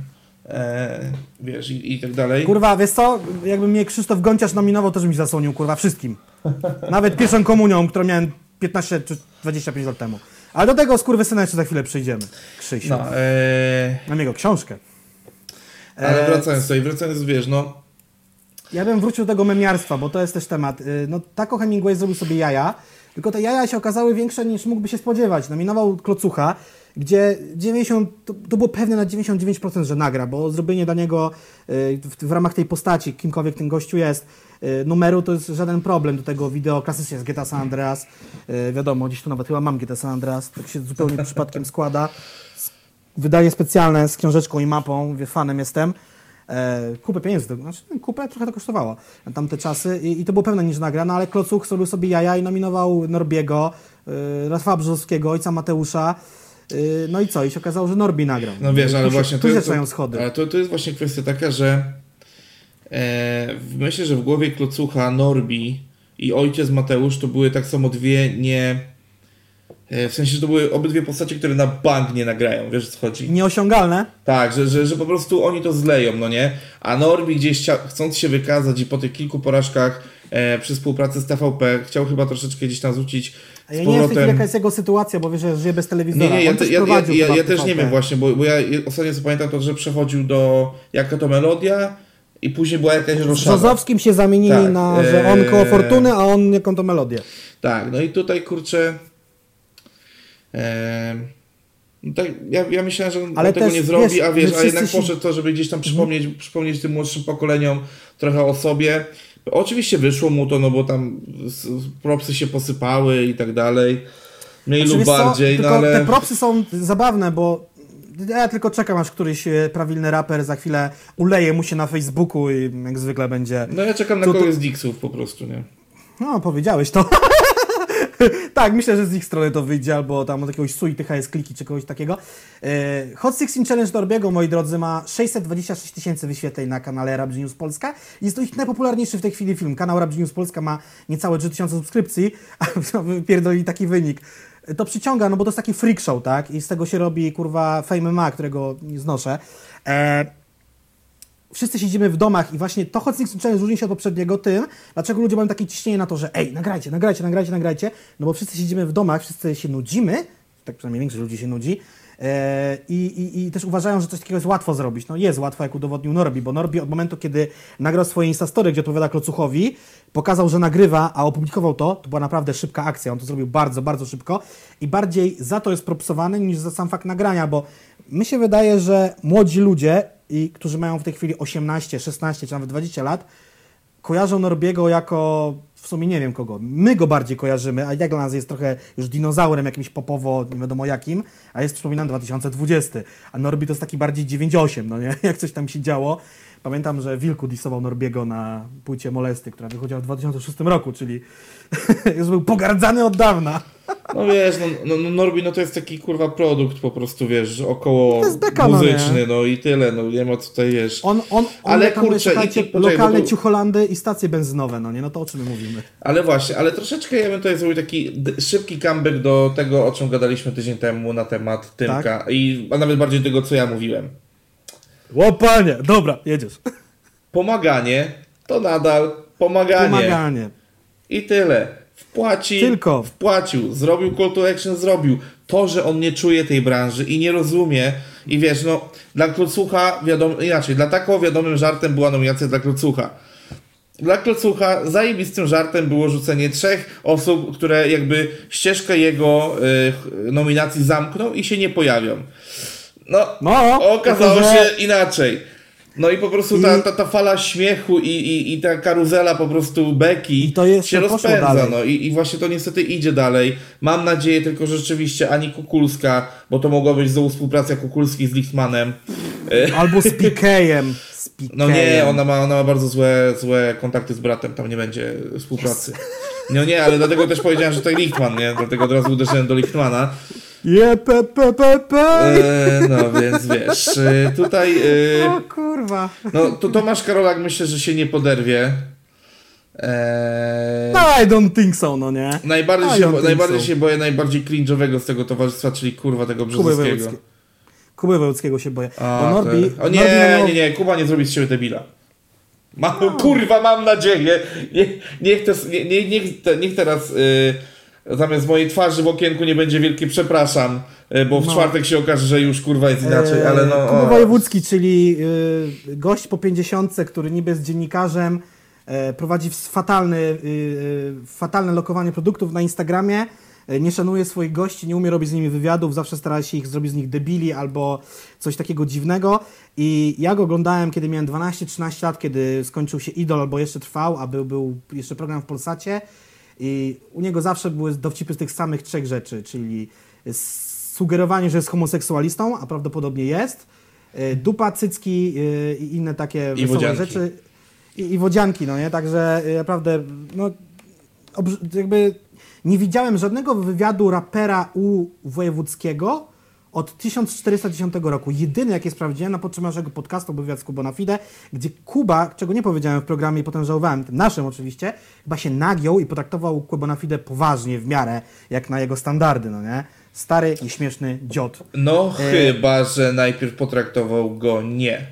e, wiesz, i, i tak dalej. Kurwa, wiesz co, jakby mnie Krzysztof Gonciarz nominował, też mi zasłonił, kurwa, wszystkim. Nawet pierwszą komunią, którą miałem 15 czy 25 lat temu. Ale do tego skurwysyna jeszcze za chwilę przyjdziemy. Krzysiu. No, e... Mam jego książkę. Ale wracając tutaj, wracając, wiesz, no... Ja bym wrócił do tego memiarstwa, bo to jest też temat. Y, no, Taco Hemingway zrobił sobie jaja, tylko te jaja się okazały większe niż mógłby się spodziewać. Nominował Klocucha, gdzie 90, to, to, było pewne na 99%, że nagra, bo zrobienie dla niego y, w, w, ramach tej postaci, kimkolwiek ten gościu jest, y, numeru to jest żaden problem do tego wideo. Klasycznie jest GTA San Andreas. Y, wiadomo, gdzieś tu nawet chyba mam GTA San Andreas, tak się zupełnie przypadkiem składa. Wydanie specjalne z książeczką i mapą, wie, fanem jestem. E, kupę pieniędzy, znaczy kupę trochę to kosztowało tamte czasy i, i to było pewne niż nagra, no ale Klocuch zrobił sobie jaja i nominował Norbiego, Rafała Brzozowskiego, ojca Mateusza, no i co? I się okazało, że Norbi nagrał. No wiesz, ale tu właśnie tu to, schody. Ale to, to jest właśnie kwestia taka, że e, myślę, że w głowie Klocucha Norbi i ojciec Mateusz to były tak samo dwie nie E, w sensie, że to były obydwie postacie, które na bank nie nagrają, wiesz o co chodzi? Nieosiągalne? Tak, że, że, że po prostu oni to zleją, no nie? A Norbi gdzieś chcąc się wykazać i po tych kilku porażkach e, przy współpracy z TVP chciał chyba troszeczkę gdzieś tam zwrócić a ja nie wiem jaka jest jego sytuacja, bo wiesz, że żyje bez telewizora. Nie, nie, ja, te, ja, ja, ja, też nie wiem właśnie, bo, bo ja ostatnio co pamiętam to, że przechodził do jaka to melodia i później była jakaś roszada. Z Żozowskim się zamienili tak, na, że on koło Fortuny, a on jaką to melodię. Tak, no i tutaj kurczę no tak, ja, ja myślałem, że on tego nie zrobi, wiesz, a wiesz, a jednak się... poszedł to, żeby gdzieś tam mhm. przypomnieć, mhm. przypomnieć tym młodszym pokoleniom trochę o sobie. Oczywiście wyszło mu to, no bo tam propsy się posypały i tak dalej. Mniej znaczy, lub bardziej, co, no ale... Te propsy są zabawne, bo ja tylko czekam, aż któryś e, prawilny raper za chwilę uleje mu się na Facebooku i jak zwykle będzie... No ja czekam na tu, kogoś z Dixów po prostu, nie? No, powiedziałeś to. tak, myślę, że z ich strony to wyjdzie, albo tam od jakiegoś sui THS kliki czy kogoś takiego. E, Hot 16 Challenge Norbiego, moi drodzy, ma 626 tysięcy wyświetleń na kanale Rap News Polska. Jest to ich najpopularniejszy w tej chwili film. Kanał Rap News Polska ma niecałe 3000 subskrypcji, a wypierdoli taki wynik to przyciąga, no bo to jest taki freak show, tak? I z tego się robi, kurwa, Fame Ma, którego znoszę. E, wszyscy siedzimy w domach i właśnie to Hot Six Challenge różni się od poprzedniego tym, dlaczego ludzie mają takie ciśnienie na to, że ej, nagrajcie, nagrajcie, nagrajcie, nagrajcie, no bo wszyscy siedzimy w domach, wszyscy się nudzimy, tak przynajmniej większość ludzi się nudzi, e, i, i, I, też uważają, że coś takiego jest łatwo zrobić. No jest łatwo, jak udowodnił Norbi, bo Norbi od momentu, kiedy nagrał swoje Instastory, gdzie odpowiada Klocuchowi, pokazał, że nagrywa, a opublikował to, to była naprawdę szybka akcja. On to zrobił bardzo, bardzo szybko i bardziej za to jest propsowany niż za sam fakt nagrania, bo mi się wydaje, że młodzi ludzie i którzy mają w tej chwili 18, 16 czy nawet 20 lat, kojarzą Norbiego jako w sumie nie wiem kogo. My go bardziej kojarzymy, a nas jest trochę już dinozaurem jakimś popowo, nie wiadomo jakim, a jest przypominam 2020. A Norbi to jest taki bardziej 98, no nie? Jak coś tam się działo. Pamiętam, że Wilku disował Norbiego na płycie Molesty, która wychodziła w 2006 roku, czyli już był pogardzany od dawna. No wiesz, no, no, no Norbi no to jest taki kurwa produkt po prostu, wiesz, około beka, no muzyczny, nie? no i tyle, no nie ma co tutaj, wiesz. On, on, on Ale kurczę, i- poczekaj, lokalne to- ciucholandy i stacje benzynowe, no nie? No to o czym my mówimy? Ale właśnie, ale troszeczkę ja bym tutaj zrobił taki szybki comeback do tego, o czym gadaliśmy tydzień temu na temat Tymka Tak. i a nawet bardziej tego, co ja mówiłem. Łopanie! Dobra, jedziesz. Pomaganie to nadal pomaganie. Pomaganie. I tyle. Wpłaci, Tylko. wpłacił, zrobił call to action, zrobił. To, że on nie czuje tej branży i nie rozumie i wiesz, no dla Klocucha, wiadomo, inaczej, dla taką wiadomym żartem była nominacja dla Klocucha. Dla Klocucha zajebistym żartem było rzucenie trzech osób, które jakby ścieżkę jego y, nominacji zamkną i się nie pojawią. No, No, okazało że- się inaczej. No i po prostu ta, ta, ta fala śmiechu i, i, i ta karuzela po prostu beki się rozpędza. No i, i właśnie to niestety idzie dalej. Mam nadzieję tylko, że rzeczywiście ani Kukulska, bo to mogła być znowu współpraca Kukulski z Lichtmanem. Albo z Pikejem. Z Pikejem. No nie, ona ma, ona ma bardzo złe, złe kontakty z bratem, tam nie będzie współpracy. No nie, ale dlatego też powiedziałem, że to Lichtman, nie? Dlatego od razu uderzyłem do Lichtmana. Je, pe, pe, pe, pe. E, no więc wiesz, e, tutaj... E, O kurwa. No to Tomasz Karolak myślę, że się nie poderwie. Eee, No, I don't think so, no nie? najbardziej I się, najbardziej so. się boję najbardziej cringe'owego z tego towarzystwa, czyli kurwa tego. Wojewódzkiego. Kuby Wojewódzkiego się boję. A, Bo Norbi... O Norbi nie, miał- nie, nie, Kuba nie zrobi z siebie debila. Ma, Kurwa, mam nadzieję. Nie, niech, te, nie, nie, niech, niech teraz y, zamiast mojej twarzy w okienku nie będzie wielkie przepraszam, y, bo w No. czwartek się okaże, że już kurwa jest inaczej, ale no... Kuba. Wojewódzki, czyli y, gość po 50, który niby jest dziennikarzem, e, prowadzi fatalny, y, y, fatalne lokowanie produktów na Instagramie, e, nie szanuje swoich gości, nie umie robić z nimi wywiadów, zawsze stara się ich zrobić z nich debili albo coś takiego dziwnego. I ja go oglądałem, kiedy miałem 12-13 lat, kiedy skończył się Idol albo jeszcze trwał, a był, był jeszcze program w Polsacie. I u niego zawsze były dowcipy z tych samych trzech rzeczy, czyli sugerowanie, że jest homoseksualistą, a prawdopodobnie jest, y, dupa, cycki y, i inne takie I wesołe rzeczy. I, I wodzianki, no nie? Także y, naprawdę, no, jakby nie widziałem żadnego wywiadu rapera u Wojewódzkiego od 1410 roku. Jedyny, jaki sprawdziłem na potrzeby naszego podcastu, był wywiad z Kubą na Fide, gdzie Kuba, czego nie powiedziałem w programie i potem żałowałem, tym naszym oczywiście, chyba się nagiął i potraktował Kubę na Fide poważnie, w miarę, jak na jego standardy, no nie? Stary i śmieszny dziot. No E, chyba, że najpierw potraktował go nie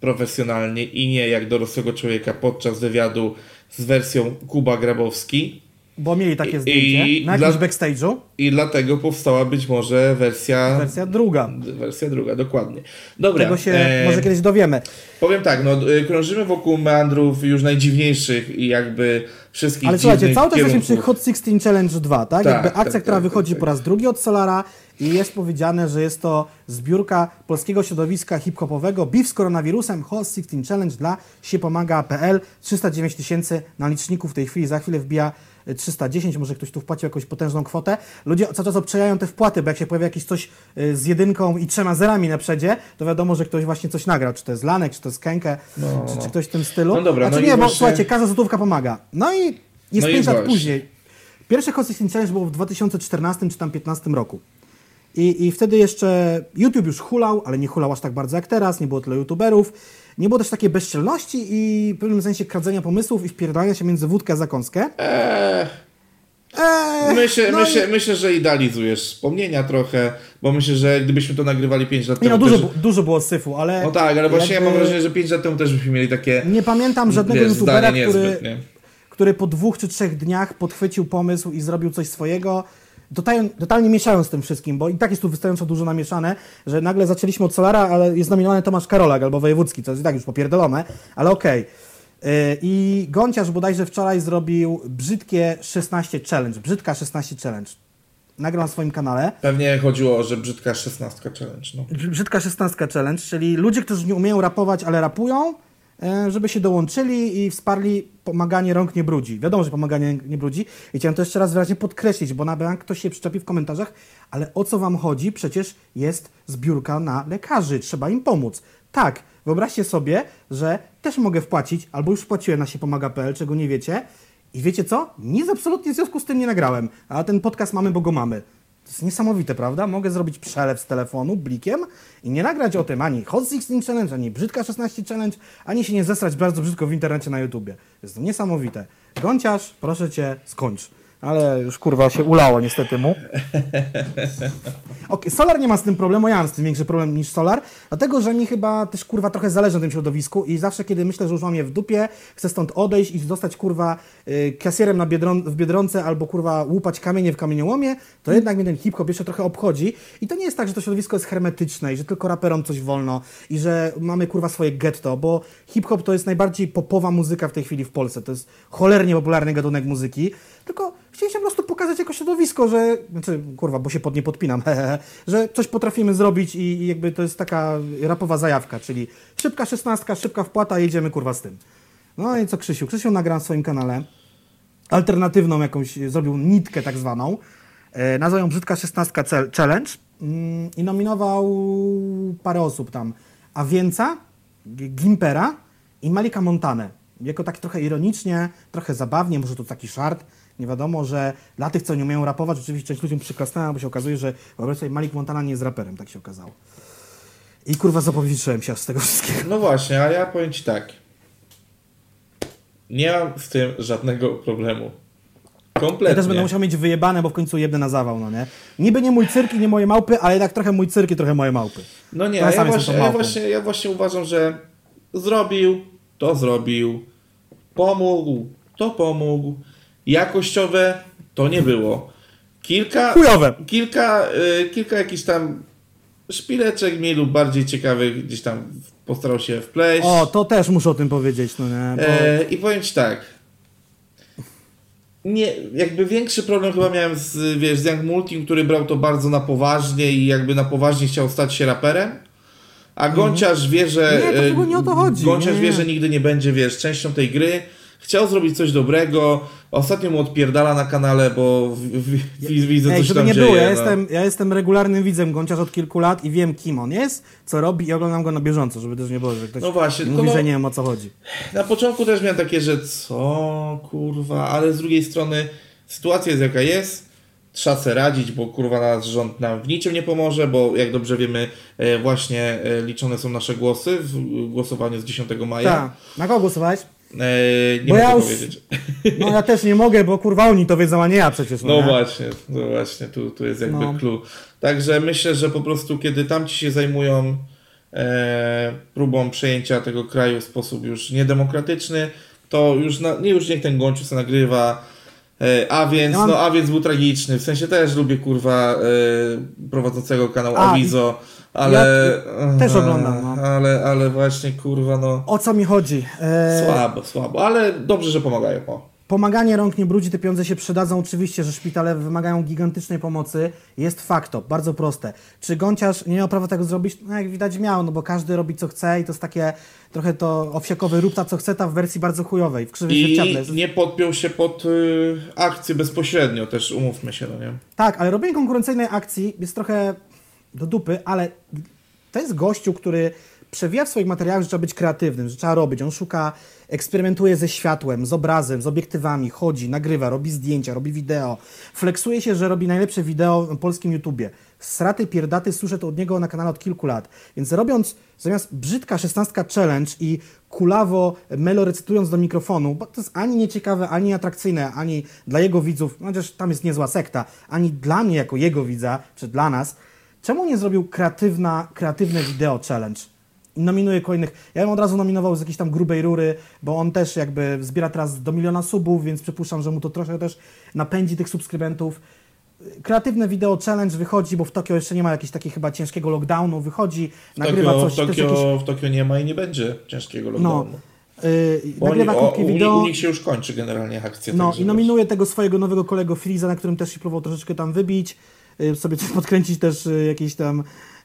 profesjonalnie i nie jak dorosłego człowieka podczas wywiadu z wersją Kuba Grabowski Bo mieli takie zdjęcie i na dla- jakimś backstage'u. i dlatego powstała być może wersja Wersja druga. wersja druga, dokładnie. Dobra, Tego się e, może kiedyś dowiemy. powiem tak, no y, krążymy wokół meandrów już najdziwniejszych i jakby wszystkich Ale słuchajcie, cały czas jesteśmy przy. Hot 16 Challenge 2, tak? Tak, Jakby tak, akcja, tak, która tak, wychodzi tak. po raz drugi od Solara i jest powiedziane, że jest to zbiórka polskiego środowiska hip-hopowego Beef z koronawirusem Hot 16 Challenge dla siepomaga.pl 309 tysięcy na liczniku w tej chwili, za chwilę wbija 310, może ktoś tu wpłacił jakąś potężną kwotę. Ludzie cały czas obczajają te wpłaty, bo jak się pojawia jakieś coś y, z jedynką i trzema zerami na przedzie, to wiadomo, że ktoś właśnie coś nagrał, czy to jest Lanek, czy to jest Kenke, No, czy, no. czy ktoś w tym stylu. No dobra, znaczy no nie, bo właśnie- słuchajcie, każda złotówka pomaga. No i jest No i 5 lat później. Pierwsze 16 Challenge było w 2014 czy tam 2015 roku. I, I wtedy jeszcze YouTube już hulał, ale nie hulał aż tak bardzo jak teraz, nie było tyle YouTuberów. Nie było też takiej bezczelności i w pewnym sensie kradzenia pomysłów i wpierdania się między wódkę a zakąskę. Eee, Eee, myślę, no myślę, i- myślę, że idealizujesz wspomnienia trochę, bo myślę, że gdybyśmy to nagrywali 5 lat Nie no, temu... dużo, też... dużo było syfu, ale... No tak, ale właśnie ja jakby mam wrażenie, że 5 lat temu też byśmy mieli takie Nie pamiętam żadnego wiesz, YouTubera, który, niezbyt, który po dwóch czy trzech dniach podchwycił pomysł i zrobił coś swojego. Totalnie, totalnie mieszając z tym wszystkim, bo i tak jest tu wystarczająco dużo namieszane, że nagle zaczęliśmy od Solara, ale jest nominowany Tomasz Karolak albo Wojewódzki, co jest i tak już popierdolone, ale okej. Yy, I Gąciarz bodajże wczoraj zrobił brzydkie 16 challenge, brzydka 16 challenge. Nagrał na swoim kanale. Pewnie chodziło o, że brzydka 16 challenge, no. Brzydka 16 challenge, czyli ludzie, którzy nie umieją rapować, ale rapują, żeby się dołączyli i wsparli pomaganie rąk nie brudzi. Wiadomo, że pomaganie nie brudzi i chciałem to jeszcze raz wyraźnie podkreślić, bo na bank ktoś się przyczepi w komentarzach, ale o co wam chodzi? Przecież jest zbiórka na lekarzy, trzeba im pomóc. Tak, wyobraźcie sobie, że też mogę wpłacić, albo już wpłaciłem na siepomaga.pl, czego nie wiecie, I wiecie co? Nic absolutnie w związku z tym nie nagrałem, a ten podcast mamy, bo go mamy. To jest niesamowite, prawda? Mogę zrobić przelew z telefonu blikiem i nie nagrać o tym ani Hot 16 Challenge, ani Brzydka 16 Challenge, ani się nie zesrać bardzo brzydko w internecie na YouTubie. Jest to niesamowite. Gąciarz, proszę Cię, skończ. Ale już kurwa się ulało niestety mu. Okay, Solar nie ma z tym problemu, ja mam z tym większy problem niż Solar, dlatego że mi chyba też kurwa trochę zależy na tym środowisku i zawsze kiedy myślę, że już mam je w dupie, chcę stąd odejść i zostać kurwa y, kasjerem na biedron w Biedronce albo kurwa łupać kamienie w kamieniołomie, to jednak mnie ten hip-hop jeszcze trochę obchodzi. I to nie jest tak, że to środowisko jest hermetyczne i że tylko raperom coś wolno i że mamy kurwa swoje getto, bo hip-hop to jest najbardziej popowa muzyka w tej chwili w Polsce, to jest cholernie popularny gatunek muzyki, tylko chcieliśmy po prostu pokazać jako środowisko, że, znaczy, kurwa, bo się pod nie podpinam, że coś potrafimy zrobić i, jakby to jest taka rapowa zajawka, czyli szybka szesnastka, szybka wpłata, jedziemy kurwa z tym. No i co Krzysiu? Krzysiu nagrał na swoim kanale alternatywną jakąś, zrobił nitkę tak zwaną, e, nazwał ją Brzydka szesnastka Challenge mm, i nominował parę osób tam, a Więca, Gimpera i Malika Montanę. Jako tak trochę ironicznie, trochę zabawnie, może to taki żart, nie wiadomo, że dla tych, co nie umieją rapować, oczywiście część ludziom przyklasnęła, bo się okazuje, że wyobraź sobie, Malik Montana nie jest raperem, tak się okazało. I kurwa zapowietrzyłem się z tego wszystkiego. No właśnie, a ja powiem Ci tak. Nie mam z tym żadnego problemu. Kompletnie. Ja też będę musiał mieć wyjebane, bo w końcu jebnę na zawał, no nie? Niby nie mój cyrk i nie moje małpy, ale jednak trochę mój cyrk i trochę moje małpy. No nie, ja właśnie, ja, właśnie, ja właśnie uważam, że zrobił, to zrobił, pomógł, to pomógł jakościowe to nie było. Kilka, Chujowe. kilka, y, kilka jakichś tam szpileczek mniej lub bardziej ciekawych gdzieś tam postarał się wpleść. O, to też muszę o tym powiedzieć, no nie? Bo... E, I powiem Ci tak. Nie, jakby większy problem chyba miałem z, wiesz, z Young Multim, który brał to bardzo na poważnie i jakby na poważnie chciał stać się raperem. A mhm. Gąciarz wie, że. Nie, to nie o to chodzi. Gąciarz nie. wie, że nigdy nie będzie, wiesz, częścią tej gry chciał zrobić coś dobrego. Ostatnio mu odpierdala na kanale, bo widzę Ej, coś tam nie dzieje, było, ja, no. jestem, ja jestem regularnym widzem Gąciarz od kilku lat i wiem kim on jest, co robi i oglądam go na bieżąco, żeby też nie było, że ktoś no właśnie, mówi, no, że nie wiem o co chodzi. Na początku też miałem takie, że co kurwa, ale z drugiej strony sytuacja jest jaka jest, trzeba sobie radzić, bo kurwa nas rząd nam w niczym nie pomoże, bo jak dobrze wiemy, e, właśnie e, liczone są nasze głosy w głosowaniu z 10 maja. Tak. Na kogo głosowałeś? Eee, nie bo mogę ja powiedzieć. No ja też nie mogę, bo kurwa oni to wiedzą, a nie ja przecież. No, no właśnie, no właśnie, tu, tu jest jakby no. clue. Także myślę, że po prostu kiedy tamci się zajmują e, próbą przejęcia tego kraju w sposób już niedemokratyczny, to już, na, nie już niech ten Gonciu nagrywa, e, a więc, ja mam... no a więc był tragiczny, w sensie też lubię kurwa e, prowadzącego kanał a, Avizo, ale... Ja też oglądam, no. Ale, ale właśnie, kurwa, no... O co mi chodzi? E... Słabo, słabo, ale dobrze, że pomagają, o. Pomaganie rąk nie brudzi, te pieniądze się przydadzą. Oczywiście, że szpitale wymagają gigantycznej pomocy. Jest fakto, bardzo proste. Czy Gąciarz nie miał prawa tego zrobić? No jak widać miał, no bo każdy robi co chce i to jest takie trochę to owsiakowy rób ta co chce, ta w wersji bardzo chujowej, w krzywej I nie podpiął się pod y, akcję bezpośrednio też, umówmy się, no nie? Tak, ale robienie konkurencyjnej akcji jest trochę do dupy, ale to jest gościu, który przewija w swoich materiałach, że trzeba być kreatywnym, że trzeba robić. On szuka, eksperymentuje ze światłem, z obrazem, z obiektywami, chodzi, nagrywa, robi zdjęcia, robi wideo. Flexuje się, że robi najlepsze wideo w polskim YouTubie. Sraty, pierdaty słyszę to od niego na kanale od kilku lat. Więc robiąc zamiast brzydka szesnastka challenge i kulawo melo recytując do mikrofonu, bo to jest ani nieciekawe, ani atrakcyjne, ani dla jego widzów, chociaż tam jest niezła sekta, ani dla mnie jako jego widza, czy dla nas, Czemu nie zrobił kreatywna, kreatywne wideo challenge? I nominuje kolejnych. Ja bym od razu nominował z jakiejś tam grubej rury, bo on też jakby zbiera teraz do miliona subów, więc przypuszczam, że mu to trochę też napędzi tych subskrybentów. Kreatywne wideo challenge wychodzi, bo w Tokio jeszcze nie ma jakiegoś takiego chyba ciężkiego lockdownu, wychodzi, w nagrywa Tokio, coś. W Tokio, jakieś... w Tokio nie ma i nie będzie ciężkiego no, lockdownu. No. Yy, nagrywa oni, krótkie o, wideo. U nich się już kończy generalnie akcja. No i nominuje tego swojego nowego kolego Freeza, na którym też się próbował troszeczkę tam wybić. Y, sobie podkręcić też y, jakieś tam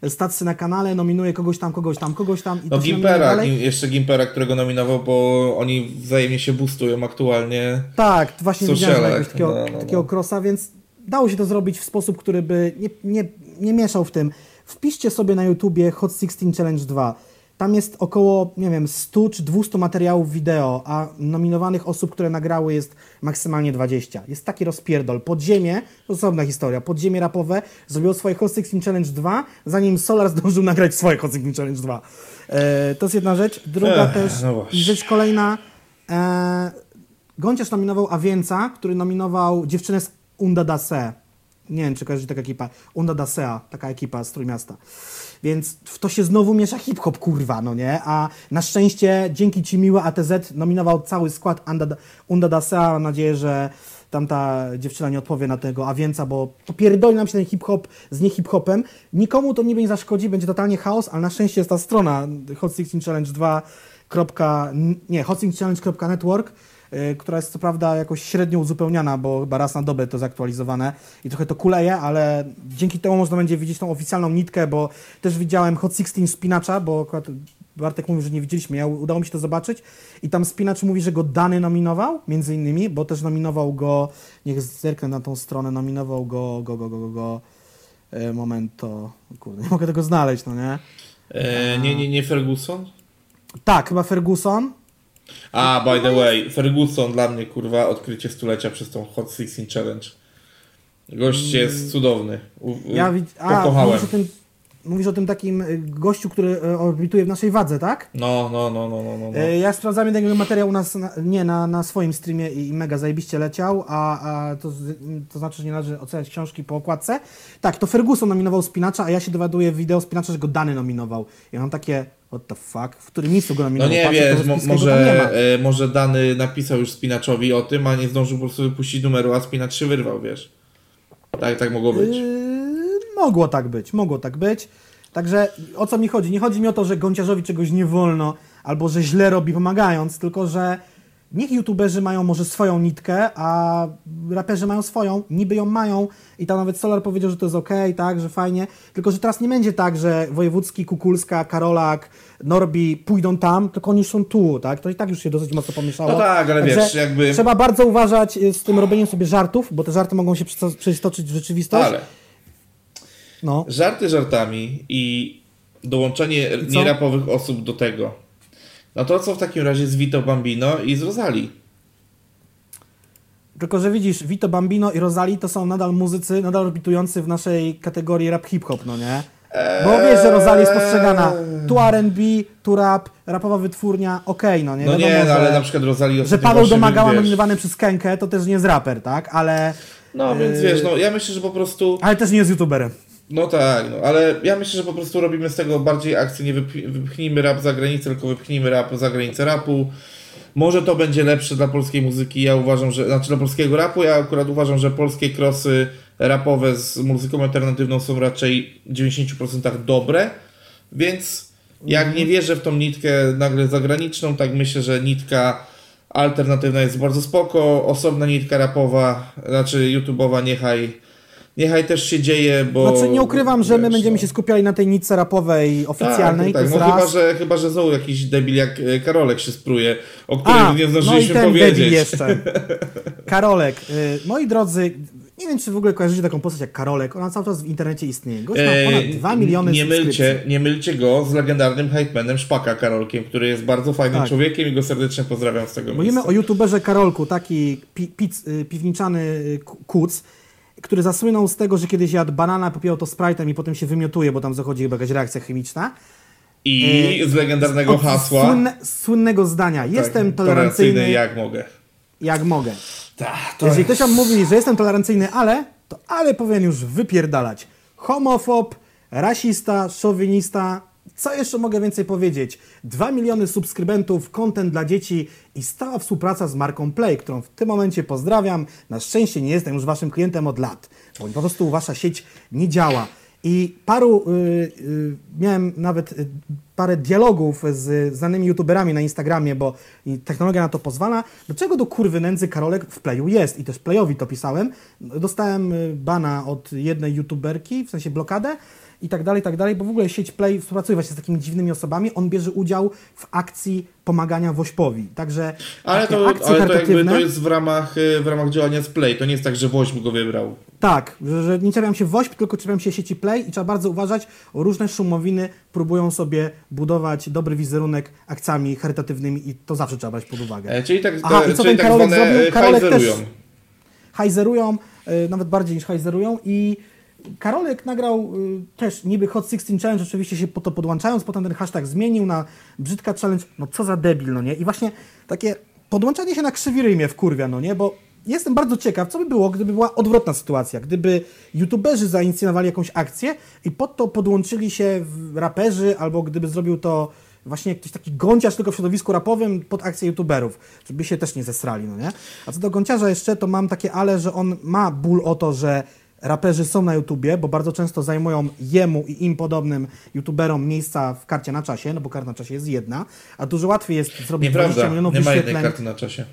stacje na kanale, nominuje kogoś tam, kogoś tam, kogoś tam. I no Gimpera, jeszcze Gimpera, którego nominował, bo oni wzajemnie się boostują aktualnie. Tak, właśnie widziałem jakiegoś takiego, no, no, no. takiego crossa, więc dało się to zrobić w sposób, który by nie, nie, nie mieszał w tym. Wpiszcie sobie na YouTubie Hot 16 Challenge 2 tam jest około, nie wiem, 100 czy 200 materiałów wideo, a nominowanych osób, które nagrały jest maksymalnie 20. Jest taki rozpierdol. Podziemie, to osobna historia, podziemie rapowe zrobiło swoje Hot 16 Challenge 2, zanim Solar zdążył nagrać swoje Hot 16 Challenge 2. E, to jest jedna rzecz. Druga Ech, też, no rzecz kolejna, e, Gąciarz nominował Awieńca, który nominował dziewczynę z Unda da Se. Nie wiem, czy kojarzycie taka ekipa. Unda da Sea, taka ekipa z Trójmiasta. Więc w to się znowu miesza hip-hop, kurwa, no nie? A na szczęście dzięki Ci miły ATZ nominował cały skład Unda, da- Unda da Sea. Mam nadzieję, że tamta dziewczyna nie odpowie na tego Awieńca, bo popierdoli nam się ten hip-hop z nie hip-hopem. Nikomu to niby nie zaszkodzi, będzie totalnie chaos, ale na szczęście jest ta strona Hot 16 Challenge 2. Kropka, nie, hot16challenge.network y, która jest co prawda jakoś średnio uzupełniana, bo chyba raz na dobę to zaktualizowane i trochę to kuleje, ale dzięki temu można będzie widzieć tą oficjalną nitkę, bo też widziałem Hot 16 spinacza, bo akurat Bartek mówił, że nie widzieliśmy, ja udało mi się to zobaczyć i tam spinacz mówi, że go Dany nominował, między innymi, bo też nominował go, niech zerknę na tą stronę, nominował go, go, go, go, go, go e, momento, kurde, nie mogę tego znaleźć, no nie? E, nie, nie, nie Ferguson? Tak, chyba Ferguson, A, by the way, Ferguson dla mnie, kurwa, odkrycie stulecia przez tą Hot 16 Challenge. Gość jest cudowny. U, Mm. Ja widz... A, pokochałem. o, tym, mówisz o tym takim y, gościu, który y, orbituje w naszej wadze, tak? No, no, no, no, no, no. no. Y, Ja sprawdzałem jeden materiał u nas, na, nie, na, na swoim streamie i mega zajebiście leciał, a, a to, to znaczy, że nie należy oceniać książki po okładce. Tak, to Ferguson nominował Spinacza, a ja się dowiaduję w wideo Spinacza, że go Dany nominował. I mam takie, what the fuck, w którym miejscu go No nominował? nie Patrzę, wiesz, może, e, może Dany napisał już Spinaczowi o tym, a nie zdążył po prostu wypuścić numeru, a Spinacz się wyrwał, wiesz. Tak, tak mogło być. Yy, mogło tak być, mogło tak być. Także o co mi chodzi? Nie chodzi mi o to, że gąciarzowi czegoś nie wolno, albo że źle robi pomagając, tylko że niech youtuberzy mają może swoją nitkę, a raperzy mają swoją, niby ją mają i tam nawet Solar powiedział, że to jest okej, tak, że fajnie, tylko że teraz nie będzie tak, że Wojewódzki, Kukulska, Karolak, Norbi pójdą tam, tylko oni już są tu, tak, to i tak już się dosyć mocno pomieszało. No tak, ale Także wiesz, jakby- Trzeba bardzo uważać y, z tym robieniem sobie żartów, bo te żarty mogą się przeistoczyć w rzeczywistość. Ale No. żarty żartami i dołączenie I nierapowych osób do tego. No to co w takim razie z Vito Bambino i z Rosali? Tylko, że widzisz, Vito Bambino i Rosali to są nadal muzycy, nadal orbitujący w naszej kategorii rap hip-hop, no nie? Bo wiesz, że Rosali jest postrzegana tu R&B, tu rap, rapowa wytwórnia, okej, no nie? No Wiadomo, nie, no, że, ale na przykład Rosali że Paweł Domagała nominowany przez Kenkę, to też nie jest raper, tak? Ale, No więc Yy. wiesz, no ja myślę, że po prostu... ale też nie jest youtuberem. No tak, no, ale ja myślę, że po prostu robimy z tego bardziej akcję, nie wyp- wypchnijmy rap za granicę, tylko wypchnijmy rap za granicę rapu. Może to będzie lepsze dla polskiej muzyki, ja uważam, że, znaczy dla polskiego rapu, ja akurat uważam, że polskie krosy rapowe z muzyką alternatywną są raczej w 90% dobre, więc jak nie wierzę w tą nitkę nagle zagraniczną, tak myślę, że nitka alternatywna jest bardzo spoko, osobna nitka rapowa, znaczy YouTube'owa niechaj, niechaj też się dzieje, bo... Znaczy nie ukrywam, że my wiesz, będziemy no. się skupiali na tej nitce rapowej oficjalnej, tak, to tak. jest No raz. chyba, że, chyba, że znowu jakiś debil jak e, Karolek się spruje, o którym A, nie no i zdążyliśmy ten powiedzieć. debil jeszcze. Karolek. Y, moi drodzy, nie wiem, czy w ogóle kojarzycie taką postać jak Karolek. Ona cały czas w internecie istnieje. Gość ma ponad 2 miliony E, nie mylcie, nie mylcie go z legendarnym hypemanem Szpaka Karolkiem, który jest bardzo fajnym Tak. człowiekiem i go serdecznie pozdrawiam z tego Mówimy miejsca. o youtuberze Karolku, taki pi, pic, y, piwniczany y, ku- kuc, który zasłynął z tego, że kiedyś jadł banana, popijał to Sprite'em i potem się wymiotuje, bo tam zachodzi chyba jakaś reakcja chemiczna. I z legendarnego Od hasła Słynne, słynnego zdania. Jestem tak, tolerancyjny jak mogę. jak mogę. Ta, Jeżeli ktoś wam mówi, że jestem tolerancyjny, ale, to ale powinien już wypierdalać. Homofob, rasista, szowinista. Co jeszcze mogę więcej powiedzieć? 2 miliony subskrybentów, content dla dzieci i stała współpraca z marką Play, którą w tym momencie pozdrawiam. Na szczęście nie jestem już waszym klientem od lat, bo po prostu wasza sieć nie działa. I paru, y, y, miałem nawet y, parę dialogów z znanymi youtuberami na Instagramie, bo technologia na to pozwala. Do czego do kurwy nędzy Karolek w Playu jest? I też Playowi to pisałem. Dostałem y, bana od jednej youtuberki, w sensie blokadę i tak dalej, i tak dalej, bo w ogóle sieć Play współpracuje właśnie z takimi dziwnymi osobami. On bierze udział w akcji pomagania Wośpowi. Także Ale to, akcje ale to jakby to jest w ramach, y, w ramach działania z Play. To nie jest tak, że Woźm go wybrał. Tak, że, że nie czepiam się WOŚP, tylko czepiam się sieci Play i trzeba bardzo uważać, różne szumowiny próbują sobie budować dobry wizerunek akcjami charytatywnymi i to zawsze trzeba brać pod uwagę. E, czyli tak, Aha, i co ten tak Karolek zrobił? e, Karolek też- hajzerują. y, nawet bardziej niż hajzerują i Karolek nagrał y, też niby Hot 16 Challenge, oczywiście się po to podłączając, potem ten hashtag zmienił na Brzydka Challenge, no co za debil, no nie? I właśnie takie podłączanie się na krzywi ryj mnie wkurwia, no nie? Bo jestem bardzo ciekaw, co by było, gdyby była odwrotna sytuacja, gdyby youtuberzy zainicjowali jakąś akcję i pod to podłączyli się raperzy, albo gdyby zrobił to właśnie jakiś taki gąciarz tylko w środowisku rapowym pod akcję youtuberów, żeby się też nie zesrali, no nie? A co do gąciarza jeszcze, to mam takie ale, że on ma ból o to, że raperzy są na YouTubie, bo bardzo często zajmują jemu i im podobnym youtuberom miejsca w karcie na czasie, no bo karta na czasie jest jedna, a dużo łatwiej jest zrobić 20 Nieprawda, milionów nie ma jednej karty na czasie.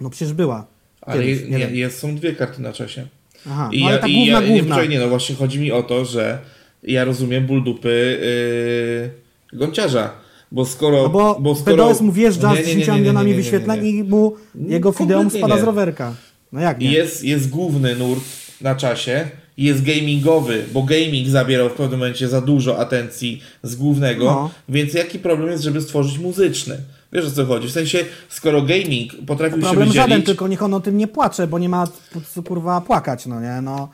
No przecież była. Ale Kiedyś, nie jest, są dwie karty na czasie. Aha, I no ale ja, ta i główna, ja, nie, główna. nie, no właśnie chodzi mi o to, że ja rozumiem ból dupy yy, gąciarza. Bo skoro. No bo, bo skoro... PDOS mu wjeżdża Nie, z nie, nie, 10 nie, nie, milionami wyświetleń i mu jego fideum Kompletnie spada nie. z rowerka. No jak nie? Jest, jest główny nurt na czasie, jest gamingowy, bo gaming zabierał w pewnym momencie za dużo atencji z głównego, No. więc jaki problem jest, żeby stworzyć muzyczny? Wiesz o co chodzi? W sensie, skoro gaming potrafił się Problem wydzielić... żaden, tylko niech on o tym nie płacze, bo nie ma kurwa płakać, no nie? No,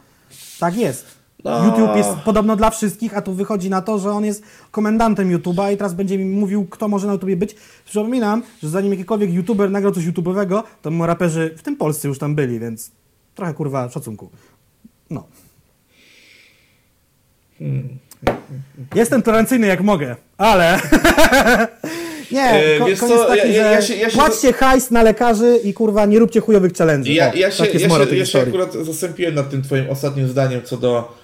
tak jest. No. YouTube jest podobno dla wszystkich, a tu wychodzi na to, że on jest komendantem YouTube'a i teraz będzie mi mówił, kto może na YouTubie być. Przypominam, że zanim jakikolwiek YouTuber nagrał coś YouTube'owego, to mu raperzy, w tym Polsce już tam byli, więc trochę kurwa szacunku. No. Jestem tolerancyjny jak mogę, ale... Nie, E, ko- wiesz koniec co, taki, ja- ja- że ja się- ja się- płaćcie hajs na lekarzy i kurwa nie róbcie chujowych challenge'ów. Ja, O, ja, się, tak ja, się, ja się akurat zastąpiłem nad tym twoim ostatnim zdaniem co do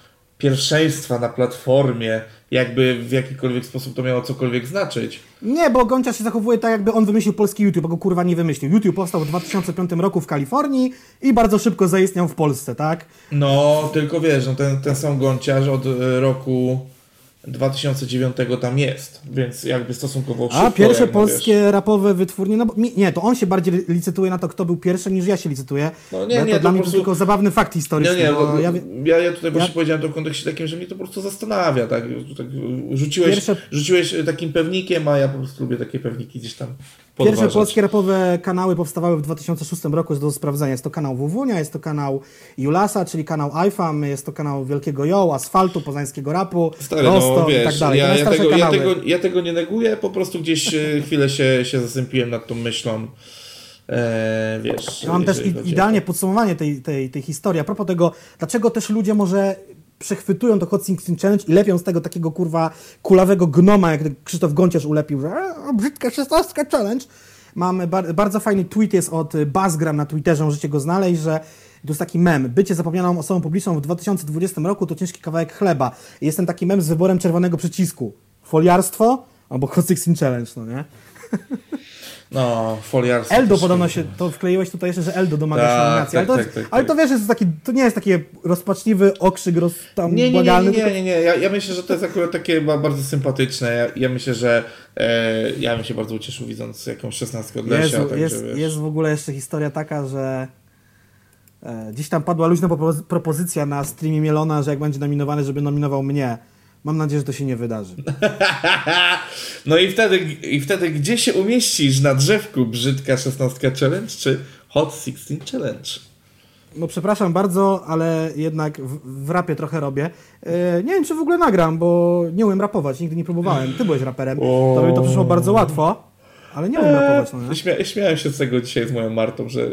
pierwszeństwa na platformie, jakby w jakikolwiek sposób to miało cokolwiek znaczyć. Nie, bo Goncia się zachowuje tak, jakby on wymyślił polski YouTube, a go kurwa nie wymyślił. YouTube powstał w 2005 roku w Kalifornii i bardzo szybko zaistniał w Polsce, tak? No, tylko wiesz, no ten, ten sam gąciarz od e, roku 2009 tam jest, więc jakby stosunkowo szybko. A pierwsze no, polskie rapowe wytwórnie, no bo nie, to on się bardziej licytuje na to, kto był pierwszy, niż ja się licytuję. No nie, nie, to to dla po mnie to prostu- tylko zabawny fakt Wiesz, historyczny. nie, nie, bo bo ja, ja, ja tutaj właśnie ja- powiedziałem to w kontekście takim, że mnie to po prostu zastanawia, tak? tak rzuciłeś, Pierwsze- rzuciłeś takim pewnikiem, a ja po prostu lubię takie pewniki gdzieś tam Pierwsze podważać. polskie rapowe kanały powstawały w 2006 roku, jest do sprawdzenia. Jest to kanał WWnia, jest to kanał Julasa, czyli kanał iFam, jest to kanał Wielkiego Jo, Asfaltu, Poznańskiego Rapu, Stary, Rosto no i wiesz, tak dalej. ja, ja, tego, ja, tego, ja tego nie neguję, po prostu gdzieś e, chwilę się, się zasępiłem nad tą myślą. E, wiesz, Ja mam też i- idealnie podsumowanie tej, tej, tej historii. A propos tego, dlaczego też ludzie może przechwytują to Hot Sixteen Challenge i lepią z tego takiego kurwa kulawego gnoma, jak Krzysztof Gonciarz ulepił, że "E, brzydka szesnastka challenge. Mam bar bardzo fajny tweet jest od y, Bazgram na Twitterze, możecie go znaleźć, że to jest taki mem. Bycie zapomnianą osobą publiczną w 2020 roku to ciężki kawałek chleba. Jest ten taki mem z wyborem czerwonego przycisku. Foliarstwo albo Hot Sixteen Challenge, no nie? No, foliarstwo. Eldo podobno się, to wkleiłeś tutaj jeszcze, że Eldo domaga Tak, się nominacji, ale, tak, to, tak, tak, ale tak. to wiesz, jest taki, to nie jest taki rozpaczliwy okrzyk roz, tam Nie, nie, nie, błagalny, nie, nie, nie, nie. Ja, ja myślę, że to jest akurat takie ba- bardzo sympatyczne. Ja, ja myślę, że e, ja bym się bardzo ucieszył widząc jakąś szesnastkę od Lesia. Jezu, także, jest, wiesz. jest w ogóle jeszcze historia taka, że e, gdzieś tam padła luźna propozy- propozycja na streamie Mielona, że jak będzie nominowany, żeby nominował mnie. Mam nadzieję, że to się nie wydarzy. No i wtedy, i wtedy gdzie się umieścisz na drzewku brzydka 16 challenge czy Hot 16 challenge? No przepraszam bardzo, ale jednak w, w rapie trochę robię. E, nie wiem, czy w ogóle nagram, bo nie umiem rapować, nigdy nie próbowałem. Ty byłeś raperem, to by to przyszło bardzo łatwo, ale nie umiem rapować. No, nie? Śmia śmiałem się z tego dzisiaj z moją Martą, że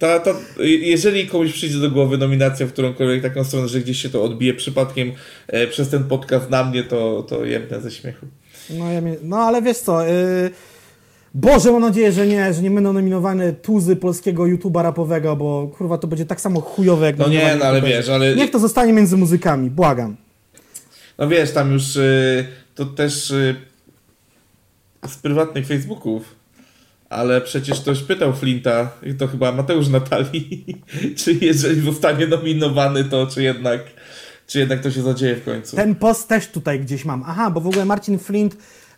ta, ta, jeżeli komuś przyjdzie do głowy nominacja w którąkolwiek taką stronę, że gdzieś się to odbije przypadkiem e, przez ten podcast na mnie, to, to jebnę ze śmiechu. No, ja mnie, no ale wiesz co, yy, Boże, mam nadzieję, że nie, że nie będą nominowane tuzy polskiego YouTube'a rapowego, bo kurwa to będzie tak samo chujowe jak No nie, no ale wiesz, ale- Niech to zostanie między muzykami, błagam. No wiesz, tam już y, to też y, z prywatnych Facebooków, ale przecież ktoś pytał Flinta, to chyba Mateusz Natalii, czy jeżeli zostanie nominowany, to czy jednak, czy jednak to się zadzieje w końcu. Ten post też tutaj gdzieś mam. Aha, bo w ogóle Marcin Flint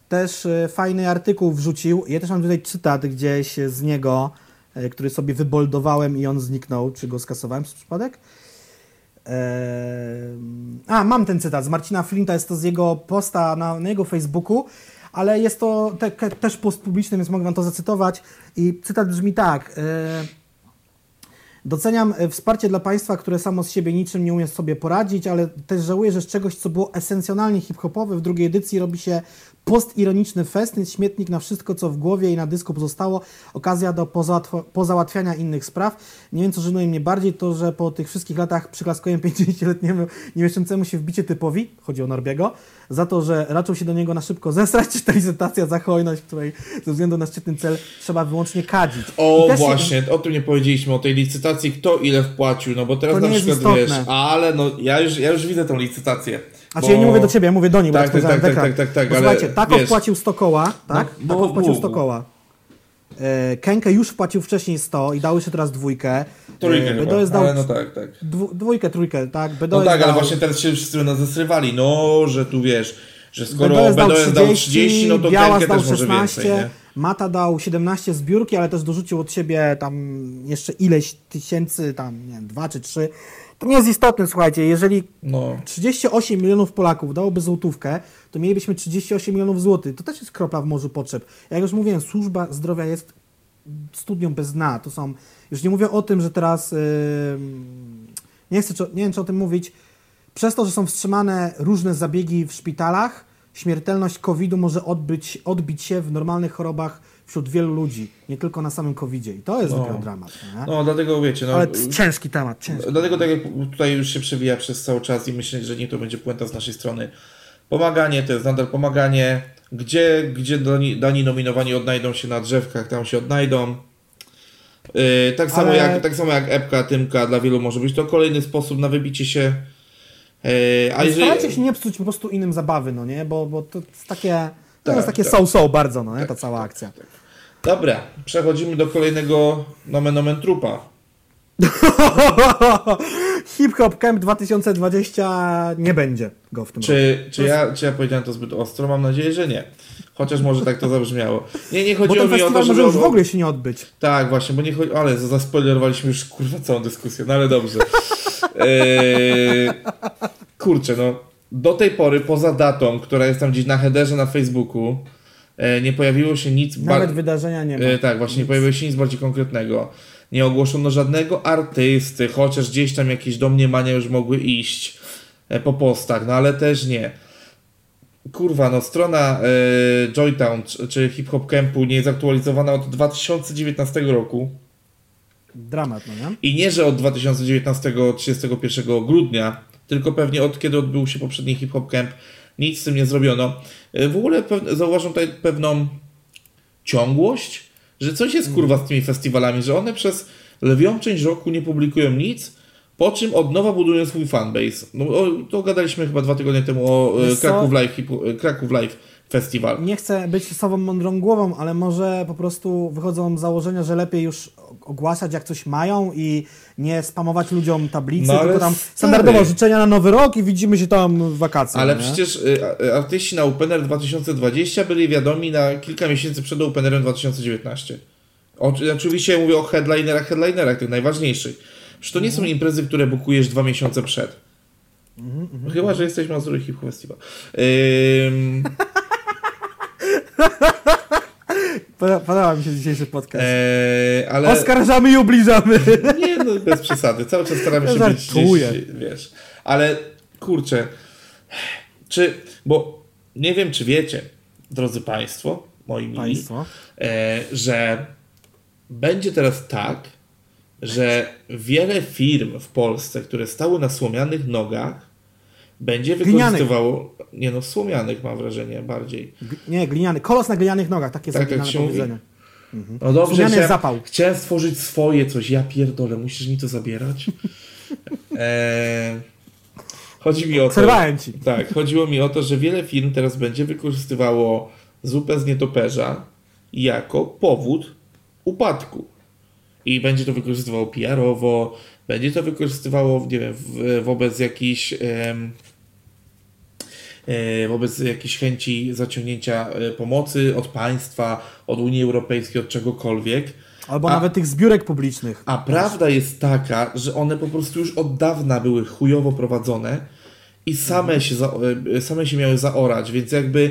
też y, fajny artykuł wrzucił. Ja też mam tutaj cytat gdzieś z niego. e, który sobie wyboldowałem i on zniknął, czy go skasowałem przez przypadek. A, mam ten cytat z Marcina Flinta, jest to z jego posta na, na jego Facebooku, ale jest to te, też post publiczny, więc mogę wam to zacytować. I cytat brzmi tak. E, Doceniam e, wsparcie dla państwa, które samo z siebie niczym nie umie sobie poradzić, ale też żałuję, że z czegoś, co było esencjonalnie hip-hopowe, w drugiej edycji robi się postironiczny festyn, śmietnik na wszystko, co w głowie i na dysku pozostało, okazja do pozałatwiania innych spraw. Nie wiem, co żenuje mnie bardziej, to, że po tych wszystkich latach przyklaskuję 50-letniemu niemieszczącemu się wbicie typowi, chodzi o Norbiego, za to, że raczył się do niego na szybko zesrać, czy ta licytacja za hojność, której ze względu na szczytny cel trzeba wyłącznie kadzić. O, właśnie, je... o tym nie powiedzieliśmy, o tej licytacji, kto ile wpłacił, no bo teraz na przykład wiesz, ale no ja już, ja już widzę tą licytację. Znaczy bo... ja nie mówię do ciebie, ja mówię do niej, tak, tak, tak, tak, tak, tak, tak, bo ale słuchajcie, Tako wpłacił 100 koła, tak? No, Tako wpłacił 100 koła. E, Kenke już wpłacił wcześniej 100 i dał jeszcze teraz dwójkę. Trójkę e, chyba, dał ale no tak, tak. dwójkę, trójkę, tak. no tak, dał... ale właśnie teraz się wszyscy nas zesrywali, no, że tu wiesz, że skoro BDS dał 30, dał 30 no to Białas Kenke też 16, może więcej, nie? Mata dał 17 zbiórki, ale też dorzucił od siebie tam jeszcze ileś tysięcy, tam nie wiem, dwa czy trzy to nie jest istotne, słuchajcie, jeżeli no. 38 milionów Polaków dałoby złotówkę, to mielibyśmy 38 milionów złotych. To też jest kropla w morzu potrzeb. Jak już mówiłem, służba zdrowia jest studnią bez dna. To są, już nie mówię o tym, że teraz, yy, nie, chcę, nie wiem czy o tym mówić, przez to, że są wstrzymane różne zabiegi w szpitalach, śmiertelność COVID-u może odbyć, odbić się w normalnych chorobach wśród wielu ludzi, nie tylko na samym COVID-zie. I to jest no. dopiero dramat. Nie? No, dlatego wiecie. No, Ale ciężki temat. Ciężki. Dlatego tak jak tutaj już się przewija przez cały czas i myślę, że nie to będzie puenta z naszej strony. Pomaganie to jest nadal pomaganie. Gdzie, gdzie dani, dani nominowani odnajdą się na drzewkach, tam się odnajdą. Yy, tak, samo Ale... jak, tak samo jak epka, tymka, dla wielu może być to kolejny sposób na wybicie się. Yy, a jeżeli... Starajcie się nie psuć po prostu innym zabawy, no nie? Bo, bo to jest takie, to tak, jest takie tak. so-so bardzo, no nie? Ta tak, cała tak, akcja. Tak, Dobra, przechodzimy do kolejnego nomen omen trupa. Hip Hop Camp 2020 nie będzie go w tym czy, roku. Czy ja, czy ja powiedziałem to zbyt ostro? Mam nadzieję, że nie. Chociaż może tak to zabrzmiało. Nie, nie chodziło mi o to, że... może już w ogóle się nie odbyć. Tak, właśnie, bo nie chodzi... Ale zaspoilerowaliśmy już kurwa całą dyskusję, no ale dobrze. eee... Kurczę, no. Do tej pory, poza datą, która jest tam gdzieś na headerze na Facebooku, E, nie pojawiło się nic... Nawet wydarzenia nie ma. E, tak, właśnie nic. nie pojawiło się nic bardziej konkretnego. Nie ogłoszono żadnego artysty, chociaż gdzieś tam jakieś domniemania już mogły iść e, po postach, no ale też nie. Kurwa, no strona e, Joytown czy Hip Hop Campu nie jest aktualizowana od 2019 roku. Dramat, no nie? I nie, że od 2019 31 grudnia, tylko pewnie od kiedy odbył się poprzedni Hip Hop Camp nic z tym nie zrobiono. E, w ogóle zauważam tutaj pewną ciągłość, że coś jest kurwa z tymi festiwalami, że one przez lwią część roku nie publikują nic, po czym od nowa budują swój fanbase. No, o, to gadaliśmy chyba dwa tygodnie temu o e, Kraków Live, e, Kraków Live Festival. Nie chcę być sobą mądrą głową, ale może po prostu wychodzą z założenia, że lepiej już ogłaszać jak coś mają i nie spamować ludziom tablicy, no, tylko tam standardowo życzenia na nowy rok i widzimy się tam w wakacje. Ale nie? przecież y, artyści na Opener 2020 byli wiadomi na kilka miesięcy przed Openerem 2019. O, oczywiście mówię o headlinerach, headlinerach, tych najważniejszych. Przecież to nie są imprezy, które bukujesz dwa miesiące przed. Mm -hmm, Chyba, że jesteś Mazury Hip Festival. Ym... Podoba mi się dzisiejszy podcast. Eee, ale... Oskarżamy i ubliżamy. Nie, no bez przesady. Cały czas staramy się ja być gdzieś, wiesz. Ale kurczę, czy, bo nie wiem, czy wiecie, drodzy Państwo, moi mili, Państwo. E, że będzie teraz tak, że wiele firm w Polsce, które stały na słomianych nogach, będzie wykorzystywało. Nie no, słomianych mam wrażenie bardziej. G nie, gliniany. Kolos na glinianych nogach, takie tak, jest tak powiedzenie. Mhm. No dobrze, chciałem, zapał. chciałem stworzyć swoje coś. Ja pierdolę, musisz mi to zabierać. eee, chodzi mi o to. Przerwałem ci. Tak, chodziło mi o to, że wiele firm teraz będzie wykorzystywało zupę z nietoperza jako powód upadku. I będzie to wykorzystywało PR-owo, będzie to wykorzystywało, nie wiem, wobec jakichś e, wobec jakiejś chęci zaciągnięcia e, pomocy od państwa, od Unii Europejskiej, od czegokolwiek. Albo A- nawet tych zbiórek publicznych. A prawda jest taka, że one po prostu już od dawna były chujowo prowadzone i same się, za, e, same się miały zaorać, więc jakby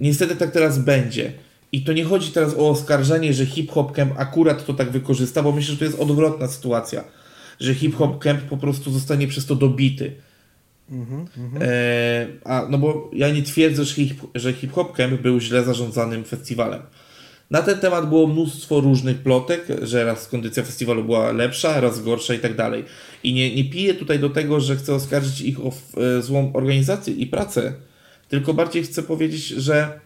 niestety tak teraz będzie. I to nie chodzi teraz o oskarżenie, że Hip Hop Camp akurat to tak wykorzysta, bo myślę, że to jest odwrotna sytuacja, że Hip Hop Camp po prostu zostanie przez to dobity. E, a, no bo ja nie twierdzę, że hip, że Hop Camp był źle zarządzanym festiwalem. Na ten temat było mnóstwo różnych plotek, że raz kondycja festiwalu była lepsza, raz gorsza i tak dalej. I nie, nie piję tutaj do tego, że chcę oskarżyć ich o e, złą organizację i pracę, tylko bardziej chcę powiedzieć, że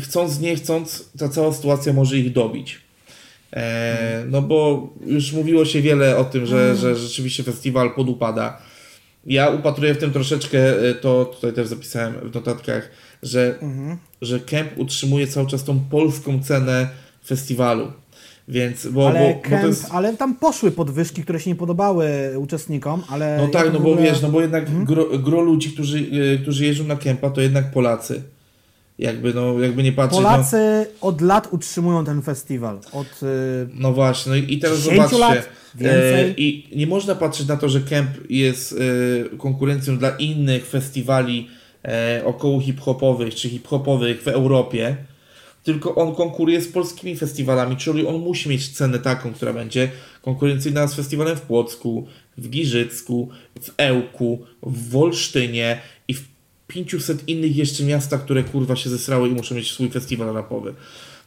chcąc, nie chcąc, ta cała sytuacja może ich dobić. E, no bo już mówiło się wiele o tym, że, że rzeczywiście festiwal podupada. Ja upatruję w tym troszeczkę, e, to tutaj też zapisałem w notatkach, że, że Camp utrzymuje cały czas tą polską cenę festiwalu. Więc, bo, ale, bo, bo Kemp, jest... ale tam poszły podwyżki, które się nie podobały uczestnikom, ale... No tak, jak no w bo ogóle- wiesz, no bo jednak gro, gro ludzi, którzy, e, którzy jeżdżą na Kempa, to jednak Polacy. Jakby, no, jakby nie patrzeć. No, Polacy od lat utrzymują ten festiwal. Od, y, No właśnie, no i i teraz 10 zobaczcie. lat? Więcej? E, I nie można patrzeć na to, że Camp jest e, konkurencją dla innych festiwali e, około hip-hopowych czy hip-hopowych w Europie, tylko on konkuruje z polskimi festiwalami, czyli on musi mieć cenę taką, która będzie konkurencyjna z festiwalem w Płocku, w Giżycku, w Ełku, w Wolsztynie 500 innych jeszcze miastach, które kurwa się zesrały i muszą mieć swój festiwal rapowy.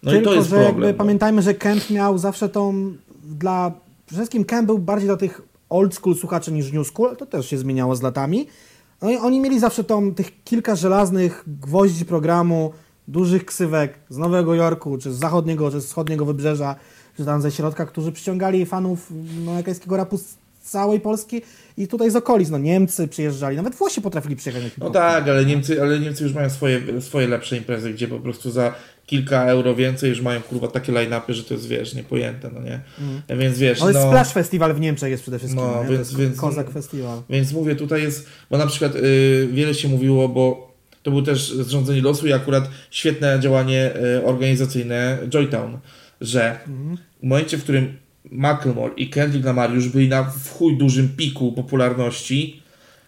No tylko, i to jest że problem. jakby pamiętajmy, że Kemp miał zawsze tą dla... Przede wszystkim Kemp był bardziej dla tych old school słuchaczy niż new school, to też się zmieniało z latami. No i oni mieli zawsze tą, tych kilka żelaznych gwoździ programu, dużych ksywek z Nowego Jorku, czy z zachodniego, czy z wschodniego wybrzeża, czy tam ze środka, którzy przyciągali fanów no, amerykańskiego rapu z całej Polski i tutaj z okolic. No Niemcy przyjeżdżali, nawet Włosi potrafili przyjechać na No tak, ale Niemcy, ale Niemcy już mają swoje, swoje lepsze imprezy, gdzie po prostu za kilka euro więcej już mają kurwa takie line-upy, że to jest wiesz, niepojęte, no nie? Więc wiesz, No, no, jest Splash Festival w Niemczech jest przede wszystkim, No, no, więc- to jest więc- Kozak Festival. więc mówię, tutaj jest, bo na przykład y, wiele się mówiło, bo to był też zrządzenie losu i akurat świetne działanie y, organizacyjne Joytown, że w momencie, w którym Macklemore i Kendrick Lamar już byli na w chuj dużym piku popularności,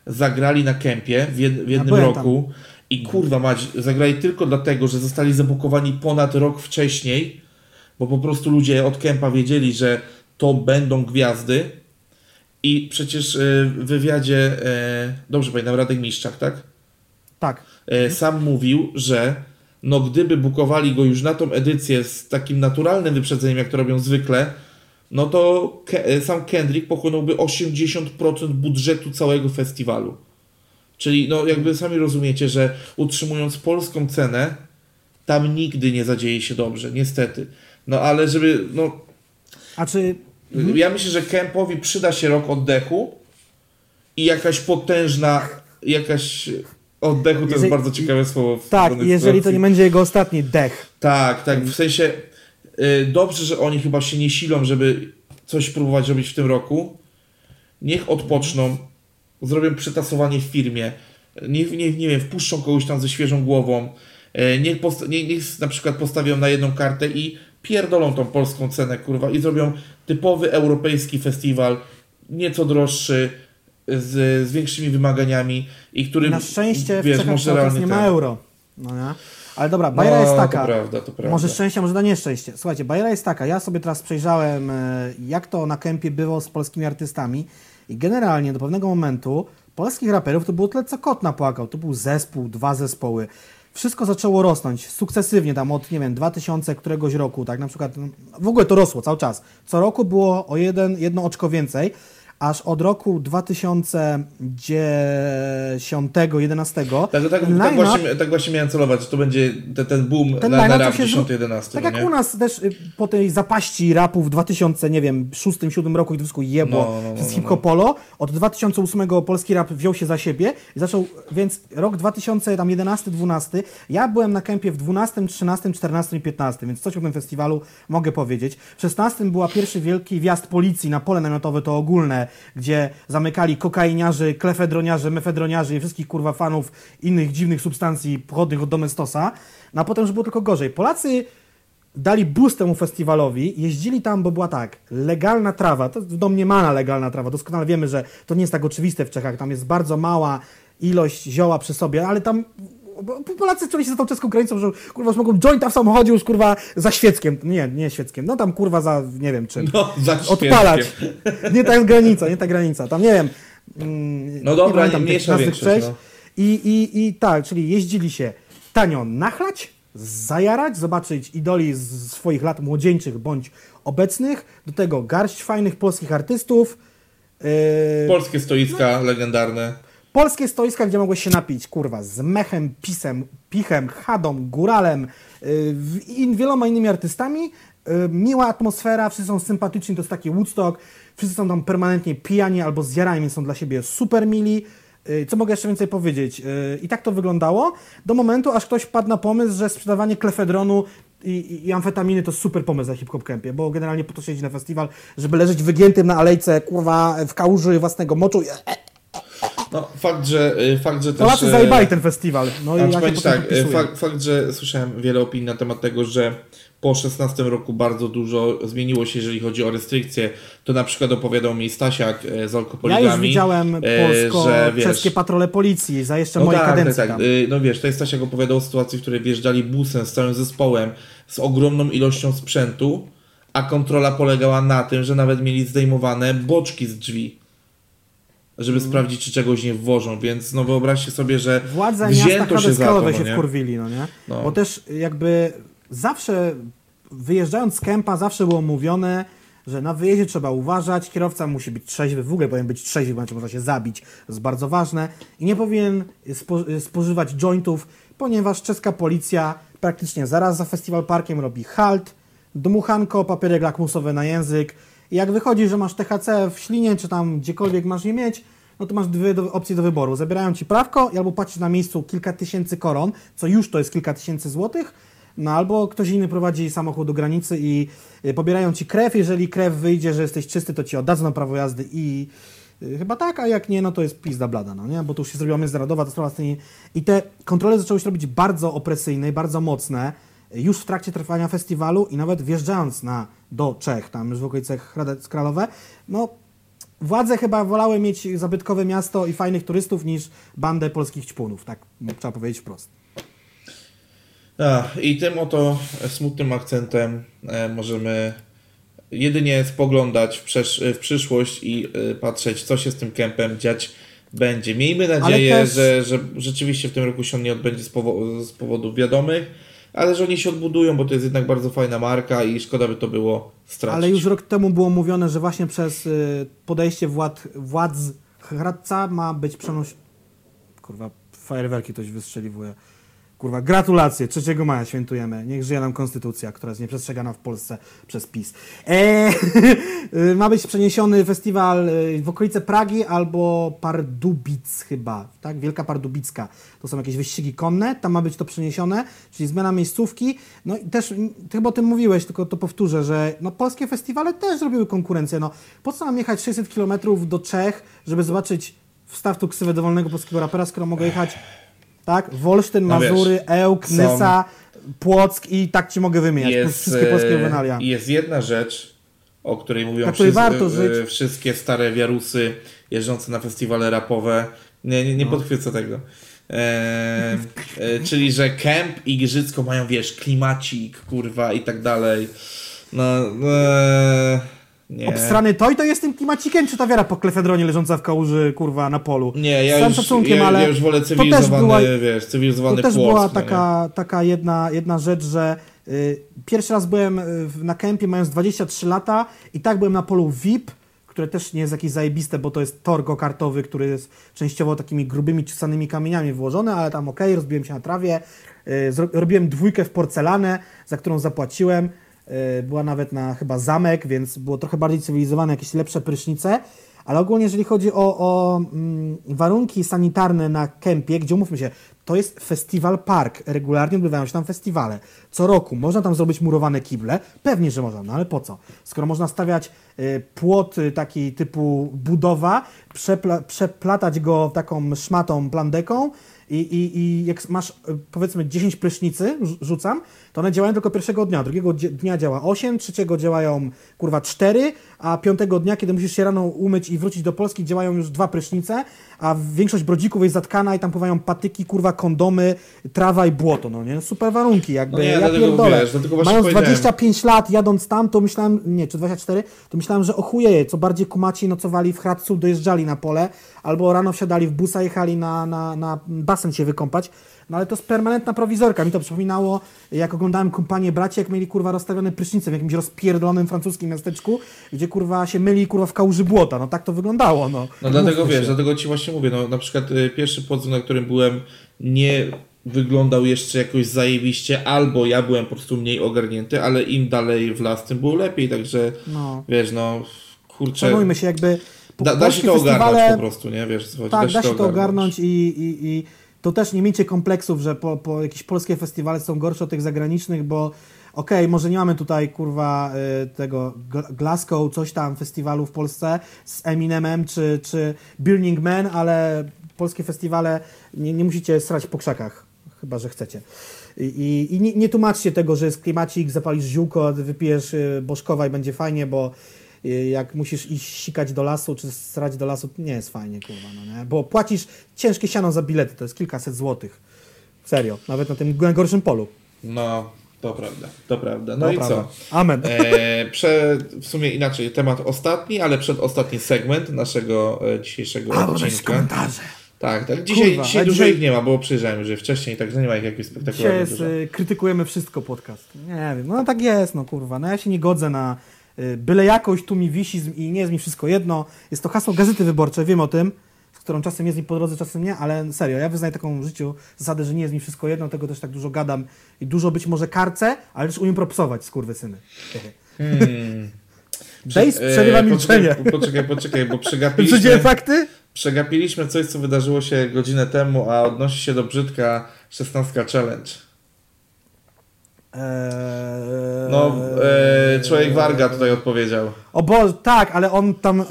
zagrali na kempie w, jed, w jednym byłem roku i kurwa mać, zagrali tylko dlatego, że zostali zabukowani ponad rok wcześniej, bo po prostu ludzie od kempa wiedzieli, że to będą gwiazdy i przecież y, w wywiadzie, e, dobrze pamiętam, Radek Miszczak, tak? Tak. E, Sam mówił, że no gdyby bukowali go już na tą edycję z takim naturalnym wyprzedzeniem, jak to robią zwykle, no to Ke- e, sam Kendrick pochłonąłby 80% budżetu całego festiwalu. Czyli no jakby sami rozumiecie, że utrzymując polską cenę, tam nigdy nie zadzieje się dobrze, niestety. No ale żeby, no A czy ja myślę, że Kempowi przyda się rok oddechu i jakaś potężna, jakaś oddechu to jest Jeżeli- bardzo ciekawe słowo. w tak, jeżeli to nie będzie jego ostatni dech. Tak, tak, w sensie dobrze, że oni chyba się nie silą, żeby coś próbować robić w tym roku. Niech odpoczną, zrobią przetasowanie w firmie, niech, niech nie wiem, wpuszczą kogoś tam ze świeżą głową, y, niech, posta- nie, niech na przykład postawią na jedną kartę i pierdolą tą polską cenę, kurwa, i zrobią typowy europejski festiwal, nieco droższy, z, z większymi wymaganiami i który, Na szczęście w wiesz, Czechach czas realnie nie ma euro. No nie? Ale dobra, bajera jest No, taka. To prawda, to prawda. Może szczęście, może na nieszczęście. Słuchajcie, bajera jest taka. Ja sobie teraz przejrzałem, e, jak to na kempie było z polskimi artystami i generalnie do pewnego momentu polskich raperów to było tyle, co kot napłakał. To był zespół, dwa zespoły. Wszystko zaczęło rosnąć sukcesywnie tam od, nie wiem, 2000 któregoś roku, tak na przykład, no, w ogóle to rosło cały czas. Co roku było o jeden, jedno oczko więcej, aż od roku 2010-11 Tak, tak, tak, właśnie, tak właśnie miałem celować, że to będzie te, ten boom ten na, na rap to się 10-11. Tak no jak nie? u nas też y, po tej zapaści rapu w 2000, nie wiem, 6-7 roku i wszystko jebło No, no, no, przez no, hip-hopolo, od 2008 polski rap wziął się za siebie i zaczął, więc rok 2011-12, ja byłem na kempie w 12, 13, 14 i 15, więc coś o tym festiwalu mogę powiedzieć. W 16 była pierwszy wielki wjazd policji na pole namiotowe, to ogólne, gdzie zamykali kokainiarzy, klefedroniarzy, mefedroniarzy i wszystkich kurwa fanów innych dziwnych substancji pochodnych od Domestosa, no a potem już było tylko gorzej. Polacy dali boost temu festiwalowi, jeździli tam, bo była tak, legalna trawa, to domniemana legalna trawa, doskonale wiemy, że to nie jest tak oczywiste w Czechach, tam jest bardzo mała ilość zioła przy sobie, ale tam bo Polacy czuli się za tą czeską granicą, że kurwa już mogą jointa w samochodzie już kurwa za świeckiem, nie, nie świeckiem, no tam kurwa za, nie wiem czym, No, za odpalać, nie ta granica, nie ta granica, tam nie wiem, mm, No dobra, nie mniejsza większość, no. I, i, I tak, czyli jeździli się tanio nachlać, zajarać, zobaczyć idoli z swoich lat młodzieńczych bądź obecnych, do tego garść fajnych polskich artystów, yy, Polskie stoiska legendarne. Polskie stoiska, gdzie mogłeś się napić, kurwa, z mechem, pisem, pichem, chadą, góralem yy, i wieloma innymi artystami. Yy, miła atmosfera, wszyscy są sympatyczni, to jest taki Woodstock, wszyscy są tam permanentnie pijani albo zjarani, więc są dla siebie super mili. Yy, Co mogę jeszcze więcej powiedzieć? I tak to wyglądało do momentu, aż ktoś wpadł na pomysł, że sprzedawanie klefedronu i, i, amfetaminy to super pomysł na hip-hop campie, bo generalnie po to się na festiwal, żeby leżeć wygiętym na alejce, kurwa, w kałuży własnego moczu. i- No, fakt, że, y, fakt, że. Polacy e, zajebali ten festiwal. No i ja tak, podpisuję. fakt, fakt, że słyszałem wiele opinii na temat tego, że po 16 roku bardzo dużo zmieniło się, jeżeli chodzi o restrykcje. To na przykład opowiadał mi Stasiak e, z Ja alkopoligami. już widziałem e, polsko-czeskie patrole policji za jeszcze no mojej tak, kadencji tak, tak. Y, No wiesz, to jest Stasiak opowiadał o sytuacji, w której wjeżdżali busem z całym zespołem, z ogromną ilością sprzętu, a kontrola polegała na tym, że nawet mieli zdejmowane boczki z drzwi, żeby Mm. sprawdzić, czy czegoś nie wwożą, więc no wyobraźcie sobie, że Władze wzięto się za to, no się nie? wkurwili, no nie? No. Bo też jakby zawsze wyjeżdżając z kępa zawsze było mówione, że na wyjeździe trzeba uważać, kierowca musi być trzeźwy, w ogóle powinien być trzeźwy, bo można się zabić, to jest bardzo ważne i nie powinien spo, spożywać jointów, ponieważ czeska policja praktycznie zaraz za festiwal parkiem robi halt, dmuchanko, papierek lakmusowy na język i jak wychodzi, że masz THC w ślinie, czy tam gdziekolwiek masz je mieć, no to masz dwie do, opcje do wyboru. Zabierają ci prawko albo płacisz na miejscu kilka tysięcy koron, co już to jest kilka tysięcy złotych, no albo ktoś inny prowadzi samochód do granicy i y, pobierają ci krew. Jeżeli krew wyjdzie, że jesteś czysty, to ci oddadzą prawo jazdy i y, chyba tak, a jak nie, no to jest pizda blada, no nie? Bo to już się zrobiła międzynarodowa ta sprawa. I te kontrole zaczęły się robić bardzo opresyjne i bardzo mocne y, już w trakcie trwania festiwalu i nawet wjeżdżając na, do Czech, tam już w okolicach Hradec Kralowe, no Władze chyba wolały mieć zabytkowe miasto i fajnych turystów niż bandę polskich ćpunów, tak trzeba powiedzieć wprost. A, I tym oto smutnym akcentem e, możemy jedynie spoglądać w przyszłość i e, patrzeć, co się z tym kempem dziać będzie. Miejmy nadzieję, też- że, że rzeczywiście w tym roku się on nie odbędzie z, powo- z powodów wiadomych, ale że oni się odbudują, bo to jest jednak bardzo fajna marka i szkoda by to było stracić. Ale już rok temu było mówione, że właśnie przez y, podejście władz, władz Hradca ma być przenoś... Kurwa, fajerwerki ktoś wystrzeliwuje. Kurwa, gratulacje, 3 maja świętujemy. Niech żyje nam konstytucja, która jest nieprzestrzegana w Polsce przez PiS. Eee, ma być przeniesiony festiwal y, w okolice Pragi albo Pardubic chyba, tak? Wielka Pardubicka. To są jakieś wyścigi konne, tam ma być to przeniesione, czyli zmiana miejscówki. No i też, ty chyba o tym mówiłeś, tylko to powtórzę, że no, polskie festiwale też zrobiły konkurencję. No, po co mam jechać 600 km do Czech, żeby zobaczyć wstaw tu ksywę dowolnego polskiego rapera, skoro mogę jechać tak? Wolsztyn, No Mazury, Ełk, są- Nysa, Płock i tak ci mogę wymieniać. jest, wszystkie polskie e, juwenalia. jest jedna rzecz, o której mówią której wszyscy- żyć. wszystkie stare wiarusy jeżdżące na festiwale rapowe. Nie, nie, No. nie podchwycę tego. E, e, czyli, że Kemp i Giżycko mają, wiesz, klimacik, kurwa i tak dalej. No, e, nie. Obstrany toj to jest tym klimacikiem, czy ta wiara po klefedronie leżąca w kałuży, kurwa, na polu? Nie, Z ja całym już, szacunkiem, ja, ale ja już wolę to też cywilizowany, była, wiesz, cywilizowany to też była no nie? taka, taka jedna, jedna rzecz, że y, pierwszy raz byłem y, na kempie mając 23 lata i tak byłem na polu VIP, które też nie jest jakieś zajebiste, bo to jest tor go-kartowy, który jest częściowo takimi grubymi, czesanymi kamieniami włożony, ale tam okej, rozbiłem się na trawie, y, robiłem dwójkę w porcelanę, za którą zapłaciłem, była nawet na chyba zamek, więc było trochę bardziej cywilizowane, jakieś lepsze prysznice, ale ogólnie jeżeli chodzi o, o mm, warunki sanitarne na kempie, gdzie umówmy się, to jest festiwal park, regularnie odbywają się tam festiwale. Co roku można tam zrobić murowane kible, pewnie, że można, no ale po co? Skoro można stawiać y, płot taki typu budowa, przepla, przeplatać go taką szmatą, plandeką, i, i, i jak masz y, powiedzmy 10 prysznicy, rzu- rzucam, to one działają tylko pierwszego dnia, drugiego dnia działa 8, trzeciego działają kurwa 4, a piątego dnia, kiedy musisz się rano umyć i wrócić do Polski, działają już dwa prysznice, a większość brodzików jest zatkana i tam pływają patyki, kurwa kondomy, trawa i błoto, no nie? Super warunki, jakby, No nie, ja pierdolę. wiesz, Mając powiedziałem. 25 lat, jadąc tam, to myślałem, nie, czy 24, to myślałem, że ochujeje, co bardziej kumaci nocowali w Hradcu, dojeżdżali na pole, albo rano wsiadali w busa, jechali na, na, na basen się wykąpać, no ale to jest permanentna prowizorka. Mi to przypominało, jak oglądałem kompanię braci, jak mieli kurwa rozstawione prysznice w jakimś rozpierdolonym francuskim miasteczku, gdzie kurwa się myli kurwa w kałuży błota. No tak to wyglądało, no. No dlatego wiesz, się. dlatego ci właśnie mówię, no na przykład y, pierwszy podzim, na którym byłem, nie wyglądał jeszcze jakoś zajebiście, albo ja byłem po prostu mniej ogarnięty, ale im dalej w las, tym było lepiej, także No. wiesz, no kurczę, Szanujmy się jakby... po- da, da się to ogarnąć po prostu, nie, wiesz, co chodzi, Tak, da się to ogarnąć i, i, i to też nie miejcie kompleksów, że po, po jakieś polskie festiwale są gorsze od tych zagranicznych, bo okej, może nie mamy tutaj kurwa y, tego Gl- Glasgow, coś tam festiwalu w Polsce z Eminemem czy, czy Burning Man, ale polskie festiwale nie, nie musicie srać po krzakach, chyba że chcecie. I, i, nie, nie tłumaczcie tego, że jest klimacik, zapalisz ziółko, wypijesz y, bożkowa i będzie fajnie, bo jak musisz iść sikać do lasu, czy srać do lasu, nie jest fajnie, kurwa, no nie? Bo płacisz ciężkie siano za bilety, to jest kilkaset złotych. Serio, nawet na tym najgorszym polu. No, to prawda, to prawda. No i prawda. co? Amen. E, prze, w sumie inaczej, temat ostatni, ale przedostatni segment naszego e, dzisiejszego A, odcinka. komentarze. Tak, tak. Dzisiaj, Kurwa, dzisiaj dużo dzisiaj- ich nie ma, bo przyjrzałem już je wcześniej, także nie ma ich jakichś Dzisiaj spektakularnych jest, dużo. y, krytykujemy wszystko podcast. Nie wiem, no tak jest, no kurwa. No ja się nie godzę na y, byle jakość, tu mi wisi i nie jest mi wszystko jedno. Jest to hasło Gazety Wyborczej, wiem o tym, z którą czasem jest mi po drodze, czasem nie, ale serio, ja wyznaję taką w życiu zasadę, że nie jest mi wszystko jedno, tego też tak dużo gadam i dużo być może karcę, ale też umiem propsować, skurwysyny. Hmm. Bejs przerywa milczenie. Poczekaj, poczekaj, poczekaj, bo przegapiliśmy, fakty? przegapiliśmy coś, co wydarzyło się godzinę temu, a odnosi się do brzydka 16 challenge. Eee, No, e, człowiek Warga tutaj odpowiedział. O Boże, tak, ale on tam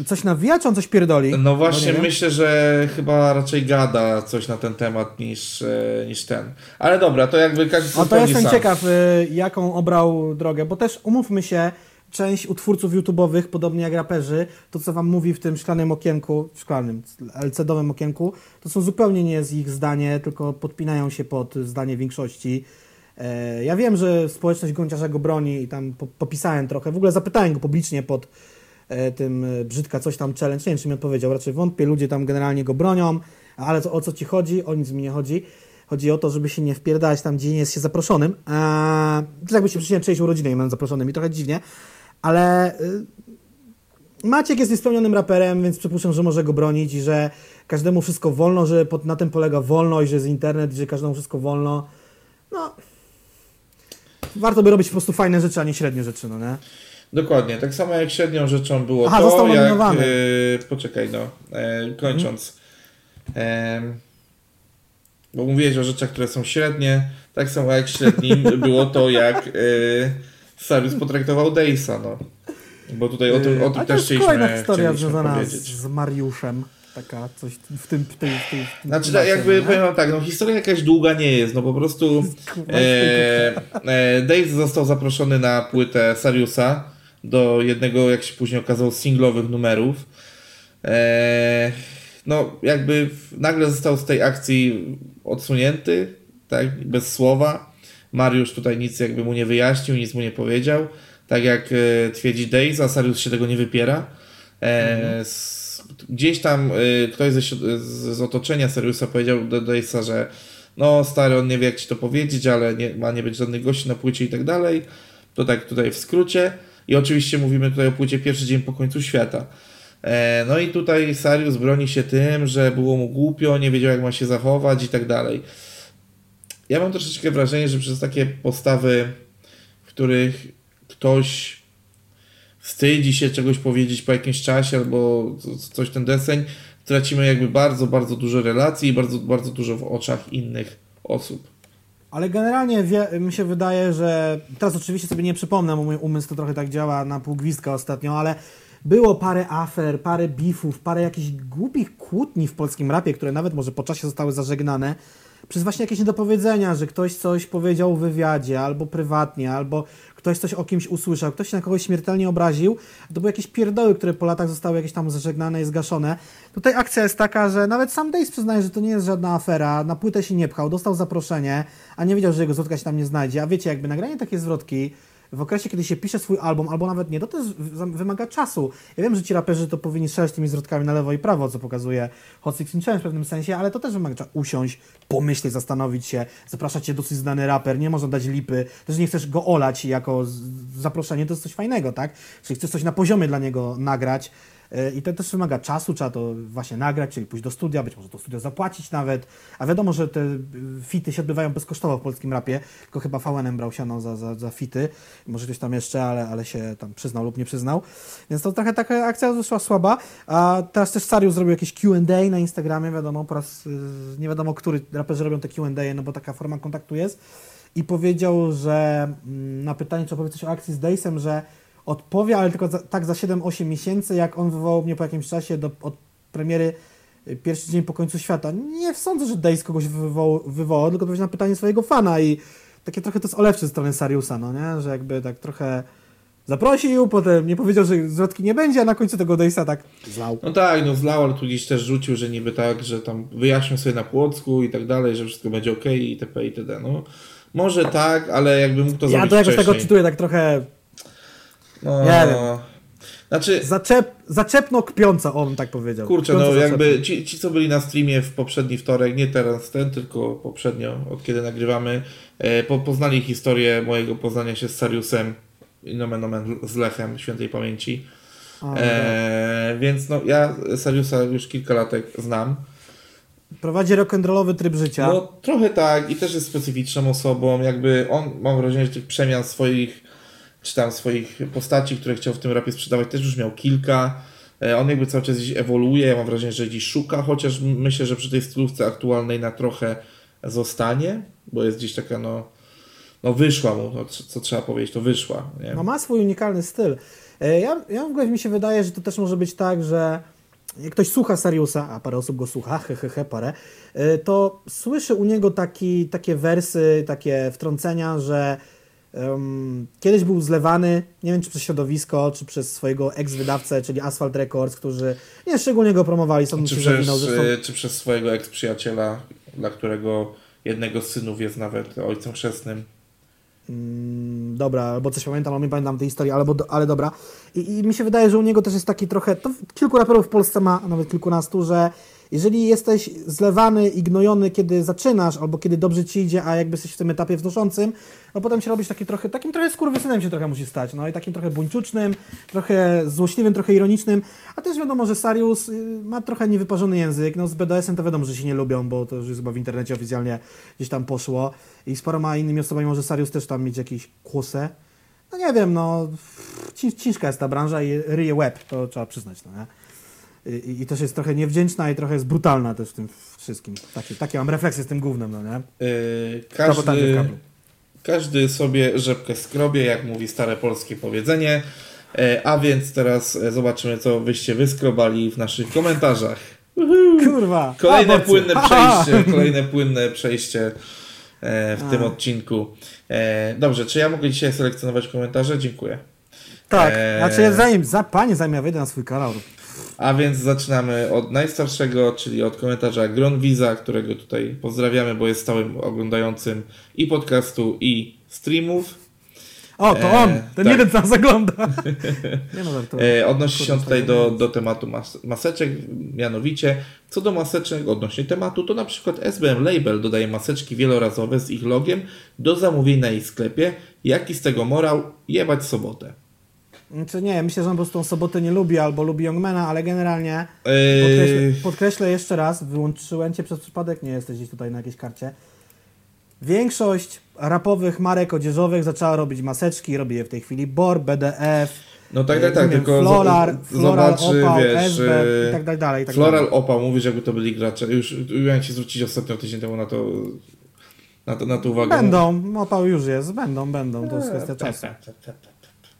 y, coś nawija, czy on coś pierdoli? No Bo właśnie, nie wiem. myślę, że chyba raczej gada coś na ten temat niż, e, niż ten. Ale dobra, to jakby każdy No to jestem sam. ciekaw, y, jaką obrał drogę, bo też umówmy się, część utwórców YouTube'owych, podobnie jak raperzy, to co wam mówi w tym szklanym okienku, w szklanym, LCD-owym okienku, to są zupełnie nie jest ich zdanie, tylko podpinają się pod zdanie większości. E, Ja wiem, że społeczność Gąciarza go broni i tam po- popisałem trochę, w ogóle zapytałem go publicznie pod e, tym e, brzydka coś tam challenge, nie wiem czy mi odpowiedział, raczej wątpię, ludzie tam generalnie go bronią, ale o co ci chodzi? O nic mi nie chodzi. Chodzi o to, żeby się nie wpierdalać tam, gdzie nie jest się zaproszonym. A, to jakby się przyczyniłem czyjejś urodziny, nie będę zaproszonym i trochę dziwnie, ale Maciek jest niespełnionym raperem, więc przypuszczam, że może go bronić i że każdemu wszystko wolno, że pod, na tym polega wolność, że jest internet i że każdemu wszystko wolno. No, warto by robić po prostu fajne rzeczy, a nie średnie rzeczy, no nie? Dokładnie, tak samo jak średnią rzeczą było Aha, to, został jak... nominowany. E, poczekaj, no, e, kończąc. Em, bo mówiłeś o rzeczach, które są średnie, tak samo jak średnim było to, jak Sarius potraktował Dejsa, no. Bo tutaj o tym, o tym też jest chcieliśmy, historia związana z, z Mariuszem. Taka coś w tym... W tym, w tym, w tym Znaczy, jakby nie? powiem wam tak, no historia jakaś długa nie jest, no po prostu e, e, Dave został zaproszony na płytę Sariusa do jednego, jak się później okazało, singlowych numerów. E, no, jakby nagle został z tej akcji odsunięty, tak, bez słowa. Mariusz tutaj nic jakby mu nie wyjaśnił, nic mu nie powiedział. Tak jak e, twierdzi Daze, a Sarius się tego nie wypiera. E, s, gdzieś tam e, ktoś z, z otoczenia Sariusa powiedział do Daze'a, że no stary, on nie wie jak ci to powiedzieć, ale nie, ma nie być żadnych gości na płycie i tak dalej. To tak tutaj w skrócie. I oczywiście mówimy tutaj o płycie pierwszy dzień po końcu świata. E, no i tutaj Sarius broni się tym, że było mu głupio, nie wiedział jak ma się zachować i tak dalej. Ja mam troszeczkę wrażenie, że przez takie postawy, w których ktoś wstydzi się czegoś powiedzieć po jakimś czasie albo coś ten deseń, tracimy jakby bardzo, bardzo dużo relacji i bardzo, bardzo dużo w oczach innych osób. Ale generalnie wie, mi się wydaje, że teraz oczywiście sobie nie przypomnę, bo mój umysł to trochę tak działa na pół gwizdka ostatnio, ale było parę afer, parę bifów, parę jakichś głupich kłótni w polskim rapie, które nawet może po czasie zostały zażegnane przez właśnie jakieś niedopowiedzenia, że ktoś coś powiedział w wywiadzie, albo prywatnie, albo ktoś coś o kimś usłyszał, ktoś się na kogoś śmiertelnie obraził, to były jakieś pierdoły, które po latach zostały jakieś tam zażegnane i zgaszone. Tutaj akcja jest taka, że nawet sam Days przyznaje, że to nie jest żadna afera, na płytę się nie pchał, dostał zaproszenie, a nie wiedział, że jego zwrotka się tam nie znajdzie. A wiecie, jakby nagranie takiej zwrotki w okresie, kiedy się pisze swój album, albo nawet nie, to też wymaga czasu. Ja wiem, że ci raperzy to powinni strzelać tymi zwrotkami na lewo i prawo, co pokazuje Hot Six Challenge w pewnym sensie, ale to też wymaga czasu. Usiąść, pomyśleć, zastanowić się, zapraszać cię dosyć znany raper, nie można dać lipy, też nie chcesz go olać jako zaproszenie, to jest coś fajnego, tak? Czyli chcesz coś na poziomie dla niego nagrać, i to też wymaga czasu, trzeba to właśnie nagrać, czyli pójść do studia, być może to studio zapłacić nawet. A wiadomo, że te fity się odbywają bezkosztowo w polskim rapie, tylko chyba VNM brał siano za, za, za fity. Może ktoś tam jeszcze, ale, ale się tam przyznał lub nie przyznał. Więc to trochę taka akcja wyszła słaba. A teraz też Sarius zrobił jakieś Q&A na Instagramie, wiadomo, po raz nie wiadomo, który raperzy robią te Q&A, no bo taka forma kontaktu jest. I powiedział, że mm, na pytanie, czy opowie coś o akcji z Daysem, że odpowie, ale tylko za, tak za 7-8 miesięcy, jak on wywołał mnie po jakimś czasie do, od premiery y, pierwszy dzień po końcu świata. Nie sądzę, że Days kogoś wywołał, wywołał tylko odpowiedział na pytanie swojego fana i takie trochę to jest olewcze ze strony Sariusa, no nie? Że jakby tak trochę zaprosił, potem nie powiedział, że zwrotki nie będzie, a na końcu tego Daysa tak zlał. No tak, no zlał, ale tu gdzieś też rzucił, że niby tak, że tam wyjaśnił sobie na Płocku i tak dalej, że wszystko będzie ok i itp. itd. No, może tak, ale jakby mógł to ja zrobić Ja to jakoś tego czytuję tak trochę no, nie wiem. Znaczy... Zaczep, zaczepno kpiąca, on tak powiedział. Kurczę, Kpiąco no jakby ci, ci, co byli na streamie w poprzedni wtorek, nie teraz ten, tylko poprzednio, od kiedy nagrywamy, e, po, poznali historię mojego poznania się z Sariusem i nomen omen z Lechem świętej pamięci. A, e, więc no ja Sariusa już kilka latek znam. Prowadzi rock'n'rollowy tryb życia. No trochę tak i też jest specyficzną osobą, jakby on, mam wrażenie, że tych przemian swoich czy tam swoich postaci, które chciał w tym rapie sprzedawać, też już miał kilka. E, on jakby cały czas gdzieś ewoluuje, ja mam wrażenie, że gdzieś szuka, chociaż myślę, że przy tej stylówce aktualnej na trochę zostanie, bo jest gdzieś taka no, no wyszła mu, no, co trzeba powiedzieć, to wyszła. Nie? No ma swój unikalny styl. E, ja, ja w ogóle mi się wydaje, że to też może być tak, że jak ktoś słucha Sariusa, a parę osób go słucha, hehehe, he, he, parę, e, to słyszy u niego taki, takie wersy, takie wtrącenia, że Um, kiedyś był zlewany, nie wiem czy przez środowisko, czy przez swojego ex-wydawcę, czyli Asphalt Records, którzy nie szczególnie go promowali. Sam czy, przez, zresztą... E, czy przez swojego ex-przyjaciela, dla którego jednego z synów jest nawet ojcem chrzestnym. Mm, dobra, albo coś pamiętam, ale nie pamiętam tej historii, ale, ale dobra. I, I, mi się wydaje, że u niego też jest taki trochę, to kilku raperów w Polsce ma, nawet kilkunastu, że jeżeli jesteś zlewany i gnojony, kiedy zaczynasz, albo kiedy dobrze ci idzie, a jakby jesteś w tym etapie wznoszącym, no potem się robisz taki trochę, takim trochę skurwysynem się trochę musi stać, no i takim trochę buńczucznym, trochę złośliwym, trochę ironicznym, a też wiadomo, że Sarius y, ma trochę niewyparzony język, no z BDS-em to wiadomo, że się nie lubią, bo to już chyba w internecie oficjalnie gdzieś tam poszło. I sporo ma innymi osobami może Sarius też tam mieć jakiś kłusę, no nie wiem, no ciężka jest ta branża i ryje łeb, to trzeba przyznać, no nie? I, I, też jest trochę niewdzięczna i trochę jest brutalna też w tym wszystkim. Takie, takie mam refleksje z tym głównym, no nie? Yy, każdy, każdy sobie rzepkę skrobie, jak mówi stare polskie powiedzenie. Yy, a więc teraz e, zobaczymy, co wyście wyskrobali w naszych komentarzach. Kurwa! Kolejne płynne przejście, kolejne płynne przejście e, w a. tym odcinku. E, dobrze, czy ja mogę dzisiaj selekcjonować komentarze? Dziękuję. Tak, znaczy zanim, za, panie, zanim ja wejdę na swój kanał, a więc zaczynamy od najstarszego, czyli od komentarza Gronwiza, którego tutaj pozdrawiamy, bo jest stałym oglądającym i podcastu, i streamów. O, to on! Ten tak. jeden, nas zagląda. Nie no, to e, odnosi się tutaj do, do tematu mas maseczek, mianowicie co do maseczek odnośnie tematu, to na przykład SBM Label dodaje maseczki wielorazowe z ich logiem do zamówień na ich sklepie. Jaki z tego morał? Jebać sobotę. Znaczy nie, myślę, że on po prostu tą sobotę nie lubi albo lubi Youngmana, ale generalnie eee... podkreślę, podkreślę, jeszcze raz, wyłączyłem cię przez przypadek, nie jesteś gdzieś tutaj na jakiejś karcie. większość rapowych marek odzieżowych zaczęła robić maseczki, robi je w tej chwili BOR, BDF, No tak, tak, e, tak, tylko Floral, Floral zobaczy, Opał, wiesz, SB e, i tak dalej, dalej, i tak Floral dalej. Opał, mówisz jakby to byli gracze. Już miałem ci zwrócić ostatnio tydzień temu na to, na to, na to uwagę. Będą, Opał już jest, będą, będą, to jest kwestia Tak, czasu.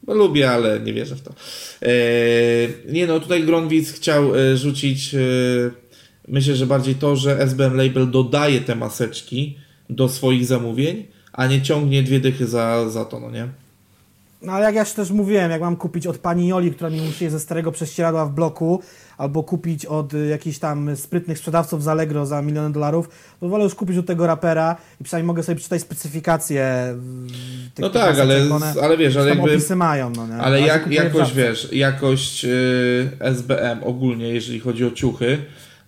Lubię, ale nie wierzę w to. E, nie no, tutaj Gronwitz chciał e, rzucić, e, myślę, że bardziej to, że SBM Label dodaje te maseczki do swoich zamówień, a nie ciągnie dwie dychy za, za to, no nie? No ale jak ja też mówiłem, jak mam kupić od pani Joli, która mi uszyje ze starego prześcieradła w bloku, albo kupić od y, jakichś tam sprytnych sprzedawców z Allegro za miliony dolarów, to wolę już kupić od tego rapera i przynajmniej mogę sobie przeczytać specyfikację. mm, tych No tych tak, ale, one ale wiesz, ale jakby... opisy mają, no nie? Ale jak, żabce. wiesz, jakość y, SBM ogólnie, jeżeli chodzi o ciuchy,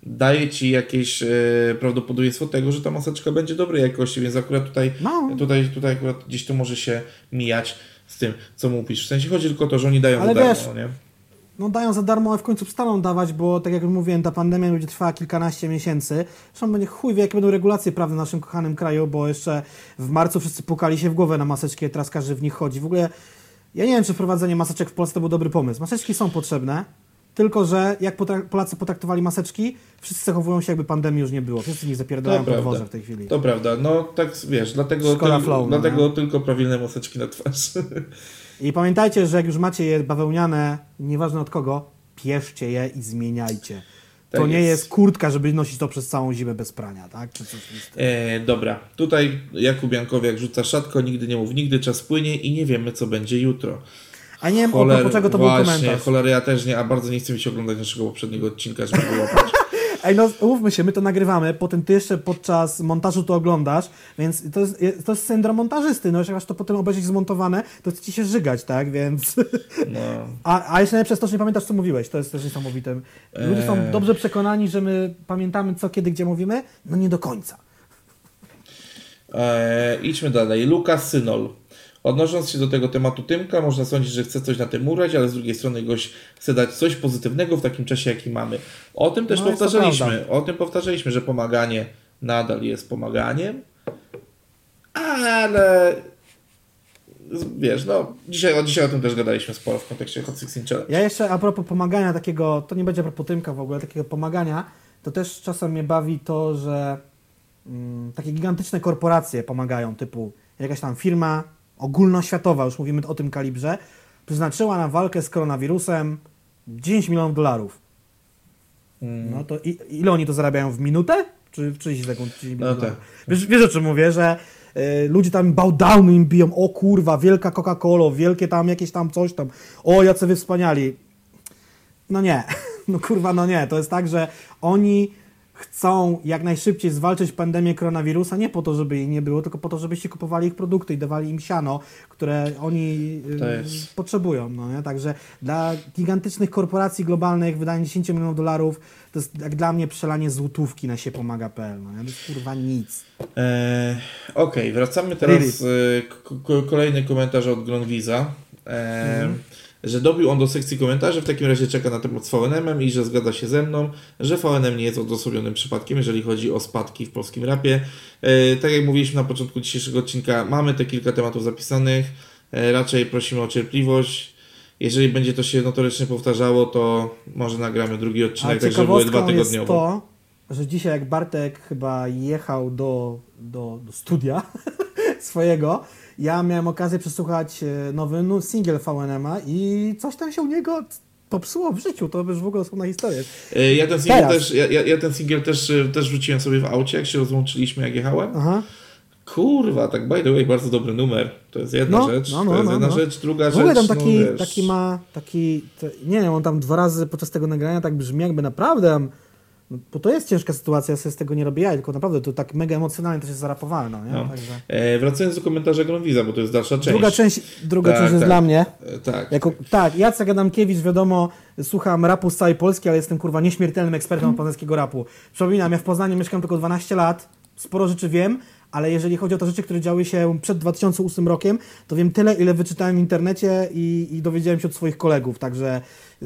daje ci jakieś y, prawdopodobieństwo tego, że ta maseczka będzie dobrej jakości, więc akurat tutaj, No. tutaj, tutaj akurat gdzieś to może się mijać z tym, co mówisz. W sensie chodzi tylko o to, że oni dają Ale darmo, nie? No dają za darmo, ale w końcu przestaną dawać, bo tak jak mówiłem, ta pandemia będzie trwała kilkanaście miesięcy. Zresztą będzie chuj wie, jakie będą regulacje prawne w naszym kochanym kraju, bo jeszcze w marcu wszyscy pukali się w głowę na maseczki, teraz każdy w nich chodzi. W ogóle ja nie wiem, czy wprowadzenie maseczek w Polsce to był dobry pomysł. Maseczki są potrzebne, tylko że jak Polacy potraktowali maseczki, wszyscy zachowują się jakby pandemii już nie było. Wszyscy nich zapierdalają po dworze w tej chwili. To prawda, no tak wiesz, dlatego, Szkoda tyl- flow, no dlatego nie? tylko prawilne maseczki na twarz. I pamiętajcie, że jak już macie je bawełniane, nieważne od kogo, pieszcie je i zmieniajcie. To Tak nie jest. jest kurtka, żeby nosić to przez całą zimę bez prania, tak? Czy coś. E, dobra, tutaj Jakub Jankowiak rzuca szatko, nigdy nie mów nigdy, czas płynie i nie wiemy, co będzie jutro. A nie wiem, Choler, czego to właśnie, był komentarz. cholery ja też nie, a bardzo nie chcę mi się oglądać naszego poprzedniego odcinka, żeby wyłapać. Ej, no mówmy się, my to nagrywamy, potem ty jeszcze podczas montażu to oglądasz, więc to jest, to jest syndrom montażysty, no jak masz to potem obejrzeć zmontowane, to chce ci się żygać, tak, więc... No. A, a jeszcze najlepsze to, że nie pamiętasz, co mówiłeś, to jest też niesamowite. Ludzie są Eee. dobrze przekonani, że my pamiętamy co, kiedy, gdzie mówimy, no nie do końca. E, idźmy dalej. Lukas Synol. Odnosząc się do tego tematu Tymka, można sądzić, że chce coś na tym urać, ale z drugiej strony gość chce dać coś pozytywnego w takim czasie, jaki mamy. O tym też No, powtarzaliśmy. O tym powtarzaliśmy, że pomaganie nadal jest pomaganiem, ale wiesz, no dzisiaj, dzisiaj o tym też gadaliśmy sporo w kontekście Hot 16 Challenge. Ja jeszcze a propos pomagania takiego, to nie będzie a propos Tymka w ogóle, takiego pomagania, to też czasem mnie bawi to, że mm, takie gigantyczne korporacje pomagają, typu jakaś tam firma ogólnoświatowa, już mówimy o tym kalibrze, przeznaczyła na walkę z koronawirusem 10 milionów dolarów. Mm. No to i, ile oni to zarabiają w minutę? Czy w 30 sekund? 10 No milionów tak. Wiesz, wiesz o czym mówię, że y, ludzie tam bałdowny im biją, o kurwa, wielka Coca-Cola, wielkie tam jakieś tam coś tam, o jacy wy wspaniali. No nie, no kurwa, no nie. To jest tak, że oni chcą jak najszybciej zwalczyć pandemię koronawirusa, nie po to, żeby jej nie było, tylko po to, żebyście kupowali ich produkty i dawali im siano, które oni y, potrzebują. No nie? Także dla gigantycznych korporacji globalnych wydanie 10 milionów dolarów to jest jak dla mnie przelanie złotówki na siepomagapl. No nie? To jest kurwa nic. E, Okej, wracamy teraz. K- k- kolejny komentarz od Gronwiza. E, Że dobił on do sekcji komentarzy, w takim razie czeka na temat z VNM-em i że zgadza się ze mną, że VNM nie jest odosobnionym przypadkiem, jeżeli chodzi o spadki w polskim rapie. E, tak jak mówiliśmy na początku dzisiejszego odcinka, mamy te kilka tematów zapisanych. E, raczej prosimy o cierpliwość. Jeżeli będzie to się notorycznie powtarzało, to może nagramy drugi odcinek, tak żeby były dwa ciekawostką jest tygodniowo. to, że dzisiaj jak Bartek chyba jechał do, do, do studia swojego, ja miałem okazję przesłuchać e, nowy no, singiel VNM-a i coś tam się u niego popsuło w życiu. To już w ogóle słowna historia. E, Ja ten singiel Teraz. też, ja, ja, ten singiel też, e, też rzuciłem sobie w aucie, jak się rozłączyliśmy, jak jechałem. Aha. Kurwa, tak by the way, bardzo dobry numer. To jest jedna No, rzecz. no, no, to jest no, jedna no. rzecz, druga W ogóle rzecz. tam taki, no, wiesz, taki ma, taki, nie wiem, on tam dwa razy podczas tego nagrania tak brzmi jakby naprawdę, no, bo to jest ciężka sytuacja, ja sobie z tego nie robię ja, tylko naprawdę to tak mega emocjonalnie też jest zarapowałem, no nie? No. Także. E, wracając do komentarza Gronwiza, bo to jest dalsza część. Druga część, druga Tak, część jest tak. dla mnie. E, tak. Jako, tak, Jacek Adamkiewicz, wiadomo, słucham rapu z całej Polski, ale jestem kurwa nieśmiertelnym ekspertem od poznańskiego rapu. Przypominam, ja w Poznaniu mieszkam tylko 12 lat, sporo rzeczy wiem, ale jeżeli chodzi o te rzeczy, które działy się przed 2008 rokiem, to wiem tyle, ile wyczytałem w internecie i, i dowiedziałem się od swoich kolegów, także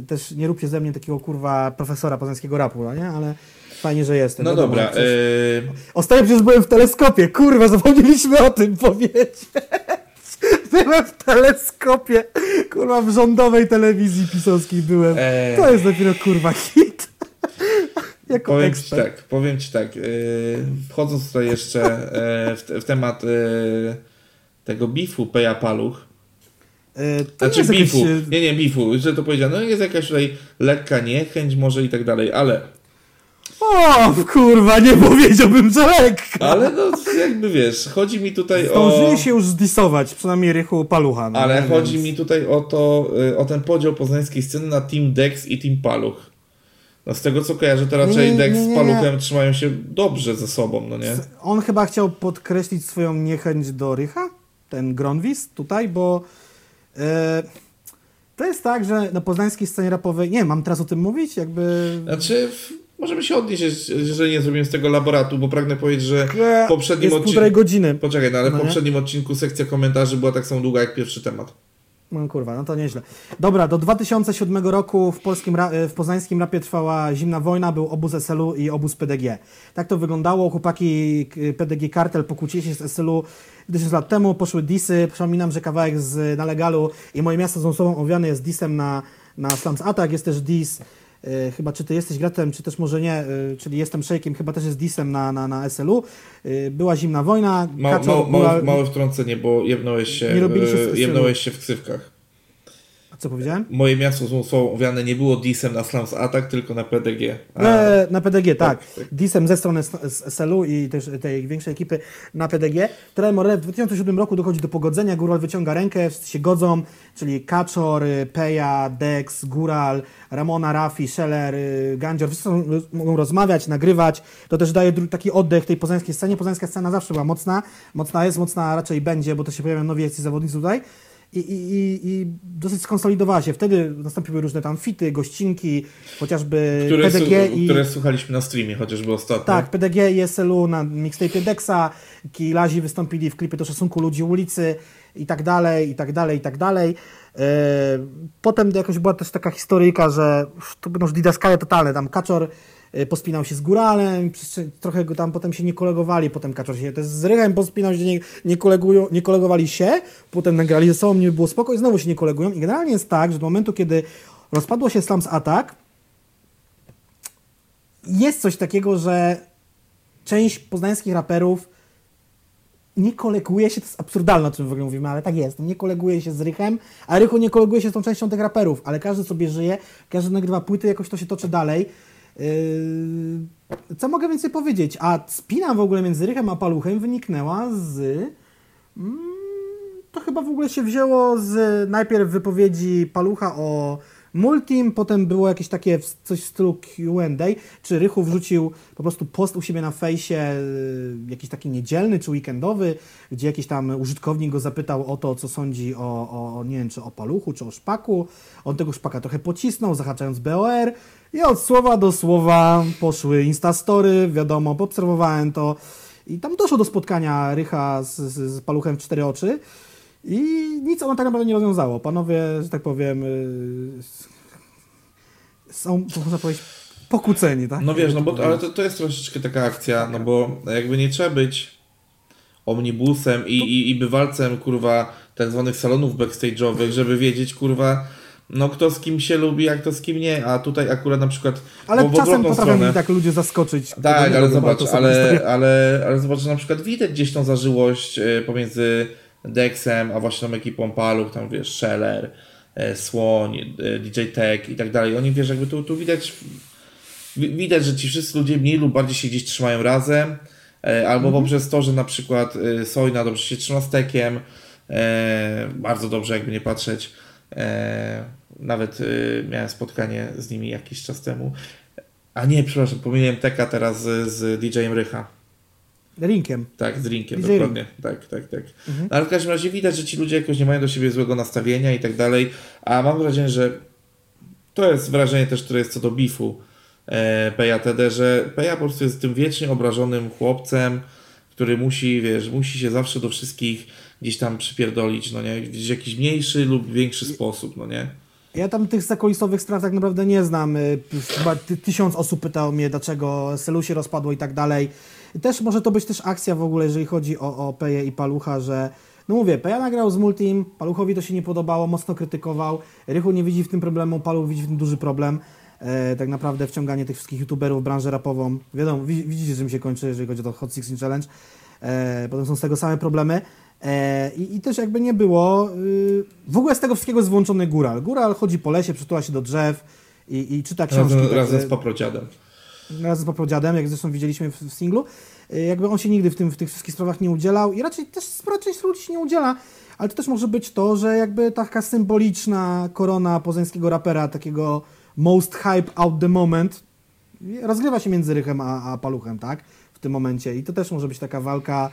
też nie róbcie ze mnie takiego kurwa profesora poznańskiego rapu, no nie? Ale fajnie, że jestem. No dobra. coś- Yy, Ostatnio przecież byłem w teleskopie, kurwa, zapomnieliśmy o tym powiedzieć. Byłem w teleskopie, kurwa, w rządowej telewizji pisowskiej byłem. Eee. To jest dopiero kurwa hit. jako powiem Ci ekspert. tak, powiem Ci tak. Yy, wchodząc tutaj jeszcze yy, w, te, w temat yy, tego bifu Peja Paluch. E, to Znaczy jest bifu. e, Nie, nie, bifu. Że to powiedziano. No jest jakaś tutaj lekka niechęć może i tak dalej, ale O, kurwa, nie powiedziałbym, że lekko. ale no jakby wiesz, chodzi mi tutaj o... Zdążyli się już zdisować, przynajmniej Rychu Palucha. No, Ale chodzi więc- mi tutaj o to, y, o ten podział poznańskiej sceny na Team Dex i Team Paluch. No z tego co kojarzę, to raczej Nie, Dex nie, nie, z Paluchem trzymają się dobrze ze sobą, no nie? On chyba chciał podkreślić swoją niechęć do Rycha, ten Gronwis tutaj, bo e, to jest tak, że na poznańskiej scenie rapowej, nie mam teraz o tym mówić, jakby... Znaczy, w- możemy się odnieść, jeżeli nie zrobimy z tego laboratu, bo pragnę powiedzieć, że w poprzednim jest odcinku... półtorej godziny. Poczekaj, no ale w No nie? poprzednim odcinku sekcja komentarzy była tak samo długa jak pierwszy temat. No kurwa, no to nieźle. Dobra, do 2007 roku w, polskim w poznańskim rapie trwała zimna wojna, był obóz SLU i obóz PDG. Tak to wyglądało, chłopaki PDG Kartel pokłócili się z SLU 10 lat temu, poszły disy, przypominam, że kawałek z na legalu i moje miasto z Ząsową owiane jest disem na, na Slums Attack, jest też dis, chyba czy ty jesteś gratem, czy też może nie, e, czyli jestem szejkiem, chyba też jest disem na, na, na SLU. E, była zimna wojna, Ma, Kaczor ma, była- małe, wtrącenie, bo jebnąłeś się, Nie e, się w ksywkach. Co powiedziałem? Moje miasto z Łomsą owiane nie było disem na Slums Attack, tylko na PDG. A, na PDG, tak. Tak, tak. Disem ze strony SLU i też tej większej ekipy na PDG. Tremor w 2007 roku dochodzi do pogodzenia, Góral wyciąga rękę, wszyscy się godzą, czyli Kaczor, y, Peja, Dex, Góral, Ramona, Rafi, Scheller, y, Gandzior, wszyscy mogą rozmawiać, nagrywać. To też daje taki oddech tej poznańskiej scenie. Poznańska scena zawsze była mocna, mocna jest, mocna raczej będzie, bo też się pojawiają nowi zawodnicy tutaj. I, i, i, dosyć skonsolidowała się. Wtedy nastąpiły różne tam fity, gościnki, chociażby które, PDG su- i... które słuchaliśmy na streamie, chociażby ostatnio. Tak, PDG i SLU na mixtape Dexa, Kilazi wystąpili w klipie do szacunku ludzi ulicy i tak dalej, i tak dalej, i tak dalej. E, Potem jakoś była też taka historyjka, że to będą już didaskaje totalne, tam Kaczor pospinał się z Góralem, trochę go tam potem się nie kolegowali, potem Kaczor się też z Rychem pospinał się, nie, nie, kolegują, nie kolegowali się, potem nagrali ze sobą, nie było spoko i znowu się nie kolegują i generalnie jest tak, że do momentu, kiedy rozpadło się Slums Attack, jest coś takiego, że część poznańskich raperów nie koleguje się, to jest absurdalne, o czym w ogóle mówimy, ale tak jest, nie koleguje się z Rychem, a Rychu nie koleguje się z tą częścią tych raperów, ale każdy sobie żyje, każdy nagrywa płyty, jakoś to się toczy dalej. Yy, co mogę więcej powiedzieć? A spina w ogóle między Rychem a Paluchem wyniknęła z... Mm, to chyba w ogóle się wzięło z najpierw wypowiedzi Palucha o Multim, potem było jakieś takie coś w stylu Q&A, czy Rychu wrzucił po prostu post u siebie na fejsie, y, jakiś taki niedzielny czy weekendowy, gdzie jakiś tam użytkownik go zapytał o to, co sądzi o, o nie wiem, czy o Paluchu, czy o Szpaku. On tego Szpaka trochę pocisnął, zahaczając BOR i od słowa do słowa poszły Instastory, wiadomo, poobserwowałem to i tam doszło do spotkania Rycha z, z, z Paluchem w cztery oczy. I nic ono tak naprawdę nie rozwiązało. Panowie, że tak powiem, yy, są, to można powiedzieć, pokłóceni, tak? No wiesz, no bo ale to, to jest troszeczkę taka akcja, no bo jakby nie trzeba być omnibusem i, i, i bywalcem, kurwa, tak zwanych salonów backstage'owych, żeby wiedzieć, kurwa, no kto z kim się lubi, jak to z kim nie, a tutaj akurat na przykład Ale w czasem potrafią stronę- tak ludzie zaskoczyć. Tak, ale zobacz, to ale, historie. ale, ale zobacz, że na przykład widać gdzieś tą zażyłość e, pomiędzy Dexem, a właśnie tą ekipą Paluch, tam wiesz, Scheller, e, Słoń, e, DJ Tech i tak dalej. Oni wiesz, jakby tu, tu widać, wi- widać, że ci wszyscy ludzie mniej lub bardziej się gdzieś trzymają razem, e, albo Mhm. poprzez to, że na przykład Sojna dobrze się trzyma z Tekiem, bardzo dobrze jakby nie patrzeć. Nawet miałem spotkanie z nimi jakiś czas temu. A nie, przepraszam, pomyliłem Teka teraz z, z DJ-em Rycha. Rinkiem. Tak, z drinkiem, DJ dokładnie. Tak, tak, tak. No, ale w każdym razie widać, że ci ludzie jakoś nie mają do siebie złego nastawienia i tak dalej. A mam wrażenie, że to jest wrażenie też, które jest co do bifu e, Peja TD, że Peja po prostu jest tym wiecznie obrażonym chłopcem, który musi, wiesz, musi się zawsze do wszystkich gdzieś tam przypierdolić, no nie, w jakiś mniejszy lub większy sposób, no nie. Ja tam tych zakulisowych spraw tak naprawdę nie znam. Y, Chyba ty, tysiąc osób pytało mnie, dlaczego Selu się rozpadło i tak dalej. Też może to być też akcja w ogóle, jeżeli chodzi o, o Peję i Palucha, że no mówię, Peja nagrał z Multim, Paluchowi to się nie podobało, mocno krytykował, Rychu nie widzi w tym problemu, Paluch widzi w tym duży problem. E, tak naprawdę wciąganie tych wszystkich youtuberów w branżę rapową, wiadomo, wi- widzicie czym się kończy, jeżeli chodzi o to Hot 16 Challenge. E, potem są z tego same problemy. E, i, I też jakby nie było, y, w ogóle z tego wszystkiego jest włączony Góral. Góral chodzi po lesie, przytula się do drzew i, i czyta książki. Razem, takie- razem z paprociadem. Razem z paprodziadem, jak zresztą widzieliśmy w, w singlu. Y, Jakby on się nigdy w, tym, w tych wszystkich sprawach nie udzielał i raczej też spora część ludzi się nie udziela, ale to też może być to, że jakby taka symboliczna korona poznańskiego rapera, takiego most hype out the moment, rozgrywa się między Rychem a, a Paluchem, tak? W tym momencie i to też może być taka walka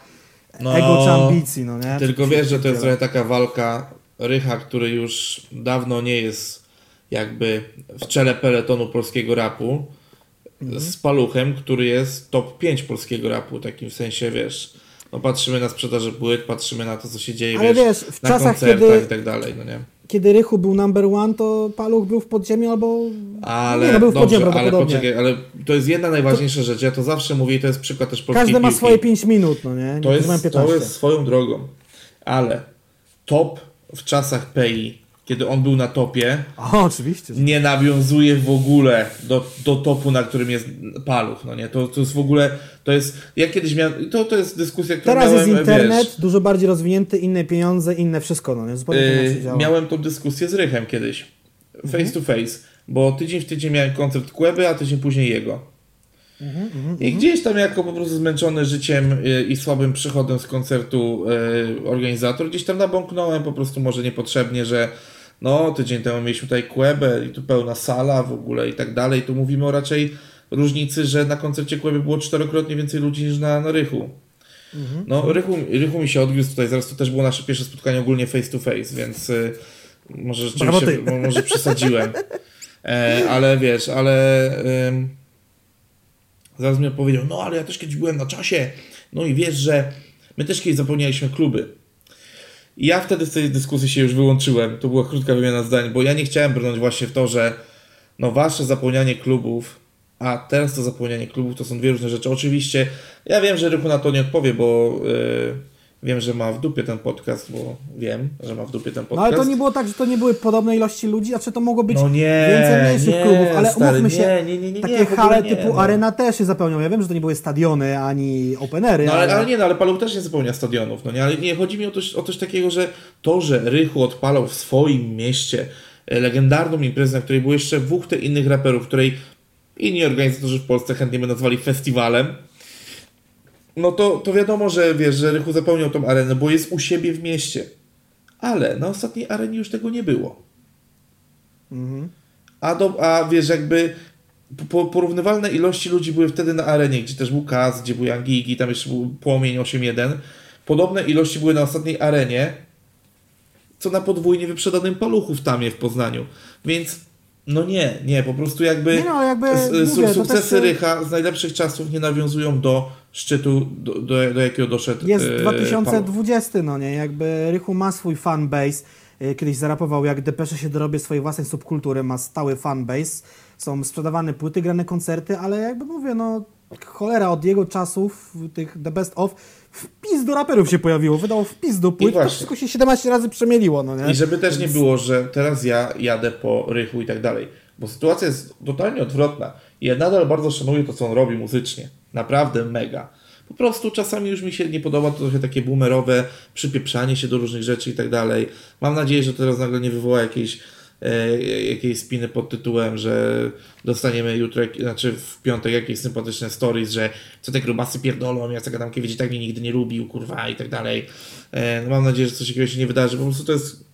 No, ego czy ambicji, no nie? Tylko wiesz, że to jest trochę taka walka Rycha, który już dawno nie jest jakby w czele peletonu polskiego rapu, Mhm. z Paluchem, który jest top 5 polskiego rapu, takim w sensie, wiesz, no patrzymy na sprzedaże płyt, patrzymy na to, co się dzieje, Ale wiesz, w na czasach, koncertach kiedy- i tak dalej, no nie? Kiedy Rychu był number one, to Paluch był w podziemiu albo... Ale, nie, no był w podziemiu dobrze, ale poczekaj, ale to jest jedna najważniejsza rzecz, ja to zawsze mówię i to jest przykład też polskiej Każdy ma piłki. swoje 5 minut, no nie? To Niektórzy mają jest, 15. to jest swoją drogą, ale top w czasach PEI, kiedy on był na topie, O, oczywiście. nie nawiązuje w ogóle do, do topu, na którym jest Paluch, no nie? To, to jest w ogóle, to jest, ja kiedyś miałem, to, to jest dyskusja, którą Teraz miałem, jest internet, wiesz, dużo bardziej rozwinięty, inne pieniądze, inne wszystko, no nie? Zupełnie yy, miałem tą dyskusję z Rychem kiedyś, Mhm. face to face, bo tydzień w tydzień miałem koncert Kłeby, a tydzień później jego. Mhm, I gdzieś tam jako po prostu zmęczony życiem y, i słabym przychodem z koncertu y, organizator, gdzieś tam nabąknąłem po prostu może niepotrzebnie, że no tydzień temu mieliśmy tutaj Kłebę i tu pełna sala w ogóle i tak dalej. Tu mówimy o raczej różnicy, że na koncercie Kłeby było czterokrotnie więcej ludzi niż na, na Rychu. Mhm. No Rychu, Rychu mi się odwiózł tutaj, zaraz to też było nasze pierwsze spotkanie ogólnie face to face, więc y, może rzeczywiście, może przesadziłem. E, ale wiesz, ale... Zaraz mi powiedział, no ale ja też kiedyś byłem na czasie. No i wiesz, że my też kiedyś zapełnialiśmy kluby. I ja wtedy z tej dyskusji się już wyłączyłem. To była krótka wymiana zdań, bo ja nie chciałem brnąć właśnie w to, że no wasze zapełnianie klubów, a teraz to zapełnianie klubów to są dwie różne rzeczy. Oczywiście ja wiem, że Rychu na to nie odpowie, bo yy, wiem, że ma w dupie ten podcast, bo wiem, że ma w dupie ten No podcast. ale to nie było tak, że to nie były podobne ilości ludzi, a czy to mogło być No nie, więcej mniejszych nie, klubów, ale stary, umówmy się, nie, nie, nie, takie hale typu no. arena też się zapełnią. Ja wiem, że to nie były stadiony ani openery, No ale, ale nie, no, ale Paluch też nie zapełnia stadionów, no nie, ale nie, chodzi mi o coś, o coś takiego, że to, że Rychu odpalał w swoim mieście e, legendarną imprezę, na której było jeszcze dwóch te innych raperów, której inni organizatorzy w Polsce chętnie by nazwali festiwalem, no to, to wiadomo, że wiesz, że Rychu zapełniał tą arenę, bo jest u siebie w mieście. Ale na ostatniej arenie już tego nie było. Mhm. A, do, a wiesz, jakby po, porównywalne ilości ludzi były wtedy na arenie, gdzie też był Kaz, gdzie był Young tam jeszcze był Płomień 8.1. Podobne ilości były na ostatniej arenie, co na podwójnie wyprzedanym paluchu w Tamie w Poznaniu. Więc no nie, nie, po prostu jakby, Nie no, jakby, mówię, sukcesy też- Rycha z najlepszych czasów nie nawiązują do szczytu, do, do, do jakiego doszedł Jest e, Paluch. 2020, no nie? Jakby Rychu ma swój fanbase. Y, Kiedyś zarapował, jak Depesze się dorobię swojej własnej subkultury, ma stały fanbase. Są sprzedawane płyty, grane koncerty, ale jakby mówię, no cholera, od jego czasów, tych The Best Of, wpis do raperów się pojawiło, wydał wpis do płyt, to wszystko się 17 razy przemieliło, no nie? I żeby też nie było, że teraz ja jadę po rychu i tak dalej. Bo sytuacja jest totalnie odwrotna. Ja nadal bardzo szanuję to, co on robi muzycznie. Naprawdę mega. Po prostu czasami już mi się nie podoba to trochę takie boomerowe przypieprzanie się do różnych rzeczy i tak dalej. Mam nadzieję, że teraz nagle nie wywoła jakiejś, e, jakiejś spiny pod tytułem, że dostaniemy jutro, znaczy w piątek jakieś sympatyczne stories, że co te grubasy pierdolą, Jacek Adamkiewicz i tak mnie nigdy nie lubił, kurwa i tak dalej. E, no mam nadzieję, że coś takiego się nie wydarzy. Po prostu to jest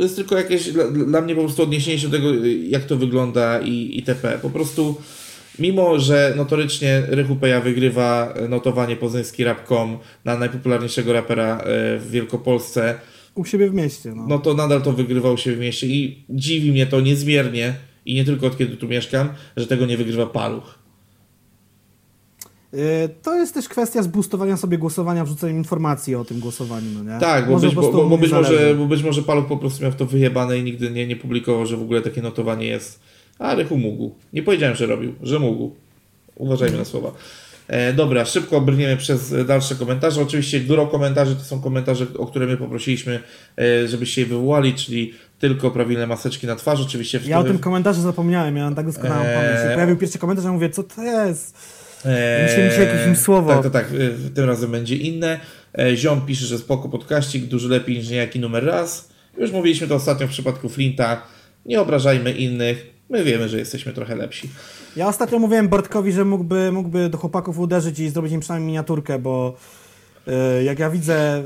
to jest tylko jakieś dla, dla mnie po prostu odniesienie się do tego, jak to wygląda i itp. Po prostu, mimo że notorycznie Rychu Peja wygrywa notowanie poznański rap.com na najpopularniejszego rapera e, w Wielkopolsce, U siebie w mieście, no. no to nadal to wygrywał się w mieście i dziwi mnie to niezmiernie i nie tylko od kiedy tu mieszkam, że tego nie wygrywa Paluch. Y, To jest też kwestia zboostowania sobie głosowania, wrzuceniem informacji o tym głosowaniu, no nie? Tak, bo Może być, bo, bo, być może, bo być może Paluch po prostu miał to wyjebane i nigdy nie, nie publikował, że w ogóle takie notowanie jest. A Rychu mógł. Nie powiedziałem, że robił, że mógł. Uważajmy na słowa. E, dobra, szybko brniemy przez e, dalsze komentarze. Oczywiście gro komentarzy to są komentarze, o które my poprosiliśmy, e, żebyście je wywołali, czyli tylko prawilne maseczki na twarz. Oczywiście w Ja o tym- komentarzu zapomniałem, miałem tak doskonałą Eee. pamięć. Pojawił pierwszy komentarz, ja mówię, co to jest? Eee, Myślałem, że jakieś im słowo. Tak, tak, tak. y, Tym razem będzie inne. E, Ziom pisze, że spoko podkaścik, dużo lepiej niż niejaki numer raz. Już mówiliśmy to ostatnio w przypadku Flinta. Nie obrażajmy innych. My wiemy, że jesteśmy trochę lepsi. Ja ostatnio mówiłem Bartkowi, że mógłby, mógłby do chłopaków uderzyć i zrobić im przynajmniej miniaturkę, bo y, jak ja widzę,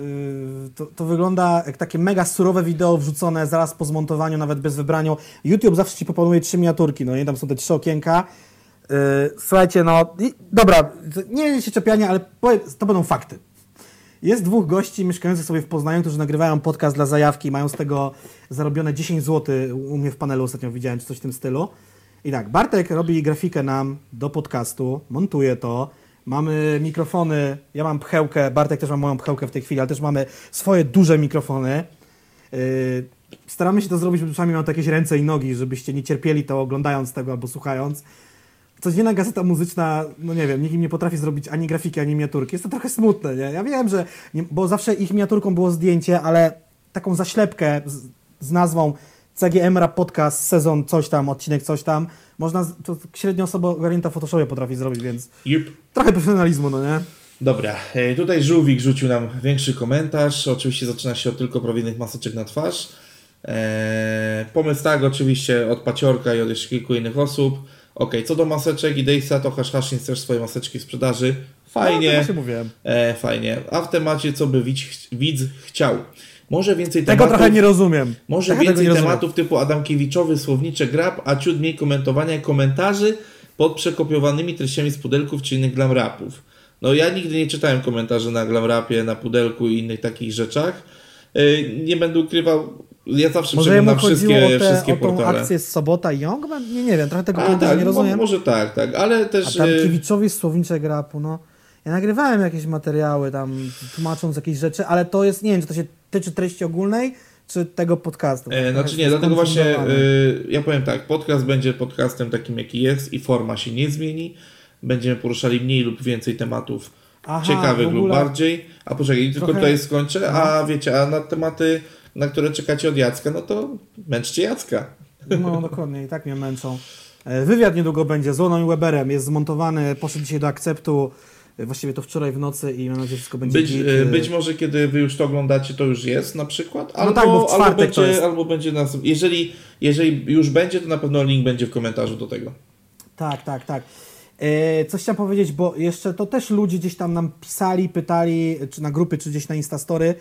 y, to, to wygląda jak takie mega surowe wideo wrzucone zaraz po zmontowaniu, nawet bez wybrania. YouTube zawsze ci proponuje trzy miniaturki, no nie, tam są te trzy okienka. Y, słuchajcie, no i, dobra, nie się czepiania, ale to będą fakty. Jest dwóch gości mieszkających sobie w Poznaniu, którzy nagrywają podcast dla zajawki, mają z tego zarobione 10 zł. U mnie w panelu ostatnio widziałem, czy coś w tym stylu. I tak, Bartek robi grafikę nam do podcastu, montuje to. Mamy mikrofony, ja mam pchełkę, Bartek też ma moją pchełkę w tej chwili, ale też mamy swoje duże mikrofony. Yy, staramy się to zrobić, żeby przynajmniej miał jakieś ręce i nogi, żebyście nie cierpieli to oglądając tego albo słuchając. Codzienna gazeta muzyczna, no nie wiem, nikt im nie potrafi zrobić ani grafiki, ani miniaturki. Jest to trochę smutne, nie? Ja wiem, że, nie, bo zawsze ich miniaturką było zdjęcie, ale taką zaślepkę z, z nazwą CGM Rap Podcast, sezon coś tam, odcinek coś tam, można, to średnio osoba ogarnięta w Photoshopie potrafi zrobić, więc Jup. trochę profesjonalizmu, no nie? Dobra, e, tutaj Żółwik rzucił nam większy komentarz. Oczywiście zaczyna się od tylko prawilnych maseczek na twarz. Eee, pomysł tak, oczywiście od Paciorka i od jeszcze kilku innych osób. Ok, co do maseczek i Dejsa, to Hash Hashins też swoje maseczki sprzedaży. No, Fajnie. właśnie mówiłem. E, fajnie. A w temacie, co by widz, widz chciał. Może więcej Tego tematów. trochę nie rozumiem. Może tego więcej rozumiem. tematów typu Adamkiewiczowy, słowniczek rap, a ciut mniej komentowania i komentarzy pod przekopiowanymi treściami z pudelków czy innych glam rapów. No ja nigdy nie czytałem komentarzy na glam rapie, na pudelku i innych takich rzeczach. Yy, Nie będę ukrywał, ja zawsze Może przeglądam wszystkie, o, te, wszystkie o tą portale. akcję z Sobota i Youngman? Nie, nie wiem, trochę tego A, tak, nie rozumiem. może tak, tak, ale A też... tam yy, Kiewiczowi słowniczek rapu, no. Ja nagrywałem jakieś materiały tam, tłumacząc jakieś rzeczy, ale to jest, nie wiem, czy to się tyczy treści ogólnej, czy tego podcastu. E, znaczy Trochę nie, dlatego właśnie y, ja powiem tak, podcast będzie podcastem takim jaki jest i forma się nie zmieni. Będziemy poruszali mniej lub więcej tematów Aha, ciekawych lub bardziej. A poczekaj, tylko Trochę- tutaj skończę, a wiecie, a na tematy, na które czekacie od Jacka, no to męczcie Jacka. No dokładnie, i tak mnie męczą. E, Wywiad niedługo będzie z Łoną i Weberem, jest zmontowany, poszedł dzisiaj do akceptu, e, właściwie to wczoraj w nocy i mam nadzieję, że wszystko będzie Być, git. E, być może kiedy wy już to oglądacie, to już jest na przykład, No albo, tak, bo w albo, to będzie, jest. albo będzie nas, jeżeli, jeżeli już będzie, to na pewno link będzie w komentarzu do tego. Tak, tak, tak. Coś chciałem powiedzieć, bo jeszcze to też ludzie gdzieś tam nam pisali, pytali, czy na grupy, czy gdzieś na Instastory,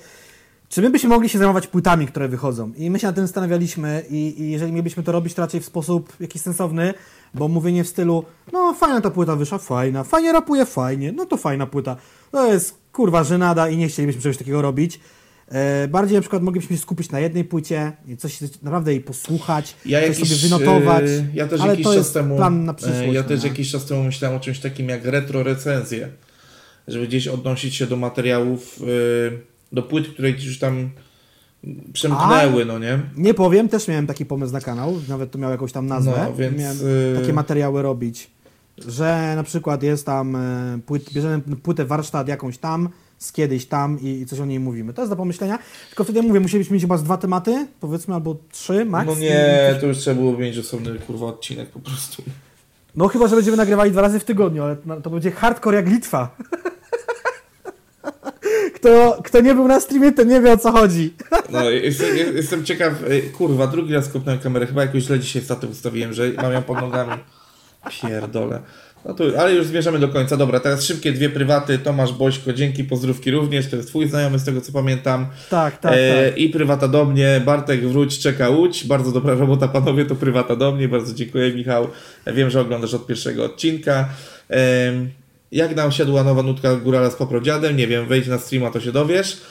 czy my byśmy mogli się zajmować płytami, które wychodzą. I my się nad tym zastanawialiśmy i, i jeżeli mielibyśmy to robić, to raczej w sposób jakiś sensowny, bo mówienie w stylu, no fajna ta płyta wyszła, fajna, fajnie rapuje, fajnie, no to fajna płyta. To jest kurwa żenada i nie chcielibyśmy czegoś takiego robić. E, bardziej na przykład moglibyśmy się skupić na jednej płycie i coś naprawdę jej posłuchać, Ja coś jakiś, sobie wynotować, e, ja też ale jakiś to czas jest temu, plan na e, przyszłość. Ja no też nie? jakiś czas temu myślałem o czymś takim jak retro recenzje, żeby gdzieś odnosić się do materiałów, e, do płyt, które już tam przemknęły, no nie? Nie powiem, też miałem taki pomysł na kanał, nawet to miał jakąś tam nazwę. No, więc, miałem y- takie materiały robić, że na przykład jest tam e, płyt, bierzemy płytę warsztat jakąś tam, z kiedyś tam i, i coś o niej mówimy. To jest do pomyślenia. Tylko wtedy mówię, musielibyśmy mieć chyba z dwa tematy, powiedzmy, albo trzy max. No nie, to już trzeba było mieć osobny kurwa odcinek po prostu. No chyba, że będziemy nagrywali dwa razy w tygodniu, ale to będzie hardcore jak Litwa. Kto, kto nie był na streamie, ten nie wie o co chodzi. No, jestem, jestem ciekaw, e, kurwa, drugi raz kopnąłem kamerę, chyba jakoś źle dzisiaj statę ustawiłem, że mam ją pod nogami. Pierdolę. No to, ale już zmierzamy do końca. Dobra, teraz szybkie dwie prywaty. Tomasz Bośko, dzięki, pozdrówki również. To jest twój znajomy, z tego co pamiętam. Tak, tak, E, tak. I prywata do mnie. Bartek, wróć, czeka Łódź. Bardzo dobra robota, panowie, to prywata do mnie. Bardzo dziękuję, Michał. Wiem, że oglądasz od pierwszego odcinka. Jak nam siadła nowa nutka Górala z Poprodziadem? Nie wiem, wejdź na streama, to się dowiesz.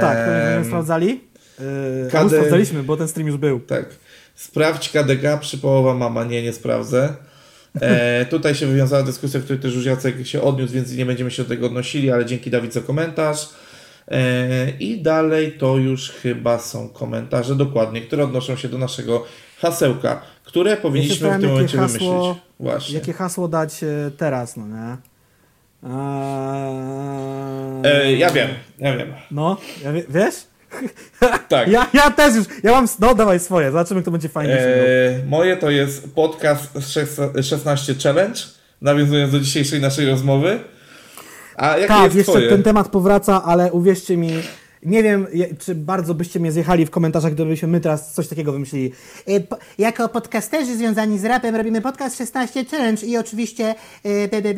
Tak, to nie Em, sprawdzali? Yy, KD sprawdzaliśmy, bo ten stream już był. Tak. Sprawdź KDK, przypołowa mama. Nie, nie sprawdzę. E, tutaj się wywiązała dyskusja, w której też już Jacek się odniósł, więc nie będziemy się do tego odnosili, ale dzięki Dawid za komentarz. E, I dalej to już chyba są komentarze dokładnie, które odnoszą się do naszego hasełka, które powinniśmy w zastanawiam, tym momencie hasło- wymyślić. Właśnie. Jakie hasło dać e, teraz, no nie? Eee, E, ja wiem, ja wiem. No, ja wie, wiesz? Tak. Ja, ja też już, ja mam, no dawaj swoje, zobaczymy kto będzie fajnie e... E, moje to jest podcast szes- 16 Challenge, nawiązując do dzisiejszej naszej rozmowy. A jakie Tak, jest jeszcze twoje? ten temat powraca, ale uwierzcie mi, nie wiem, czy bardzo byście mnie zjechali w komentarzach, gdybyśmy my teraz coś takiego wymyślili. Po- Jako podcasterzy związani z rapem robimy podcast 16 Challenge i oczywiście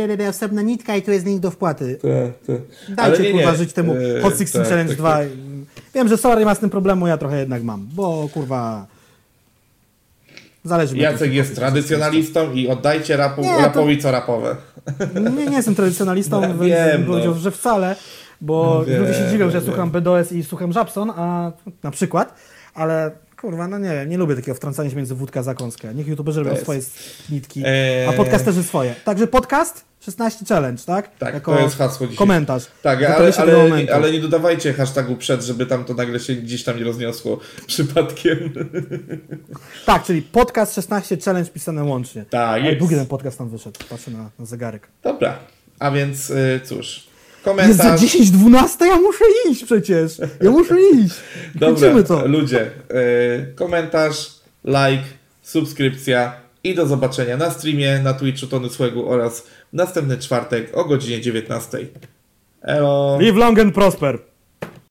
be, be, osobna nitka i tu jest link do wpłaty. Te, te. Dajcie nie, kurwa nie. żyć temu E, Hot 16 tak, Challenge tak, 2. tak. Wiem, że Solar nie ma z tym problemu, ja trochę jednak mam, bo kurwa... Zależy mi Jacek jest tradycjonalistą i oddajcie rapu, Nie, to- rapowi co rapowe. Nie, nie jestem tradycjonalistą, No, więc wiem, bym powiedział, no. że wcale, bo Wiem, ludzie się dziwią, że wiem. słucham BDOS i słucham Żabson, a na przykład, ale kurwa, no nie wiem, nie lubię takiego wtrącania się między wódka a zakąskę. Niech youtuberzy robią swoje nitki, Eee. a podcasterzy swoje. Także podcast 16 challenge, tak? Tak, to jest hasło dzisiaj. Komentarz. Tak, ale, ale, momentu. ale nie dodawajcie hashtagu przed, żeby tam to nagle się gdzieś tam nie rozniosło przypadkiem. Tak, czyli podcast 16 challenge pisane łącznie. Tak, jest. długi ten podcast tam wyszedł, patrzę na, na zegarek. Dobra, a więc y, cóż. Jest za Komentarz. 10-12, ja muszę iść przecież. Ja muszę iść. Dobra, to. ludzie. Y, komentarz, like, subskrypcja i do zobaczenia na streamie na Twitchu Tony Słegu oraz w następny czwartek o godzinie 19. Elo. Live long and prosper.